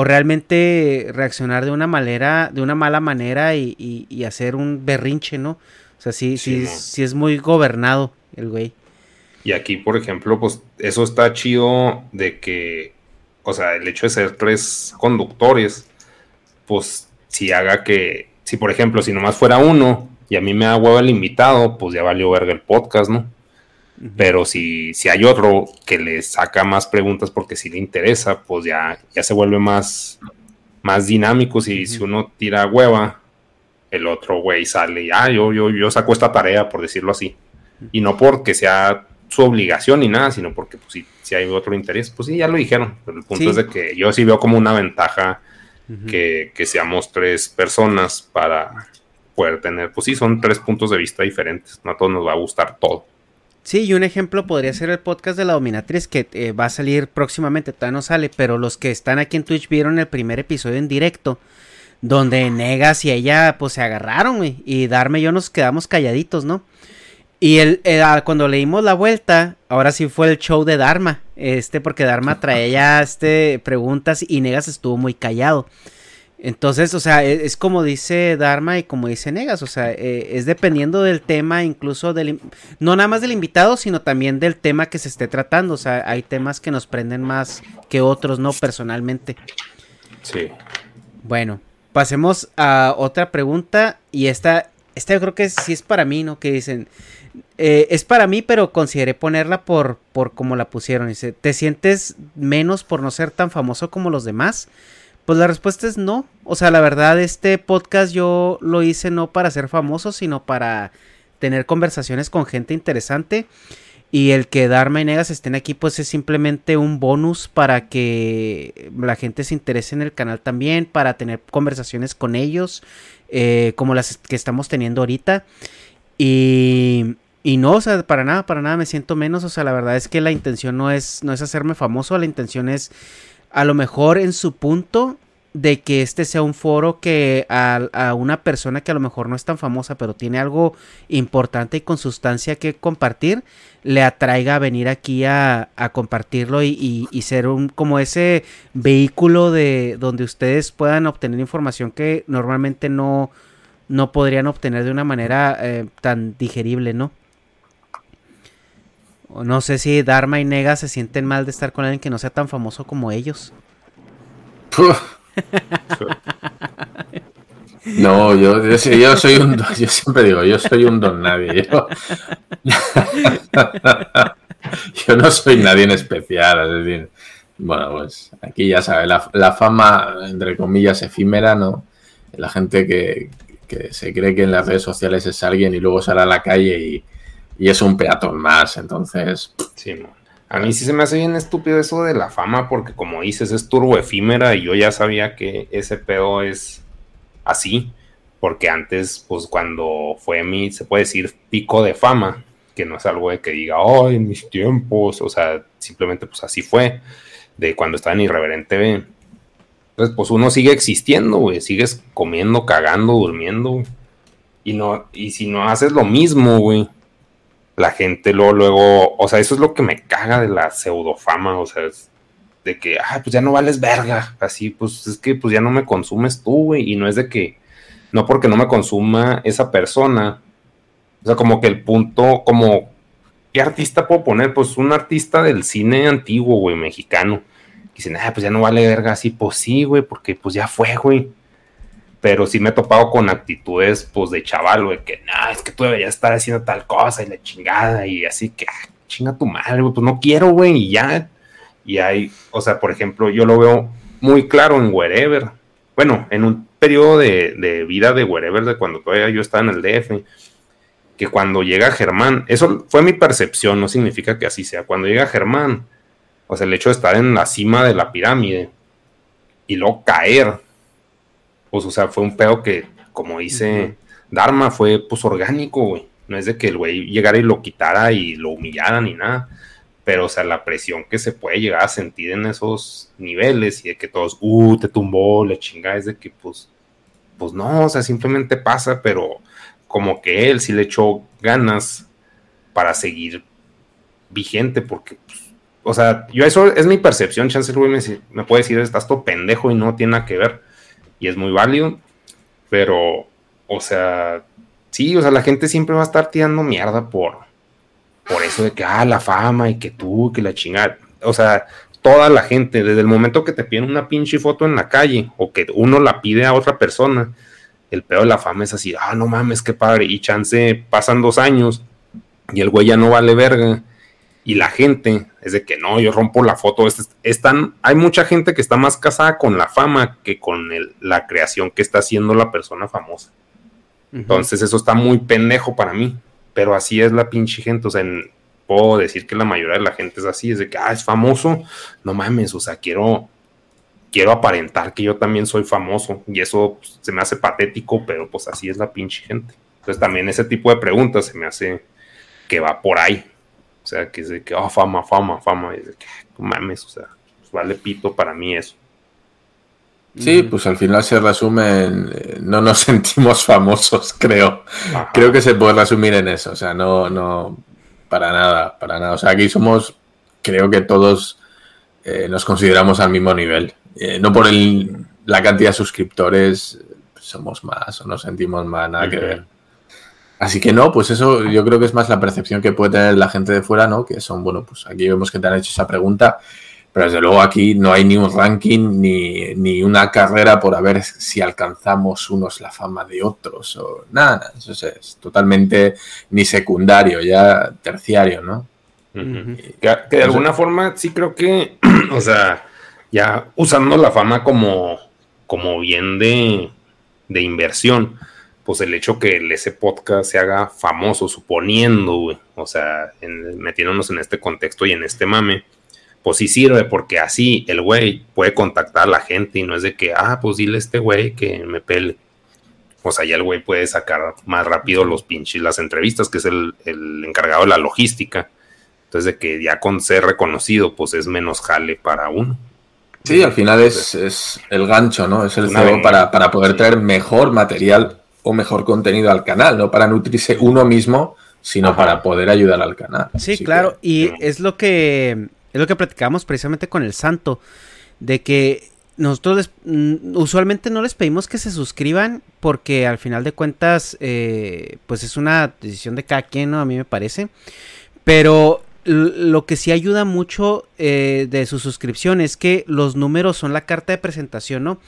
A: realmente reaccionar de una manera, de una mala manera y, hacer un berrinche, ¿no? O sea, sí, sí, sí, es muy gobernado el güey.
B: Y aquí, por ejemplo, pues eso está chido de que, o sea, el hecho de ser tres conductores, pues si haga que, si por ejemplo, si nomás fuera uno, y a mí me da huevo el invitado, pues ya valió verga el podcast, ¿no? Pero si, si hay otro que le saca más preguntas porque si le interesa, pues ya, ya se vuelve más, más dinámico. Si, si uno tira hueva, el otro güey sale y, ah, yo, yo, yo saco esta tarea, por decirlo así. Y no porque sea su obligación ni nada, sino porque pues, si, si hay otro interés, pues sí, ya lo dijeron. Pero el punto es de que yo sí veo como una ventaja que, que seamos tres personas para poder tener, pues sí, son tres puntos de vista diferentes, no a todos nos va a gustar todo.
A: Sí, y un ejemplo podría ser el podcast de la dominatriz que eh, va a salir próximamente, todavía no sale, pero los que están aquí en Twitch vieron el primer episodio en directo, donde Negas y ella pues se agarraron, y Darme y yo nos quedamos calladitos, ¿no? Y el, eh, ah, cuando leímos la vuelta, ahora sí fue el show de Dharma, este, porque Dharma traía este, preguntas y Negas estuvo muy callado. Entonces, o sea, e, es, como dice Dharma y como dice Negas, o sea, e, es dependiendo del tema, incluso del, no nada más del invitado, sino también del tema que se esté tratando, o sea, hay temas que nos prenden más que otros, ¿no? Personalmente.
B: Sí.
A: Bueno, pasemos a otra pregunta y esta, esta yo creo que sí es para mí, ¿no? Que dicen, eh, es para mí, pero consideré ponerla por, por como la pusieron. Dice, ¿te sientes menos por no ser tan famoso como los demás? Pues la respuesta es no. O sea, la verdad, este podcast yo lo hice no para ser famoso, sino para tener conversaciones con gente interesante. Y el que Dharma y Negas estén aquí, pues es simplemente un bonus para que la gente se interese en el canal también, para tener conversaciones con ellos, eh, como las que estamos teniendo ahorita. Y, y no, o sea, para nada, para nada me siento menos. O sea, la verdad es que la intención no es, no es hacerme famoso, la intención es a lo mejor en su punto de que este sea un foro que a, una persona que a lo mejor no es tan famosa, pero tiene algo importante y con sustancia que compartir, le atraiga a venir aquí a, compartirlo y, ser un como ese vehículo de donde ustedes puedan obtener información que normalmente no, no podrían obtener de una manera eh, tan digerible, ¿no? No sé si Dharma y Nega se sienten mal de estar con alguien que no sea tan famoso como ellos.
C: No, yo, yo, soy un. Yo siempre digo, yo soy un don nadie. Yo, no soy nadie en especial. Bueno, pues aquí ya sabes, la, fama, entre comillas, efímera, ¿no? La gente que, se cree que en las redes sociales es alguien y luego sale a la calle y, y es un peatón más. Entonces.
B: Sí, a mí sí se me hace bien estúpido eso de la fama, porque como dices, es turbo efímera y yo ya sabía que ese pedo es así, porque antes, pues cuando fue mi, se puede decir, pico de fama, que no es algo de que diga, oh, en mis tiempos, o sea, simplemente pues así fue, de cuando estaba en Irreverente B. Entonces, pues uno sigue existiendo, güey, sigues comiendo, cagando, durmiendo, Y, no, y si no haces lo mismo, güey, la gente luego, luego, o sea, eso es lo que me caga de la pseudofama, o sea, es de que, ah, pues ya no vales verga, así, pues es que pues ya no me consumes tú, güey, y no es de que, no porque no me consuma esa persona, o sea, como que el punto, como, ¿qué artista puedo poner? Pues un artista del cine antiguo, güey, mexicano, dicen, ah, pues ya no vale verga, así, pues sí, güey, porque pues ya fue, güey, pero sí me he topado con actitudes, pues, de chaval, güey, que, no, es que tú deberías estar haciendo tal cosa y la chingada, y así que, ah, chinga tu madre, güey, pues no quiero, güey, y ya. Y hay, o sea, por ejemplo, yo lo veo muy claro en Wherever. Bueno, en un periodo de, vida de Wherever, de cuando todavía yo estaba en el DF, que cuando llega Germán, eso fue mi percepción, no significa que así sea. Cuando llega Germán, o sea, el hecho de estar en la cima de la pirámide y luego caer pues, o sea, fue un pedo que, como dice Dharma, fue pues orgánico, güey. No es de que el güey llegara y lo quitara y lo humillara ni nada. Pero, o sea, la presión que se puede llegar a sentir en esos niveles y de que todos, uh, te tumbó, le chingada, es de que, pues, pues no, o sea, simplemente pasa, pero como que él sí le echó ganas para seguir vigente, porque, pues, o sea, yo eso es mi percepción, Chance güey me, me, puede decir, estás todo pendejo y no tiene nada que ver y es muy válido, pero, o sea, sí, o sea, la gente siempre va a estar tirando mierda por, por eso de que, ah, la fama y que tú, que la chingada, o sea, toda la gente, desde el momento que te piden una pinche foto en la calle o que uno la pide a otra persona, el peor de la fama es así, ah, no mames, qué padre, y chance pasan dos años y el güey ya no vale verga y la gente es de que no, yo rompo la foto. Están, hay mucha gente que está más casada con la fama que con la creación que está haciendo la persona famosa. Entonces eso está muy pendejo para mí, pero así es la pinche gente. O sea, puedo decir que la mayoría de la gente es así, es de que, ah, es famoso, no mames, o sea, quiero, quiero aparentar que yo también soy famoso y eso pues, se me hace patético, pero pues así es la pinche gente. Entonces también ese tipo de preguntas se me hace que va por ahí. O sea, que es de que, oh, fama, fama, fama. Y de que, mames, o sea, pues vale pito para mí eso.
C: Sí, pues al final se resume en, eh, no nos sentimos famosos, creo. Creo que se puede resumir en eso, o sea, no, no, para nada, para nada. O sea, aquí somos, creo que todos eh, nos consideramos al mismo nivel. Eh, no por el, la cantidad de suscriptores somos más o nos sentimos más, nada que ver. Así que no, pues eso yo creo que es más la percepción que puede tener la gente de fuera, ¿no? Que son, bueno, pues aquí vemos que te han hecho esa pregunta, pero desde luego aquí no hay ni un ranking ni, ni una carrera por a ver si alcanzamos unos la fama de otros o nada, eso es, totalmente ni secundario, ya terciario, ¿no?
B: que, de alguna forma sí creo que, o sea, ya usando la fama como, como bien de, de inversión pues el hecho que ese podcast se haga famoso, suponiendo, güey, o sea, metiéndonos en este contexto y en este mame, pues sí sirve porque así el güey puede contactar a la gente y no es de que, ah, pues dile a este güey que me pele. O sea, ya el güey puede sacar más rápido los pinches, las entrevistas, que es el, el encargado de la logística. Entonces, de que ya con ser reconocido, pues es menos jale para uno.
C: Sí, al final es, es el gancho, ¿no? Es el cebo para, para, poder traer mejor material o mejor contenido al canal, no para nutrirse uno mismo, sino para poder ayudar al canal.
A: Sí, claro, y es lo que es lo que platicamos precisamente con el Santo, de que nosotros mm, usualmente no les pedimos que se suscriban porque al final de cuentas eh, pues es una decisión de cada quien, ¿no? A mí me parece. Pero lo que sí ayuda mucho eh, de su suscripción es que los números son la carta de presentación, ¿no?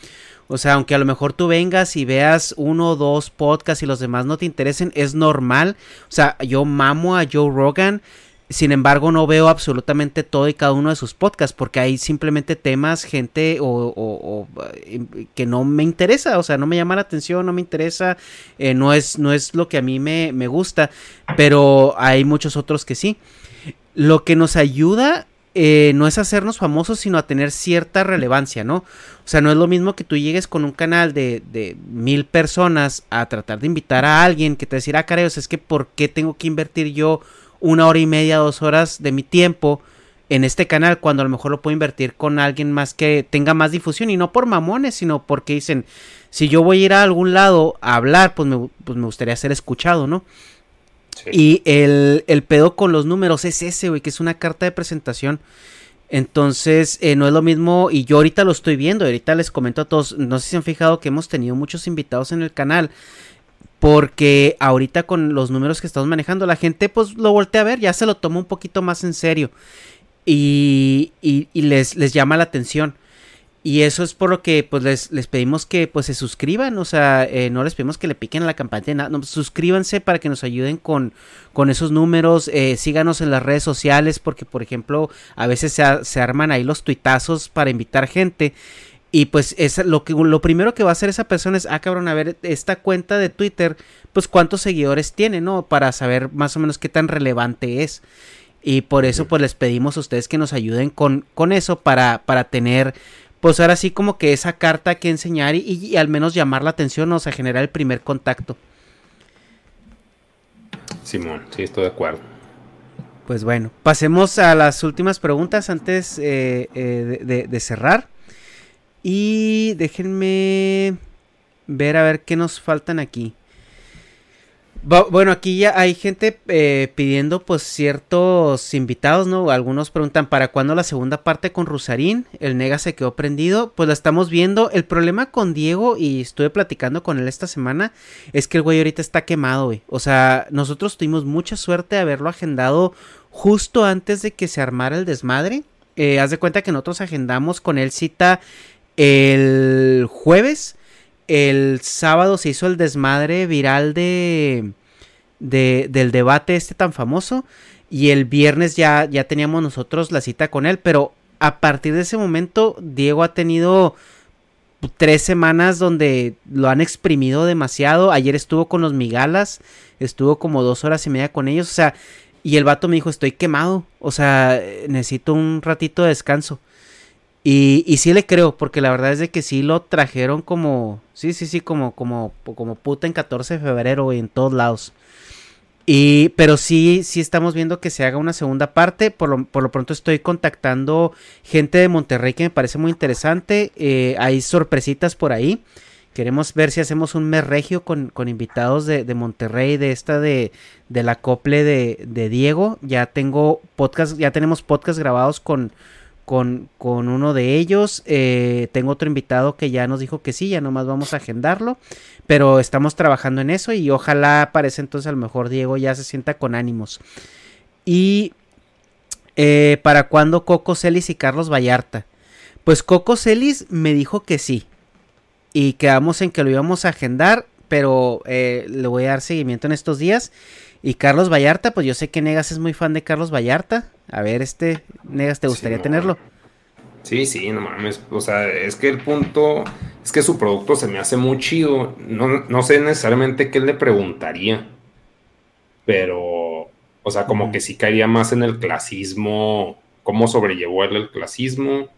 A: O sea, aunque a lo mejor tú vengas y veas uno o dos podcasts y los demás no te interesen, es normal. O sea, yo mamo a Joe Rogan. Sin embargo, no veo absolutamente todo y cada uno de sus podcasts porque hay simplemente temas, gente o, eh, que no me interesa, o sea, no me llama la atención, no me interesa, eh, no, es, no es lo que a mí me, me gusta, pero hay muchos otros que sí. Lo que nos ayuda eh, no es hacernos famosos, sino a tener cierta relevancia, ¿no? O sea, no es lo mismo que tú llegues con un canal de, de mil personas a tratar de invitar a alguien que te decirá, ah, es que ¿por qué tengo que invertir yo una hora y media, dos horas de mi tiempo en este canal cuando a lo mejor lo puedo invertir con alguien más que tenga más difusión y no por mamones, sino porque dicen, si yo voy a ir a algún lado a hablar, pues me, pues me gustaría ser escuchado, ¿no? Y el, pedo con los números es ese, güey, que es una carta de presentación. Entonces, eh, no es lo mismo, y yo ahorita lo estoy viendo, ahorita les comento a todos, no sé si han fijado que hemos tenido muchos invitados en el canal, porque ahorita con los números que estamos manejando, la gente pues lo voltea a ver, ya se lo toma un poquito más en serio, y, les llama la atención. Y eso es por lo que pues les, les pedimos que pues se suscriban, o sea, eh, no les pedimos que le piquen a la campana, no, suscríbanse para que nos ayuden con, con esos números, eh, síganos en las redes sociales porque por ejemplo a veces se, se, arman ahí los tuitazos para invitar gente y pues es lo que lo primero que va a hacer esa persona es, ah cabrón, a ver esta cuenta de Twitter, pues cuántos seguidores tiene, ¿no? Para saber más o menos qué tan relevante es. Y por eso pues les pedimos a ustedes que nos ayuden con, con eso para, para tener pues ahora sí como que esa carta que enseñar y, al menos llamar la atención, o sea, generar el primer contacto.
B: Simón, sí, estoy de acuerdo.
A: Pues bueno, pasemos a las últimas preguntas antes eh, eh, de cerrar. Y déjenme ver a ver qué nos faltan aquí. Bueno, aquí ya hay gente eh, pidiendo pues ciertos invitados, ¿no? Algunos preguntan para cuándo la segunda parte con Rusarín. El Nega se quedó prendido. Pues la estamos viendo. El problema con Diego, y estuve platicando con él esta semana, es que el güey ahorita está quemado, güey. O sea, nosotros tuvimos mucha suerte de haberlo agendado justo antes de que se armara el desmadre. Eh, haz de cuenta que nosotros agendamos con él cita el jueves el sábado se hizo el desmadre viral de, del debate este tan famoso y el viernes ya, ya teníamos nosotros la cita con él, pero a partir de ese momento Diego ha tenido tres semanas donde lo han exprimido demasiado. Ayer estuvo con los migalas, estuvo como dos horas y media con ellos, o sea, y el vato me dijo, estoy quemado, o sea, necesito un ratito de descanso. Y, y sí le creo, porque la verdad es de que sí lo trajeron como, sí, sí, sí, como, como, como puta en 14 de febrero, en todos lados. Y, pero sí, sí estamos viendo que se haga una segunda parte. Por lo, por lo pronto estoy contactando gente de Monterrey que me parece muy interesante. Eh, hay sorpresitas por ahí. Queremos ver si hacemos un mes regio con, con invitados de, de, Monterrey, de esta de, de la cople de, de Diego. Ya tengo podcast, ya tenemos podcast grabados con, con, con uno de ellos. Eh, tengo otro invitado que ya nos dijo que sí, ya nomás vamos a agendarlo. Pero estamos trabajando en eso y ojalá para ese entonces a lo mejor Diego ya se sienta con ánimos. Y eh, para cuándo Coco Celis y Carlos Vallarta. Pues Coco Celis me dijo que sí. Y quedamos en que lo íbamos a agendar. Pero eh, le voy a dar seguimiento en estos días. Y Carlos Vallarta, pues yo sé que Negas es muy fan de Carlos Vallarta. A ver, este, Negas, ¿te gustaría tenerlo?
B: Sí, sí, no mames. O sea, es que el punto es que su producto se me hace muy chido. No, no sé necesariamente qué le preguntaría. Pero, o sea, como que sí caería más en el clasismo. Cómo sobrellevó él el clasismo.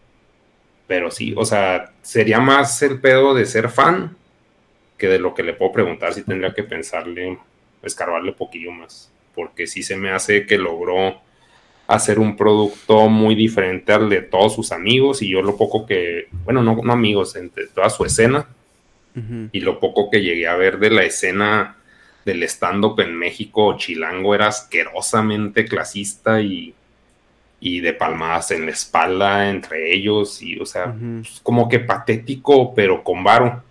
B: Pero sí, o sea, sería más el pedo de ser fan que de lo que le puedo preguntar si tendría que pensarle escarbarle poquillo más, porque sí se me hace que logró hacer un producto muy diferente al de todos sus amigos y yo lo poco que, bueno, no, no amigos, entre toda su escena y lo poco que llegué a ver de la escena del stand-up en México, Chilango era asquerosamente clasista y, y de palmadas en la espalda entre ellos y, o sea, pues, como que patético, pero con varo.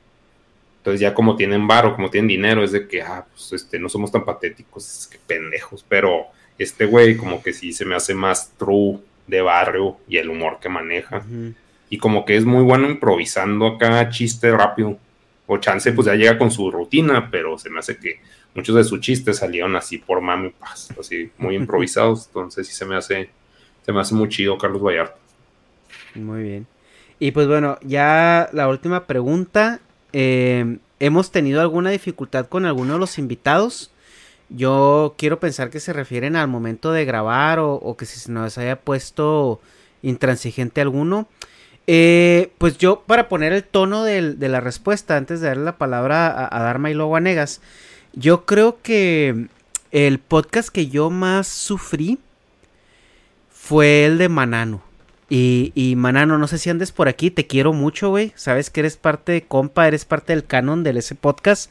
B: Entonces ya como tienen varo, como tienen dinero, es de que, ah, pues este, no somos tan patéticos, es que pendejos, pero este güey como que sí se me hace más true de barrio y el humor que maneja. Y como que es muy bueno improvisando acá chiste rápido. O chance pues ya llega con su rutina, pero se me hace que muchos de sus chistes salieron así por mami paz, así muy improvisados. Entonces sí se me hace, se me hace muy chido Carlos Vallarta.
A: Muy bien. Y pues bueno, ya la última pregunta. Eh, ¿Hemos tenido alguna dificultad con alguno de los invitados? Yo quiero pensar que se refieren al momento de grabar o, que si se nos haya puesto intransigente alguno. Eh, pues yo, para poner el tono de, la respuesta, antes de darle la palabra a, a Dharma y luego a Negas, yo creo que el podcast que yo más sufrí fue el de Manano. Y, Manano, no sé si andes por aquí, te quiero mucho, güey. Sabes que eres parte de compa, eres parte del canon de ese podcast.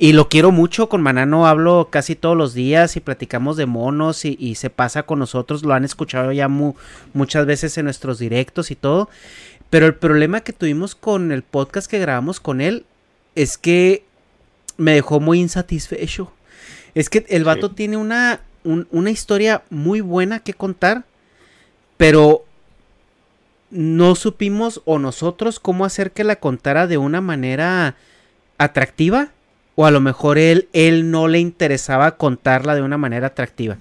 A: Y lo quiero mucho, con Manano hablo casi todos los días y platicamos de monos y, se pasa con nosotros, lo han escuchado ya muchas veces en nuestros directos y todo. Pero el problema que tuvimos con el podcast que grabamos con él es que me dejó muy insatisfecho. Es que el vato tiene una, una historia muy buena que contar, pero no supimos o nosotros cómo hacer que la contara de una manera atractiva o a lo mejor él, él no le interesaba contarla de una manera atractiva.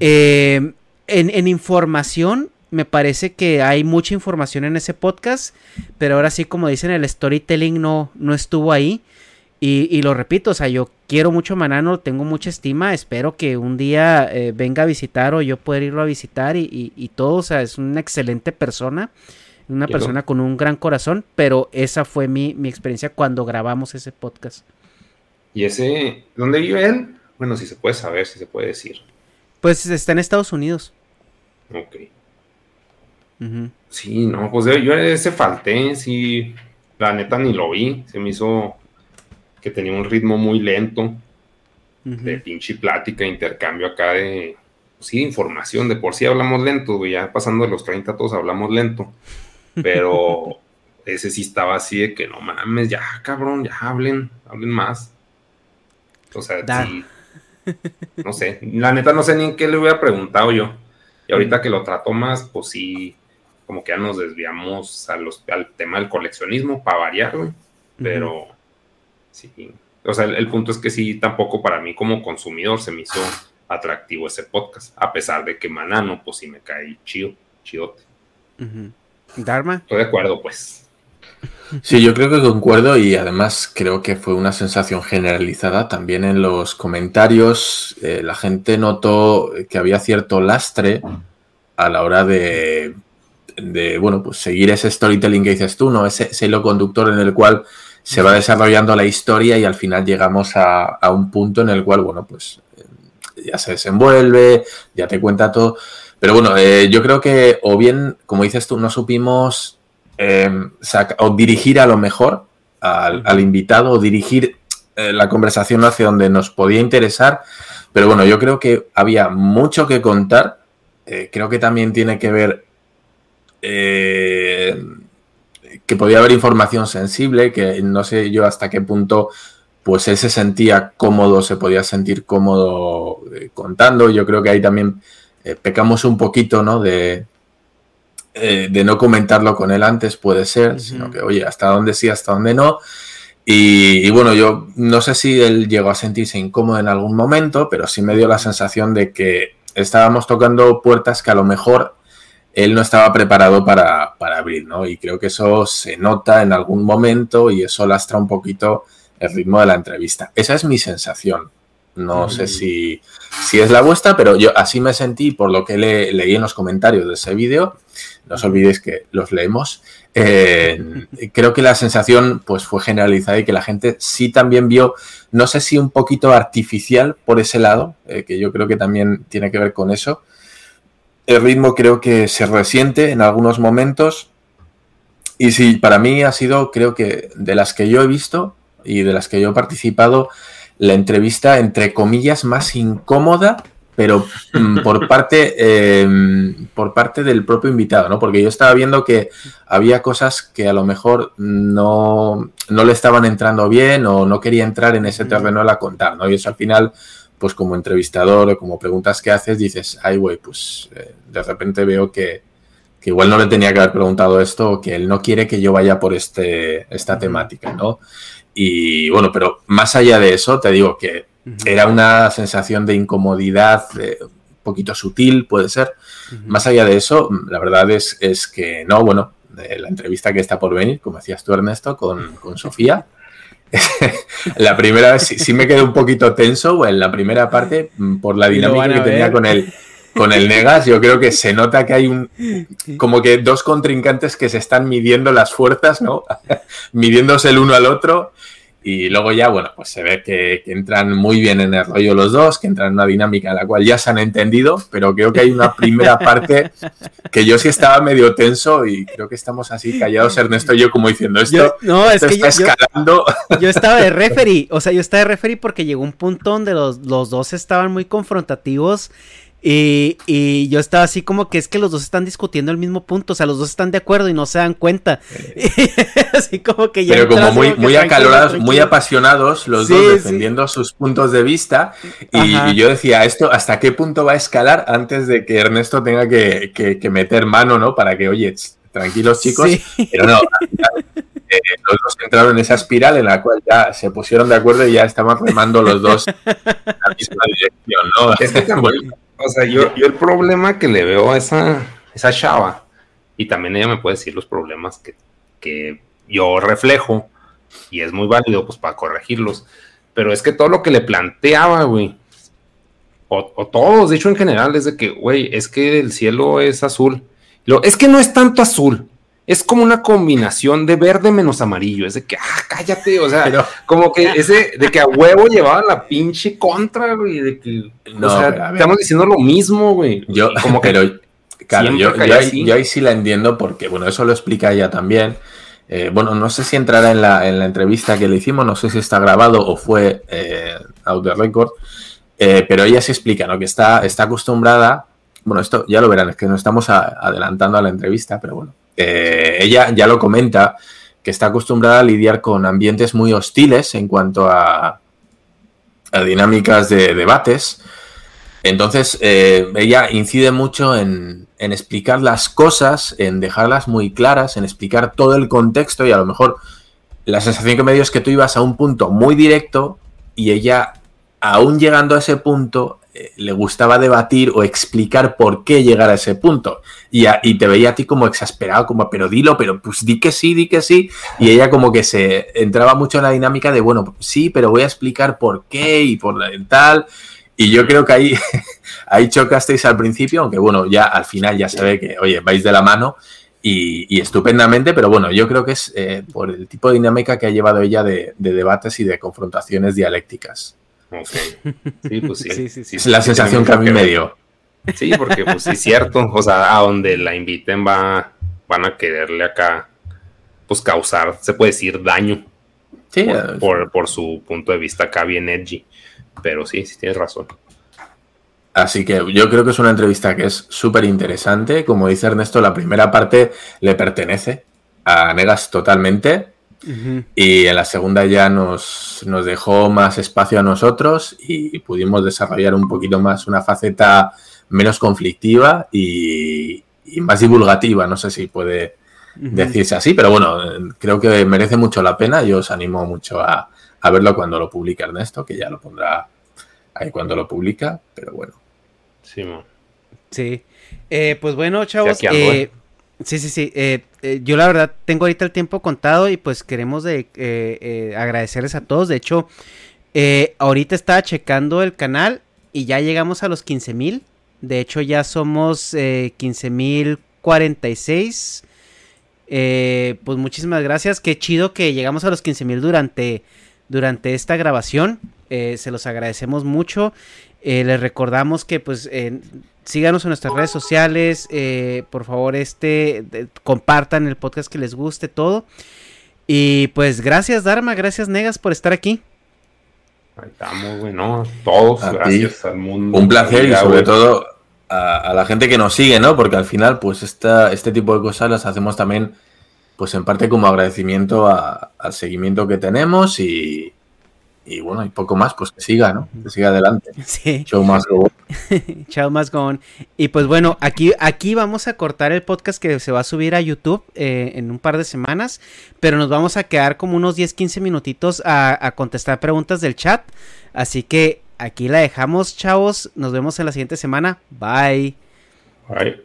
A: Eh, en, información, me parece que hay mucha información en ese podcast, pero ahora sí, como dicen, el storytelling no, no estuvo ahí. Y, lo repito, o sea, yo quiero mucho Manano, tengo mucha estima, espero que un día eh, venga a visitar o yo pueda irlo a visitar y, todo, o sea, es una excelente persona una persona con un gran corazón, pero esa fue mi, experiencia cuando grabamos ese podcast.
B: ¿Y ese, dónde vive él? Bueno, si se puede saber, si se puede decir.
A: Pues está en Estados Unidos.
B: Ok. Sí, no, pues yo ese falté, sí, la neta ni lo vi, se me hizo que tenía un ritmo muy lento de pinche plática, intercambio acá de, pues sí, información, de por sí hablamos lento, ya pasando de los 30 todos hablamos lento. Pero ese sí estaba así de que no mames, ya cabrón, ya hablen, hablen más. O sea, sí. No sé, la neta no sé ni en qué le hubiera preguntado yo. Y ahorita que lo trato más, pues sí, como que ya nos desviamos a los, al tema del coleccionismo para variar, güey. Pero sí, o sea, el, punto es que sí, tampoco para mí como consumidor se me hizo atractivo ese podcast, a pesar de que Manano, pues sí me cae chido, chidote.
A: Dharma.
B: Estoy de acuerdo, pues.
C: Sí, yo creo que concuerdo y además creo que fue una sensación generalizada. También en los comentarios eh, la gente notó que había cierto lastre a la hora de, de, bueno, pues seguir ese storytelling que dices tú, ¿no? Ese, ese hilo conductor en el cual se va desarrollando la historia y al final llegamos a, a un punto en el cual, bueno, pues eh, ya se desenvuelve, ya te cuenta todo. Pero bueno, eh, yo creo que o bien, como dices tú, no supimos eh, o dirigir a lo mejor al, invitado o dirigir eh, la conversación hacia donde nos podía interesar. Pero bueno, yo creo que había mucho que contar. creo que también tiene que ver que podía haber información sensible, que no sé yo hasta qué punto pues él se sentía cómodo, se podía sentir cómodo contando. Yo creo que hay también eh, pecamos un poquito, ¿no? De, eh, de no comentarlo con él antes, puede ser, sino que, oye, hasta dónde sí, hasta dónde no. Y, bueno, yo no sé si él llegó a sentirse incómodo en algún momento, pero sí me dio la sensación de que estábamos tocando puertas que a lo mejor él no estaba preparado para, para, abrir, ¿no? Y creo que eso se nota en algún momento y eso lastra un poquito el ritmo de la entrevista. Esa es mi sensación. No sé si, si, es la vuestra, pero yo así me sentí por lo que le, leí en los comentarios de ese vídeo. No os olvidéis que los leemos. Eh, creo que la sensación pues, fue generalizada y que la gente sí también vio, no sé si un poquito artificial por ese lado, eh, que yo creo que también tiene que ver con eso, el ritmo creo que se resiente en algunos momentos. Y sí, para mí ha sido, creo que de las que yo he visto y de las que yo he participado, la entrevista, entre comillas, más incómoda, pero mm, por parte, eh, por parte del propio invitado, ¿no? Porque yo estaba viendo que había cosas que a lo mejor no, no le estaban entrando bien o no quería entrar en ese terreno a contar, ¿no? Y eso al final, pues como entrevistador o como preguntas que haces, dices, ay, güey, pues eh, de repente veo que, que, igual no le tenía que haber preguntado esto o que él no quiere que yo vaya por este, esta temática, ¿no? Y bueno, pero más allá de eso, te digo que era una sensación de incomodidad eh, un poquito sutil, puede ser. Más allá de eso, la verdad es, es que no, bueno, la entrevista que está por venir, como decías tú, Ernesto, con, con Sofía. la primera vez sí, me quedé un poquito tenso en la primera parte mm, por la dinámica que tenía con el, con el Negas. Yo creo que se nota que hay un como que dos contrincantes que se están midiendo las fuerzas, ¿no? Midiéndose el uno al otro y luego ya, bueno, pues se ve que, entran muy bien en el rollo los dos, que entran en una dinámica en la cual ya se han entendido, pero creo que hay una primera parte que yo sí estaba medio tenso y creo que estamos así callados, Ernesto y yo, como diciendo esto, no, es que está escalando.
A: Yo, estaba de referee, o sea, yo estaba de referee porque llegó un punto donde los, los dos estaban muy confrontativos y, yo estaba así como que es que los dos están discutiendo el mismo punto, o sea, los dos están de acuerdo y no se dan cuenta.
C: así como que ya... Pero como muy, muy acalorados, muy apasionados, los dos defendiendo sus puntos de vista. Y, yo decía, ¿esto hasta qué punto va a escalar antes de que Ernesto tenga que, meter mano, ¿no? Para que, oye, tranquilos chicos. Pero no, eh, los dos entraron en esa espiral en la cual ya se pusieron de acuerdo y ya estaban remando los dos en la misma dirección, ¿no?
B: Es que o sea, yo, el problema que le veo a esa, esa chava, y también ella me puede decir los problemas que, yo reflejo, y es muy válido pues para corregirlos, pero es que todo lo que le planteaba, güey, o, todos, de hecho en general, es de que, güey, es que el cielo es azul. Lo, es que no es tanto azul, es como una combinación de verde menos amarillo. Es de que, ah, cállate, o sea, como que ese, de que a huevo llevaba la pinche contra, güey, de que, no, o sea, estamos diciendo lo mismo, güey.
C: Yo, como que, pero, claro, yo, ahí, sí la entiendo porque, bueno, eso lo explica ella también. Eh, bueno, no sé si entrará en la, en la, entrevista que le hicimos, no sé si está grabado o fue eh, out the record, eh, pero ella se explica, ¿no? Que está, está acostumbrada, bueno, esto ya lo verán, es que nos estamos adelantando a la entrevista, pero bueno, eh, ella ya lo comenta, que está acostumbrada a lidiar con ambientes muy hostiles en cuanto a, dinámicas de debates. Entonces, eh, ella incide mucho en, explicar las cosas, en dejarlas muy claras, en explicar todo el contexto y a lo mejor la sensación que me dio es que tú ibas a un punto muy directo y ella, aún llegando a ese punto, le gustaba debatir o explicar por qué llegar a ese punto. Y, te veía a ti como exasperado, como, pero dilo, pero pues di que sí, di que sí. Y ella como que se entraba mucho en la dinámica de, bueno, sí, pero voy a explicar por qué y por tal. Y yo creo que ahí, ahí chocasteis al principio, aunque bueno, ya al final ya se ve que, oye, vais de la mano y, estupendamente, pero bueno, yo creo que es eh, por el tipo de dinámica que ha llevado ella de debates y de confrontaciones dialécticas.
B: Sí, pues sí. sí,
C: es la sensación que a mí me dio.
B: Sí, porque pues sí es cierto. O sea, a donde la inviten va, van a quererle acá, pues causar, se puede decir, daño. Sí. Por, por, su punto de vista acá bien edgy. Pero sí, sí tienes razón.
C: Así que yo creo que es una entrevista que es súper interesante. Como dice Ernesto, la primera parte le pertenece a Negas totalmente. Y en la segunda ya nos, nos, dejó más espacio a nosotros y pudimos desarrollar un poquito más una faceta menos conflictiva y, más divulgativa. No sé si puede decirse así, pero bueno, creo que merece mucho la pena. Yo os animo mucho a, verlo cuando lo publique Ernesto, que ya lo pondrá ahí cuando lo publica, pero bueno.
B: Sí,
A: sí. Eh, pues bueno, chavos. Eh, Sí, sí, sí. Eh, eh, yo la verdad tengo ahorita el tiempo contado y pues queremos de, eh, agradecerles a todos. De hecho, ahorita estaba checando el canal y ya llegamos a los 15 mil. De hecho, ya somos 15 mil 46. pues muchísimas gracias. Qué chido que llegamos a los 15 mil durante, durante esta grabación. se los agradecemos mucho. les recordamos que pues síganos en nuestras redes sociales. eh, por favor, este de- compartan el podcast que les guste, todo. Y pues gracias, Dharma, gracias, Negas, por estar aquí.
B: Ahí estamos, güey, ¿no? Todos,
C: A ti.
B: gracias al mundo.
C: Un placer y sobre todo a, a la gente que nos sigue, ¿no? Porque al final, pues esta, este tipo de cosas las hacemos también, pues en parte como agradecimiento a- al seguimiento que tenemos y, y bueno, y poco más, pues que siga, ¿no? Que siga adelante.
A: Sí.
C: Show más go.
A: Chao, más gone. Y pues bueno, aquí, aquí vamos a cortar el podcast que se va a subir a YouTube eh, en un par de semanas. Pero nos vamos a quedar como unos 10-15 minutitos a, a contestar preguntas del chat. Así que aquí la dejamos, chavos. Nos vemos en la siguiente semana. Bye.
B: Ay.